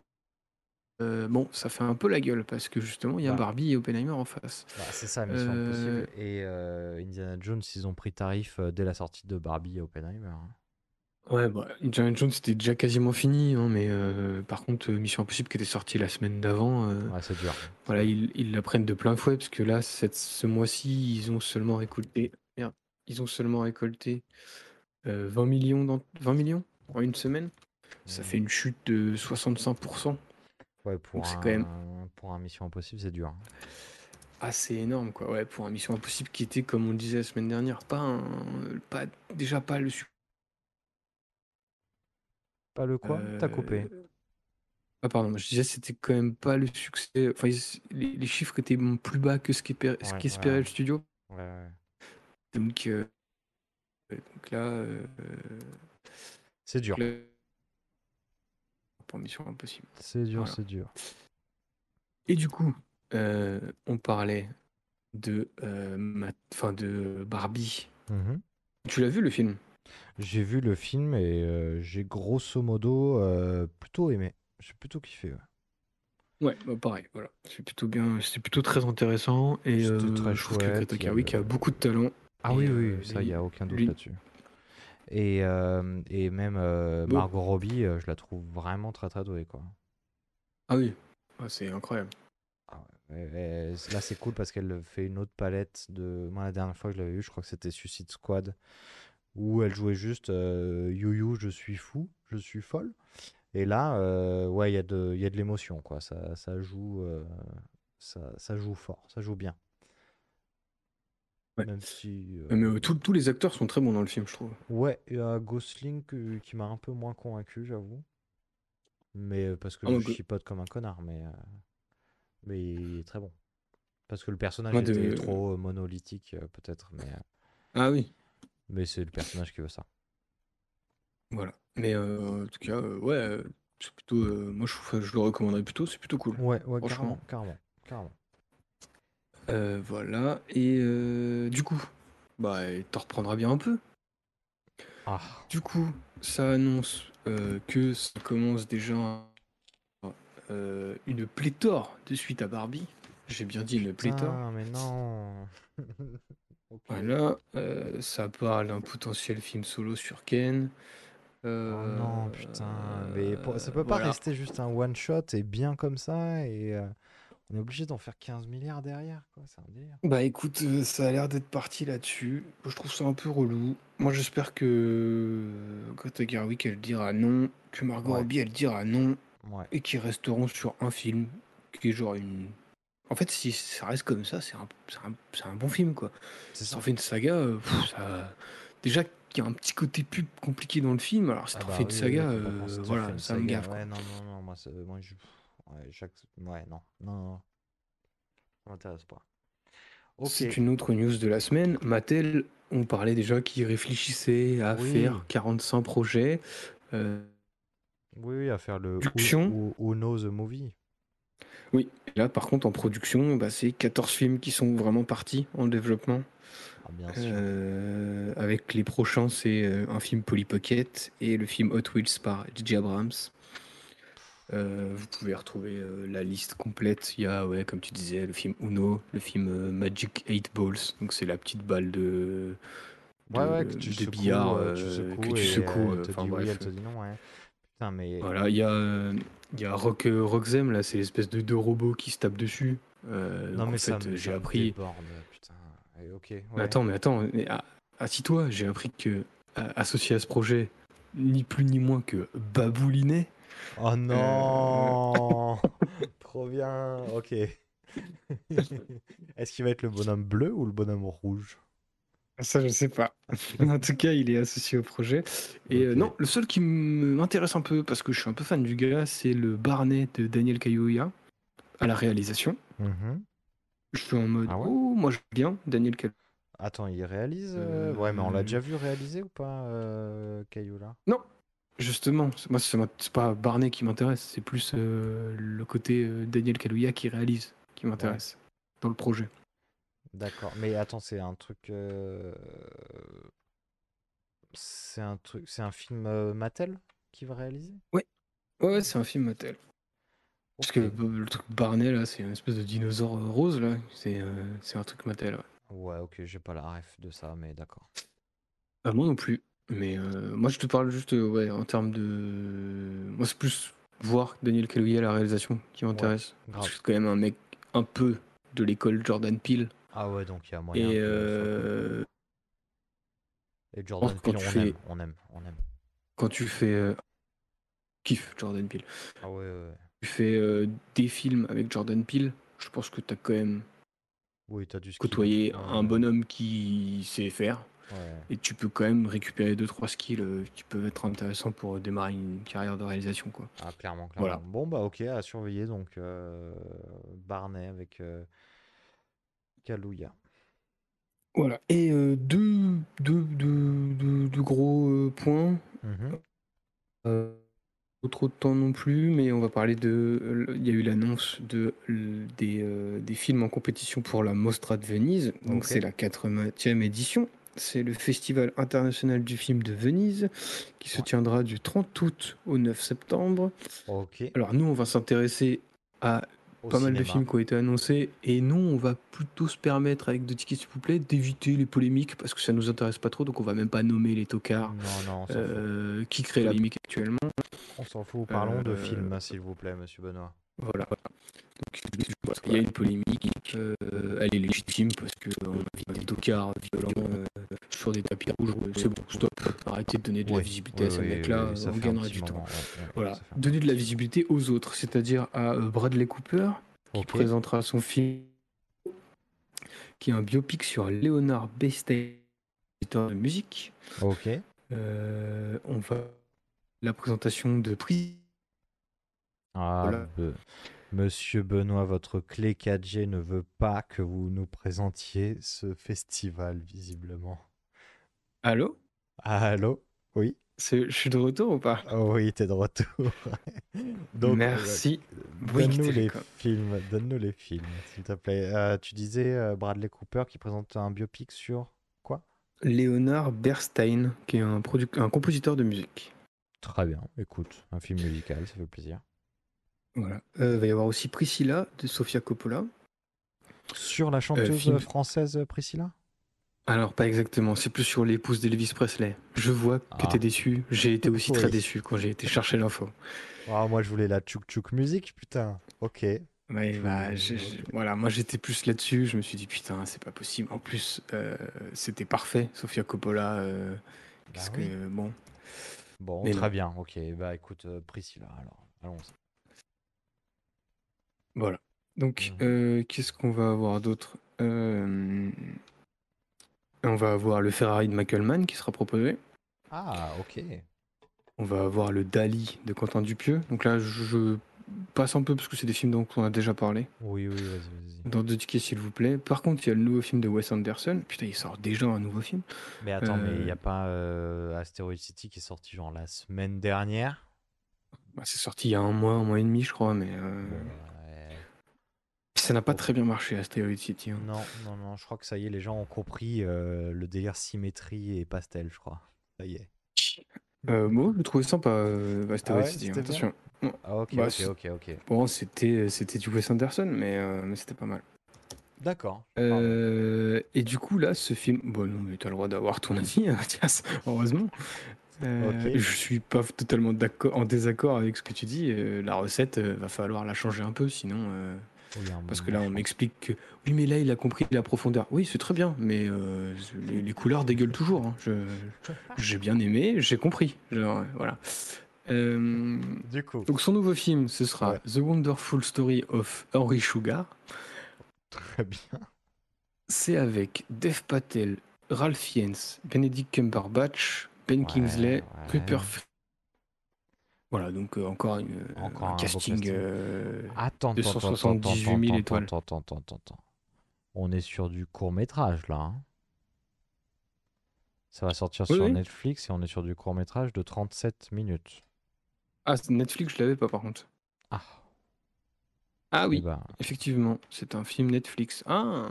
euh, bon, ça fait un peu la gueule parce que justement, il y a Bah. Barbie et Oppenheimer en face. Bah, c'est ça, Mission Euh, Impossible. Et euh, Indiana Jones, ils ont pris tarif dès la sortie de Barbie et Oppenheimer. hein. Ouais, bah, Indiana Jones, c'était déjà quasiment fini, hein, mais euh, par contre, euh, Mission Impossible qui était sortie la semaine d'avant, euh, Ouais, c'est dur. voilà, ils, ils la prennent de plein fouet parce que là, cette, ce mois-ci, ils ont seulement récolté. Merde, ils ont seulement récolté euh, 20 millions, dans, 20 millions en une semaine. Ça Mhm. fait une chute de 65%. Ouais, pour Donc c'est un, quand même- pour un Mission Impossible, c'est dur. hein. assez énorme quoi ouais pour un Mission Impossible qui était comme on le disait la semaine dernière pas un pas déjà pas le succès Pas le quoi? T'as coupé. ah pardon je disais c'était quand même pas le succès enfin les, les chiffres étaient plus bas que ce qu'espérait ce Ouais, qu'espérait ouais. le studio Ouais, donc, euh, donc là, euh, C'est dur. là, pour Mission Impossible C'est dur, Voilà. c'est dur. et du coup euh, on parlait de euh, ma- enfin de Barbie Mhm. tu l'as vu le film? J'ai vu le film et euh, j'ai grosso modo euh, plutôt aimé. J'ai plutôt kiffé. ouais. Ouais, bah pareil, voilà. C'est plutôt bien, c'est plutôt très intéressant et C'était euh, très je trouve que chouette, Greta il y a beaucoup de talent. Ah Et, oui, euh, oui, ça, il n'y a aucun doute lui- là-dessus. Et, et même. Margot Robbie, je la trouve vraiment très très douée. Quoi. Ah oui, Ah, c'est incroyable. Ah ouais, là, c'est cool parce qu'elle fait une autre palette de. Moi, la dernière fois que je l'avais vue, je crois que c'était Suicide Squad, où elle jouait juste euh, You You, je suis fou, je suis folle. Et là, euh, ouais, il y a de, y a de l'émotion, quoi. Ça, ça joue, euh, ça, ça joue fort, ça joue bien. Ouais. Même si. euh, Mais tous- les acteurs sont très bons dans le film, je trouve. Ouais, il y a Gosling qui m'a un peu moins convaincu, j'avoue. Mais parce que Ah, je Go- chipote comme un connard, mais, mais il est très bon. Parce que le personnage Moi, de- était trop monolithique, peut-être, mais, Ah oui, mais c'est le personnage qui veut ça. voilà. Mais euh, en tout cas, euh, ouais, euh, c'est plutôt. euh, moi, je, le recommanderais plutôt, c'est plutôt cool. Ouais, ouais, Franchement. carrément, carrément, carrément. Euh, voilà. Et euh, du coup, bah, t'en reprendras bien un peu. Ah, Du coup, ça annonce euh, que ça commence déjà euh, une pléthore de suite à Barbie. J'ai bien dit une pléthore. putain, mais non. Ok. Voilà, euh, ça parle d'un potentiel film solo sur Ken. Oh Euh, non, putain, mais pour- ça peut pas voilà. rester juste un one shot et bien comme ça, et euh, on est obligé d'en faire 15 milliards derrière, quoi. C'est un délire. Bah écoute, ça a l'air d'être parti là-dessus. Je trouve ça un peu relou. Moi j'espère que Greta Gerwig elle dira non, que Margot Ouais. Robbie elle dira non, Ouais. et qu'ils resteront sur un film qui est genre une. En fait, si ça reste comme ça, c'est un, un, un bon film quoi. Ça. t'en fais une saga, euh, pff, ça... déjà qu'il y a un petit côté pub compliqué dans le film, alors si Ah t'en bah fais une saga, oui, euh, voilà, une ça me gaffe. Ouais, non, non, non, moi, c'est- moi je. Ouais, chaque... ouais non, non, non. Ça m'intéresse pas. C'est une autre news de la semaine. Mattel, on parlait déjà qu'ils réfléchissaient à Oui. faire 45 projets. Euh, Oui, oui, à faire le Knows the Movie. Oui, là par contre en production, bah, c'est 14 films qui sont vraiment partis en développement. Ah, bien sûr. Euh, avec les prochains, c'est euh, un film Polly Pocket et le film Hot Wheels par J.J. Abrams. Euh, vous pouvez retrouver euh, la liste complète. Il y a, ouais, comme tu disais, le film Uno, le film euh, Magic 8 Balls. Donc c'est la petite balle de, de, Ouais, ouais, que tu de secoues, billard tu secoues que tu secoues. elle te enfin, dit oui, bref. elle te dit non, ouais. Putain, mais. Voilà, il y a, il y a Rock, euh, Roxem, là, c'est l'espèce de deux robots qui se tapent dessus. Euh, non, mais ça, j'ai appris. déborde, putain. Et ok, Mais attends, mais attends, mais, ah, assis-toi, j'ai appris que euh, associé à ce projet, ni plus ni moins que Baboulinet. Oh non Trop bien, ok. Est-ce qu'il va être le bonhomme bleu ou le bonhomme rouge? Ça, je sais pas. En tout cas, il est associé au projet. Et euh, Ok. non, le seul qui m'intéresse un peu, parce que je suis un peu fan du gars, c'est le Barnet de Daniel Kaluuya à la réalisation. Mhm. Je suis en mode, Ah ouais? oh, moi j'aime bien Daniel Kaluuya. Attends, il réalise euh, Ouais, mais on l'a Euh, déjà vu réaliser ou pas, euh, Caillou là Non, justement, c'est- moi ça c'est pas Barnet qui m'intéresse, c'est plus euh, le côté euh, Daniel Kaluuya qui réalise qui m'intéresse dans le projet. D'accord. Mais attends, c'est un truc. euh, C'est un truc. C'est un film euh, Mattel qui va réaliser? Ouais, ouais, c'est un film Mattel. Parce que Ok. le truc Barnet là, c'est une espèce de dinosaure euh, rose là, c'est euh, c'est un truc Mattel. ouais. Ouais, ok, j'ai pas la ref de ça, mais d'accord. Moi non plus. Mais euh, moi, je te parle juste euh, ouais, en termes de. Moi, c'est plus voir Daniel Kaluuya à la réalisation qui m'intéresse. Parce grave. que c'est quand même un mec un peu de l'école Jordan Peele. Ah ouais, donc il y a moyen Et, que euh, Et Jordan quand Peele, on fais- aime, on aime, on aime. quand tu fais. euh, Kiff Jordan Peele. Ah ouais, ouais. Tu fais euh, des films avec Jordan Peele, je pense que tu as quand même Oui, t'as skill. côtoyé Ouais, un bonhomme qui sait faire. ouais. Et tu peux quand même récupérer deux trois skills qui peuvent être intéressants pour démarrer une carrière de réalisation. quoi. Ah, clairement, clairement. Voilà. Bon, bah ok, à surveiller donc euh, Barnet avec euh, Voilà. Et euh, deux, deux, deux, deux- deux gros euh, points. Mhm. Euh, pas trop de temps non plus, mais on va parler de. Il y a eu l'annonce de, des, des films en compétition pour la Mostra de Venise. Donc c'est la 80e édition. C'est le Festival international du film de Venise qui se tiendra du 30 août au 9 septembre. Ok. Alors nous, on va s'intéresser à Pas mal de films qui ont été annoncés. Et nous on va plutôt se permettre avec deux tickets s'il vous plaît d'éviter les polémiques parce que ça nous intéresse pas trop donc on va même pas nommer les tocards Non, non, euh, qui créent la polémique actuellement. On s'en fout. Parlons de euh, films, s'il vous plaît, monsieur Benoît. Voilà donc voilà, il y a une polémique euh, elle est légitime parce que on a des tocards violents euh, sur des tapis rouges. C'est bon stop. Arrêtez de donner de la visibilité à ces oui, mecs là oui, ça on gagnera du temps. voilà. donner de la visibilité aux autres c'est-à-dire à euh, Bradley Cooper qui présentera son film qui est un biopic sur Leonard compositeur de musique. Ok. Euh, on va la présentation de prix. Ah, Voilà. be- Monsieur Benoît, votre clé 4G ne veut pas que vous nous présentiez ce festival, visiblement. Allô? Allô? Oui Je suis de retour ou pas? Oh Oui, t'es de retour. Donc, Merci. euh, donne-nous les films, donne-nous les films, s'il te plaît. Euh, tu disais euh, Bradley Cooper qui présente un biopic sur quoi? Leonard Bernstein, qui est un compositeur de musique. Très bien, écoute, un film musical, ça fait plaisir. Voilà. Euh, il va y avoir aussi Priscilla de Sofia Coppola. Sur la chanteuse Euh, film- française Priscilla? Alors, pas exactement, c'est plus sur l'épouse d'Elvis Presley. Je vois que Ah. t'es déçu. J'ai été aussi très déçu quand j'ai été chercher l'info. Ah, Moi, je voulais la tchouk tchouk musique, putain. Ok. Ouais, bah, voilà, moi j'étais plus là-dessus. Je me suis dit, putain, c'est pas possible. En plus, euh, c'était parfait, Sofia Coppola. euh, parce Bah oui. que, bon. Bon, Mais très non. bien. Ok, bah écoute, Priscilla, alors, allons Voilà. Donc, Mhm. euh, qu'est-ce qu'on va avoir d'autre? Euh, On va avoir le Ferrari de Michael Mann qui sera proposé. Ah, ok. On va avoir le Dali de Quentin Dupieux. Donc là, je, je passe un peu parce que c'est des films dont on a déjà parlé. Oui, oui, vas-y, vas-y. Dans deux tickets, s'il vous plaît. Par contre, il y a le nouveau film de Wes Anderson. Putain, il sort déjà un nouveau film. Mais attends, mais il n'y Euh, a pas euh, Asteroid City qui est sorti genre la semaine dernière? Bah, c'est sorti il y a un mois, un mois et demi, je crois, mais euh. Ça n'a pas très bien marché, Asteroid City. hein. Non, non, non, je crois que ça y est, les gens ont compris euh, le délire symétrie et pastel, je crois. Ça y est. Euh, moi, je le trouvais sympa, euh, Asteroid Ah ouais, City. hein, attention. Ah, ok, Bah, ok, ok, ok. Bon, c'était c'était du Wes Anderson, mais, euh, mais c'était pas mal. D'accord. Euh, et du coup, là, ce film. Bon, non, mais t'as le droit d'avoir ton avis, hein, Mathias, heureusement. Euh. Je suis pas totalement en désaccord avec ce que tu dis. euh, la recette, euh, va falloir la changer un peu, sinon. Oui, un parce que là, on m'explique que. Oui, mais là, il a compris la profondeur. Oui, c'est très bien, mais euh, les, les couleurs dégueulent toujours. hein. Je- J'ai bien aimé, j'ai compris. Genre, voilà. Euh, Du coup, donc, son nouveau film, ce sera Ouais. The Wonderful Story of Henry Sugar. très bien. C'est avec Dev Patel, Ralph Fiennes, Benedict Cumberbatch, Ben Ouais, Kingsley, ouais. Rupert Friend. Voilà, donc euh, encore, une, Encore un, casting. casting. euh, Attends, attends, 278 000 attends, étoiles. attends, attends, attends, attends, attends. On est sur du court métrage là. hein. Ça va sortir Oui, sur oui. Netflix et on est sur du court métrage de 37 minutes. Ah, c'est Netflix, je l'avais pas par contre. Ah, Ah eh oui, ben, effectivement, c'est un film Netflix. Ah,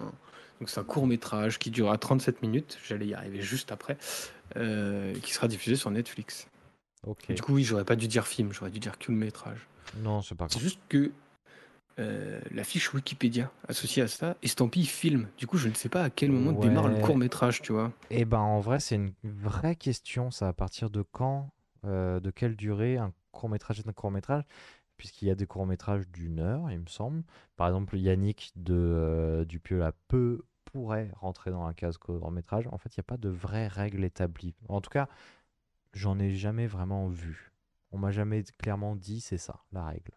donc c'est un court métrage qui durera 37 minutes. J'allais y arriver juste après, euh, qui sera diffusé sur Netflix. Du coup, oui, j'aurais pas dû dire film, j'aurais dû dire court métrage. Non, c'est pas C'est juste que euh, la fiche Wikipédia associée à ça estampille film. Du coup, je ne sais pas à quel moment démarre le Ouais. court métrage, tu vois. Eh ben, en vrai, c'est une vraie question. Ça, à partir de quand, euh, de quelle durée un court métrage est un court métrage Puisqu'il y a des courts métrages d'une heure, il me semble. Par exemple, Yannick de euh, Dupieux peut pourrait rentrer dans la case court métrage. En fait, il n'y a pas de vraie règle établie. En tout cas, j'en ai jamais vraiment vu. On m'a jamais clairement dit c'est ça la règle.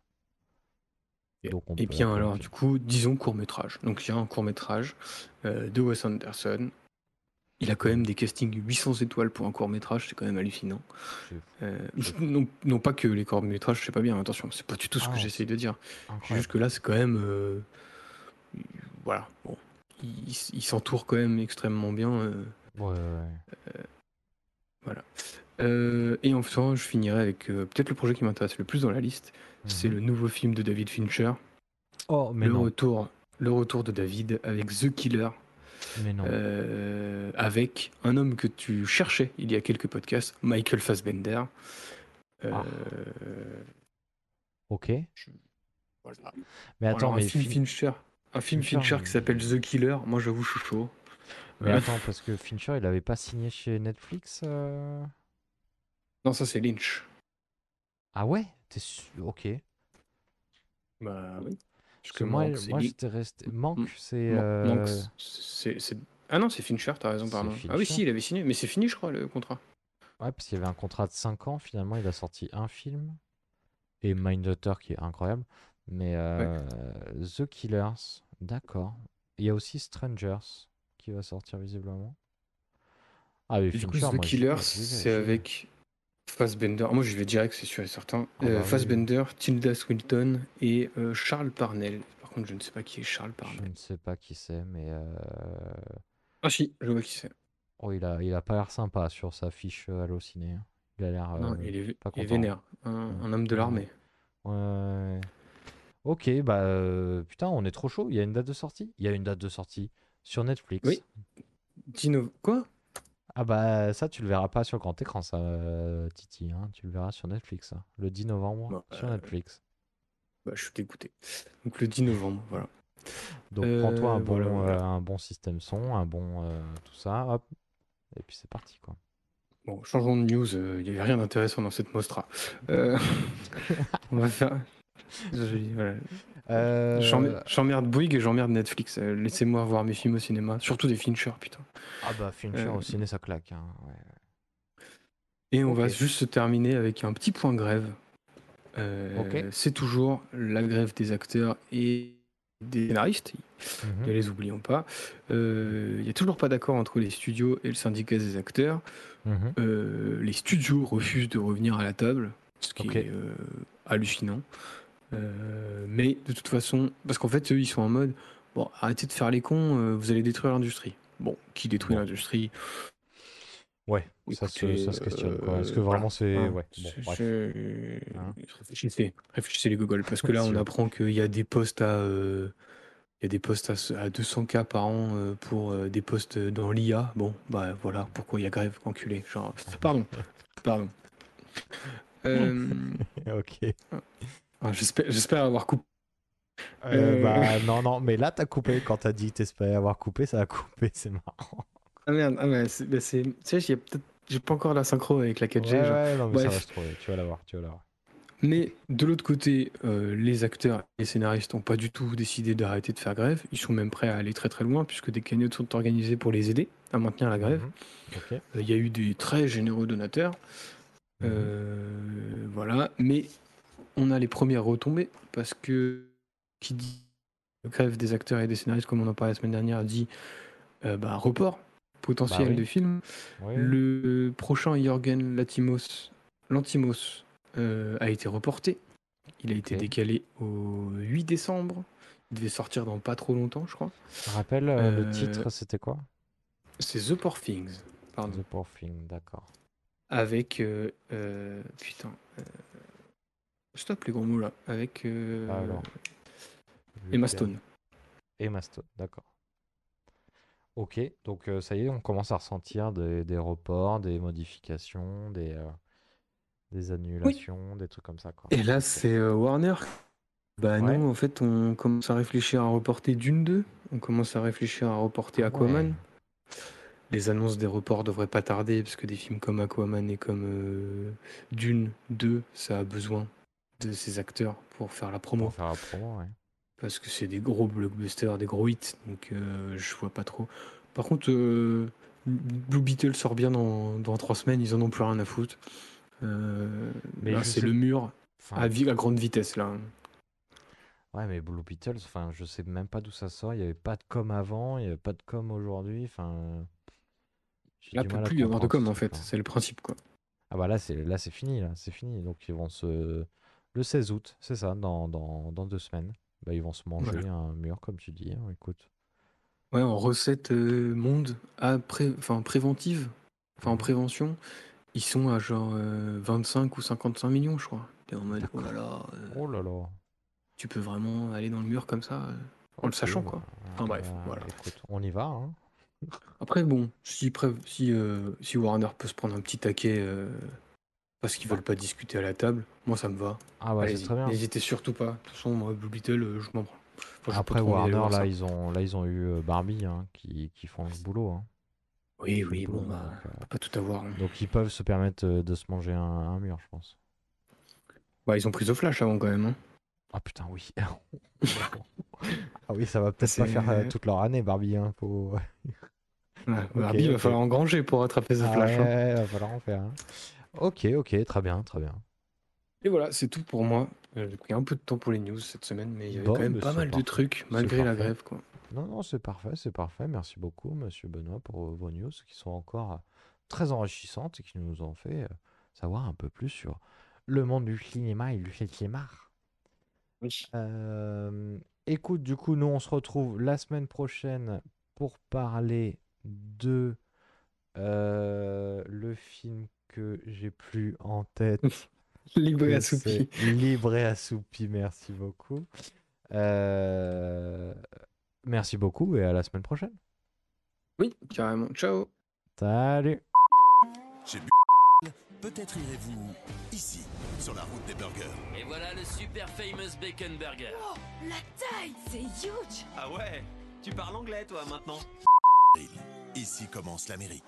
Donc on Et peut- bien alors, du coup, disons court métrage. Donc il y a un court métrage de Wes Anderson. Il a quand même des castings 800 étoiles pour un court métrage, c'est quand même hallucinant. Euh, je- non, non pas que les courts métrages, c'est pas bien, attention, c'est pas du tout ce Ah que non, j'essaye de dire. Juste que là, c'est quand même. euh, voilà, bon. Il, il s'entoure quand même extrêmement bien. euh, Ouais, ouais, ouais. Euh, et enfin, je finirai avec euh, peut-être le projet qui m'intéresse le plus dans la liste. C'est Mhm. le nouveau film de David Fincher. Oh, mais le, non. retour, le retour de David avec The Killer. Mais non. euh, avec un homme que tu cherchais il y a quelques podcasts, Michael Fassbender. Euh, Ah. Ok. voilà. Mais attends, Alors, un mais film Fin- Fincher, un film Fincher, qui s'appelle The Killer. Moi, j'avoue, je suis chaud. Mais attends, parce que Fincher, il avait pas signé chez Netflix euh non, ça c'est Lynch. Ah ouais? T'es sûr Ok. Bah oui. Parce que moi, moi j'étais resté. Manque, M- c'est. Man- euh, Manque, c'est- c'est- Ah non, c'est Fincher, t'as raison, pardon. Ah oui, Fincher. si, il avait signé, mais c'est fini, je crois, le contrat. Ouais, parce qu'il y avait un contrat de 5 ans, finalement, il a sorti un film. Et Mindhunter qui est incroyable. Mais euh, The Killers, d'accord. Il y a aussi Strangers qui va sortir visiblement. Ah oui, du coup, Fincher, The moi, j'y Killer, vais, j'y vais, c'est avec Fassbender. Moi, je vais direct, c'est sûr et certain. Ah bah Euh, oui, Fassbender, Tilda Swinton et euh, Charles Parnell. Par contre, je ne sais pas qui est Charles Je Parnell. ne sais pas qui c'est, mais. euh, Ah si, je vois qui c'est. Oh, il a, il a pas l'air sympa sur sa fiche Allociné. hein. Il a l'air. Non, il est, pas il est vénère. Un, un homme de l'armée. Ouais. Ok, bah euh, putain, on est trop chaud. Il y a une date de sortie? Il y a une date de sortie sur Netflix. Oui. Dino... Quoi? Ah bah ça, tu le verras pas sur grand écran, ça, euh, Titi. hein. Tu le verras sur Netflix, hein, le 10 novembre Bon, sur euh, Netflix. bah, Je suis dégoûté. Donc le 10 novembre, voilà. Donc euh, prends-toi un, bon, voilà, voilà. euh, un bon système son, un bon euh, tout ça, hop. Et puis c'est parti quoi. Bon, changeons de news, il n'y avait rien d'intéressant dans cette Mostra. Euh, on va faire... Je- voilà. Euh, J'emmerde Bouygues et j'emmerde Netflix. Euh, Laissez-moi voir mes films au cinéma, surtout des Fincher, putain. Ah bah Fincher Euh, au ciné, ça claque. hein, ouais. Et on va juste se terminer avec un petit point grève. Euh, Ok. C'est toujours la grève des acteurs et des scénaristes. Mhm. Ne les oublions pas. Euh, Il n'y a toujours pas d'accord entre les studios et le syndicat des acteurs. Mhm. Euh, les studios refusent de revenir à la table, ce qui est euh, hallucinant. Euh, mais de toute façon, parce qu'en fait, eux, ils sont en mode bon, arrêtez de faire les cons, euh, vous allez détruire l'industrie. Bon, qui détruit Bon. l'industrie? Ouais, ça, se, Écoutez, ça se questionne euh, Est-ce que vraiment voilà. c'est. Hein, ouais, bon, je- Hein. Réfléchissez, réfléchissez les gogoles, parce que là, on apprend qu'il y a des postes à. euh, il y a des postes à, à 200K par an euh, pour euh, des postes dans l'IA. Bon, bah voilà, pourquoi il y a grève, enculé. Genre, pardon, pardon. Euh, ok. Ah, J'espère avoir coupé. Euh, Euh, bah non, non, mais là t'as coupé. Quand t'as dit que t'espérais avoir coupé, ça a coupé, c'est marrant. Ah merde, ah c'est, tu sais, j'ai peut-être, j'ai pas encore la synchro avec la 4G. Ouais, genre. ouais, non, mais ça va se trouver. Tu vas l'avoir, tu vas l'avoir. Mais de l'autre côté, euh, les acteurs et les scénaristes n'ont pas du tout décidé d'arrêter de faire grève. Ils sont même prêts à aller très très loin puisque des cagnottes sont organisées pour les aider à maintenir la grève. Mhm. Euh, Il y a eu des très généreux donateurs. Euh, voilà. Mais on a les premières retombées parce que qui dit grève des acteurs et des scénaristes, comme on en parlait la semaine dernière, dit euh, bah, report. potentiel Bah oui. de film. Oui, Le prochain Jorgen Latimos, Lantimos euh, a été reporté. Il a été décalé au 8 décembre. Il devait sortir dans pas trop longtemps, je crois. Je rappelle, euh, le titre, c'était quoi? C'est The Poor Things. Pardon. The Poor Thing, d'accord. Avec. putain. Stop les gros mots là. Avec. euh, Ah, alors. Emma. Stone. Emma Stone, d'accord. Ok, donc euh, ça y est, on commence à ressentir des, des reports, des modifications, des, euh, des annulations, des trucs comme ça, quoi. Et là, c'est euh, Warner. Bah Ouais. non, en fait, on commence à réfléchir à reporter Dune 2. On commence à réfléchir à reporter Aquaman. Ouais. Les annonces des reports devraient pas tarder, parce que des films comme Aquaman et comme Dune 2, ça a besoin de ces acteurs pour faire la promo. Pour faire la promo, ouais. Parce que c'est des gros blockbusters, des gros hits, donc euh, je vois pas trop. Par contre, euh, Blue Beetle sort bien dans, dans trois semaines, ils en ont plus rien à foutre. Euh, Mais là, c'est sais- le mur Enfin, à, à grande vitesse, là. ouais, mais Blue Beetles, enfin, je sais même pas d'où ça sort. Il y avait pas de com avant, il y avait pas de com aujourd'hui. Enfin, Là, peut plus y avoir de com, en fait. truc-là. C'est le principe, quoi. Ah bah là, c'est là, c'est fini, là, c'est fini. Donc ils vont se le 16 août, c'est ça, dans, dans, dans deux semaines. Bah, ils vont se manger Voilà. un mur, comme tu dis. hein, écoute. Ouais, en recette euh, monde à pré- enfin, préventive, enfin en Mhm. prévention, ils sont à genre euh, 25 ou 55 millions, je crois. T'es en mode, oh D'accord. là là, euh, Oh là là. tu peux vraiment aller dans le mur comme ça, euh, en le sachant, bah, quoi. Enfin, bref, bah, voilà. Écoute, on y va. Hein. Après, bon, si, si, euh, si Warner peut se prendre un petit taquet euh, parce qu'ils veulent pas discuter à la table, moi ça me va. Ah bah c'est très bien. n'hésitez surtout pas. De toute façon, moi, Blue Beetle, euh, je m'en prends. Enfin, Après Warner, là ça. ils ont là ils ont eu euh, Barbie hein, qui, qui font le boulot. hein. Oui, oui, bon, boulot, bah, donc, euh, on peut pas tout avoir. hein. donc, ils peuvent se permettre de se manger un, un mur, je pense. Bah, ils ont pris The Flash avant quand même. hein. Ah putain oui. ah oui, ça va peut-être pas faire toute leur année Barbie. Hein, faut... Ouais, Ok, Barbie, il va falloir engranger pour rattraper The Ah Flash. hein. ouais, va falloir en faire. Ok, ok, très bien, très bien. Et voilà, c'est tout pour moi. Euh, J'ai pris un peu de temps pour les news cette semaine, mais il y avait Bon, quand même mais pas c'est mal de parfait. trucs C'est malgré la parfait. grève. Quoi. Non, non, c'est parfait, c'est parfait. Merci beaucoup, monsieur Benoît, pour euh, vos news qui sont encore euh, très enrichissantes et qui nous ont fait euh, savoir un peu plus sur le monde du cinéma et du cinéma. Euh, écoute, du coup, nous, on se retrouve la semaine prochaine pour parler de euh, le film que j'ai plus en tête. Libre et assoupi. Libre et assoupi, merci beaucoup. Euh, merci beaucoup et à la semaine prochaine. Oui, carrément. Ciao. Salut. Peut-être irez-vous ici, sur la route des burgers. Et voilà le super famous bacon burger. La taille, c'est huge Ah ouais Tu parles anglais toi maintenant Ici commence l'Amérique.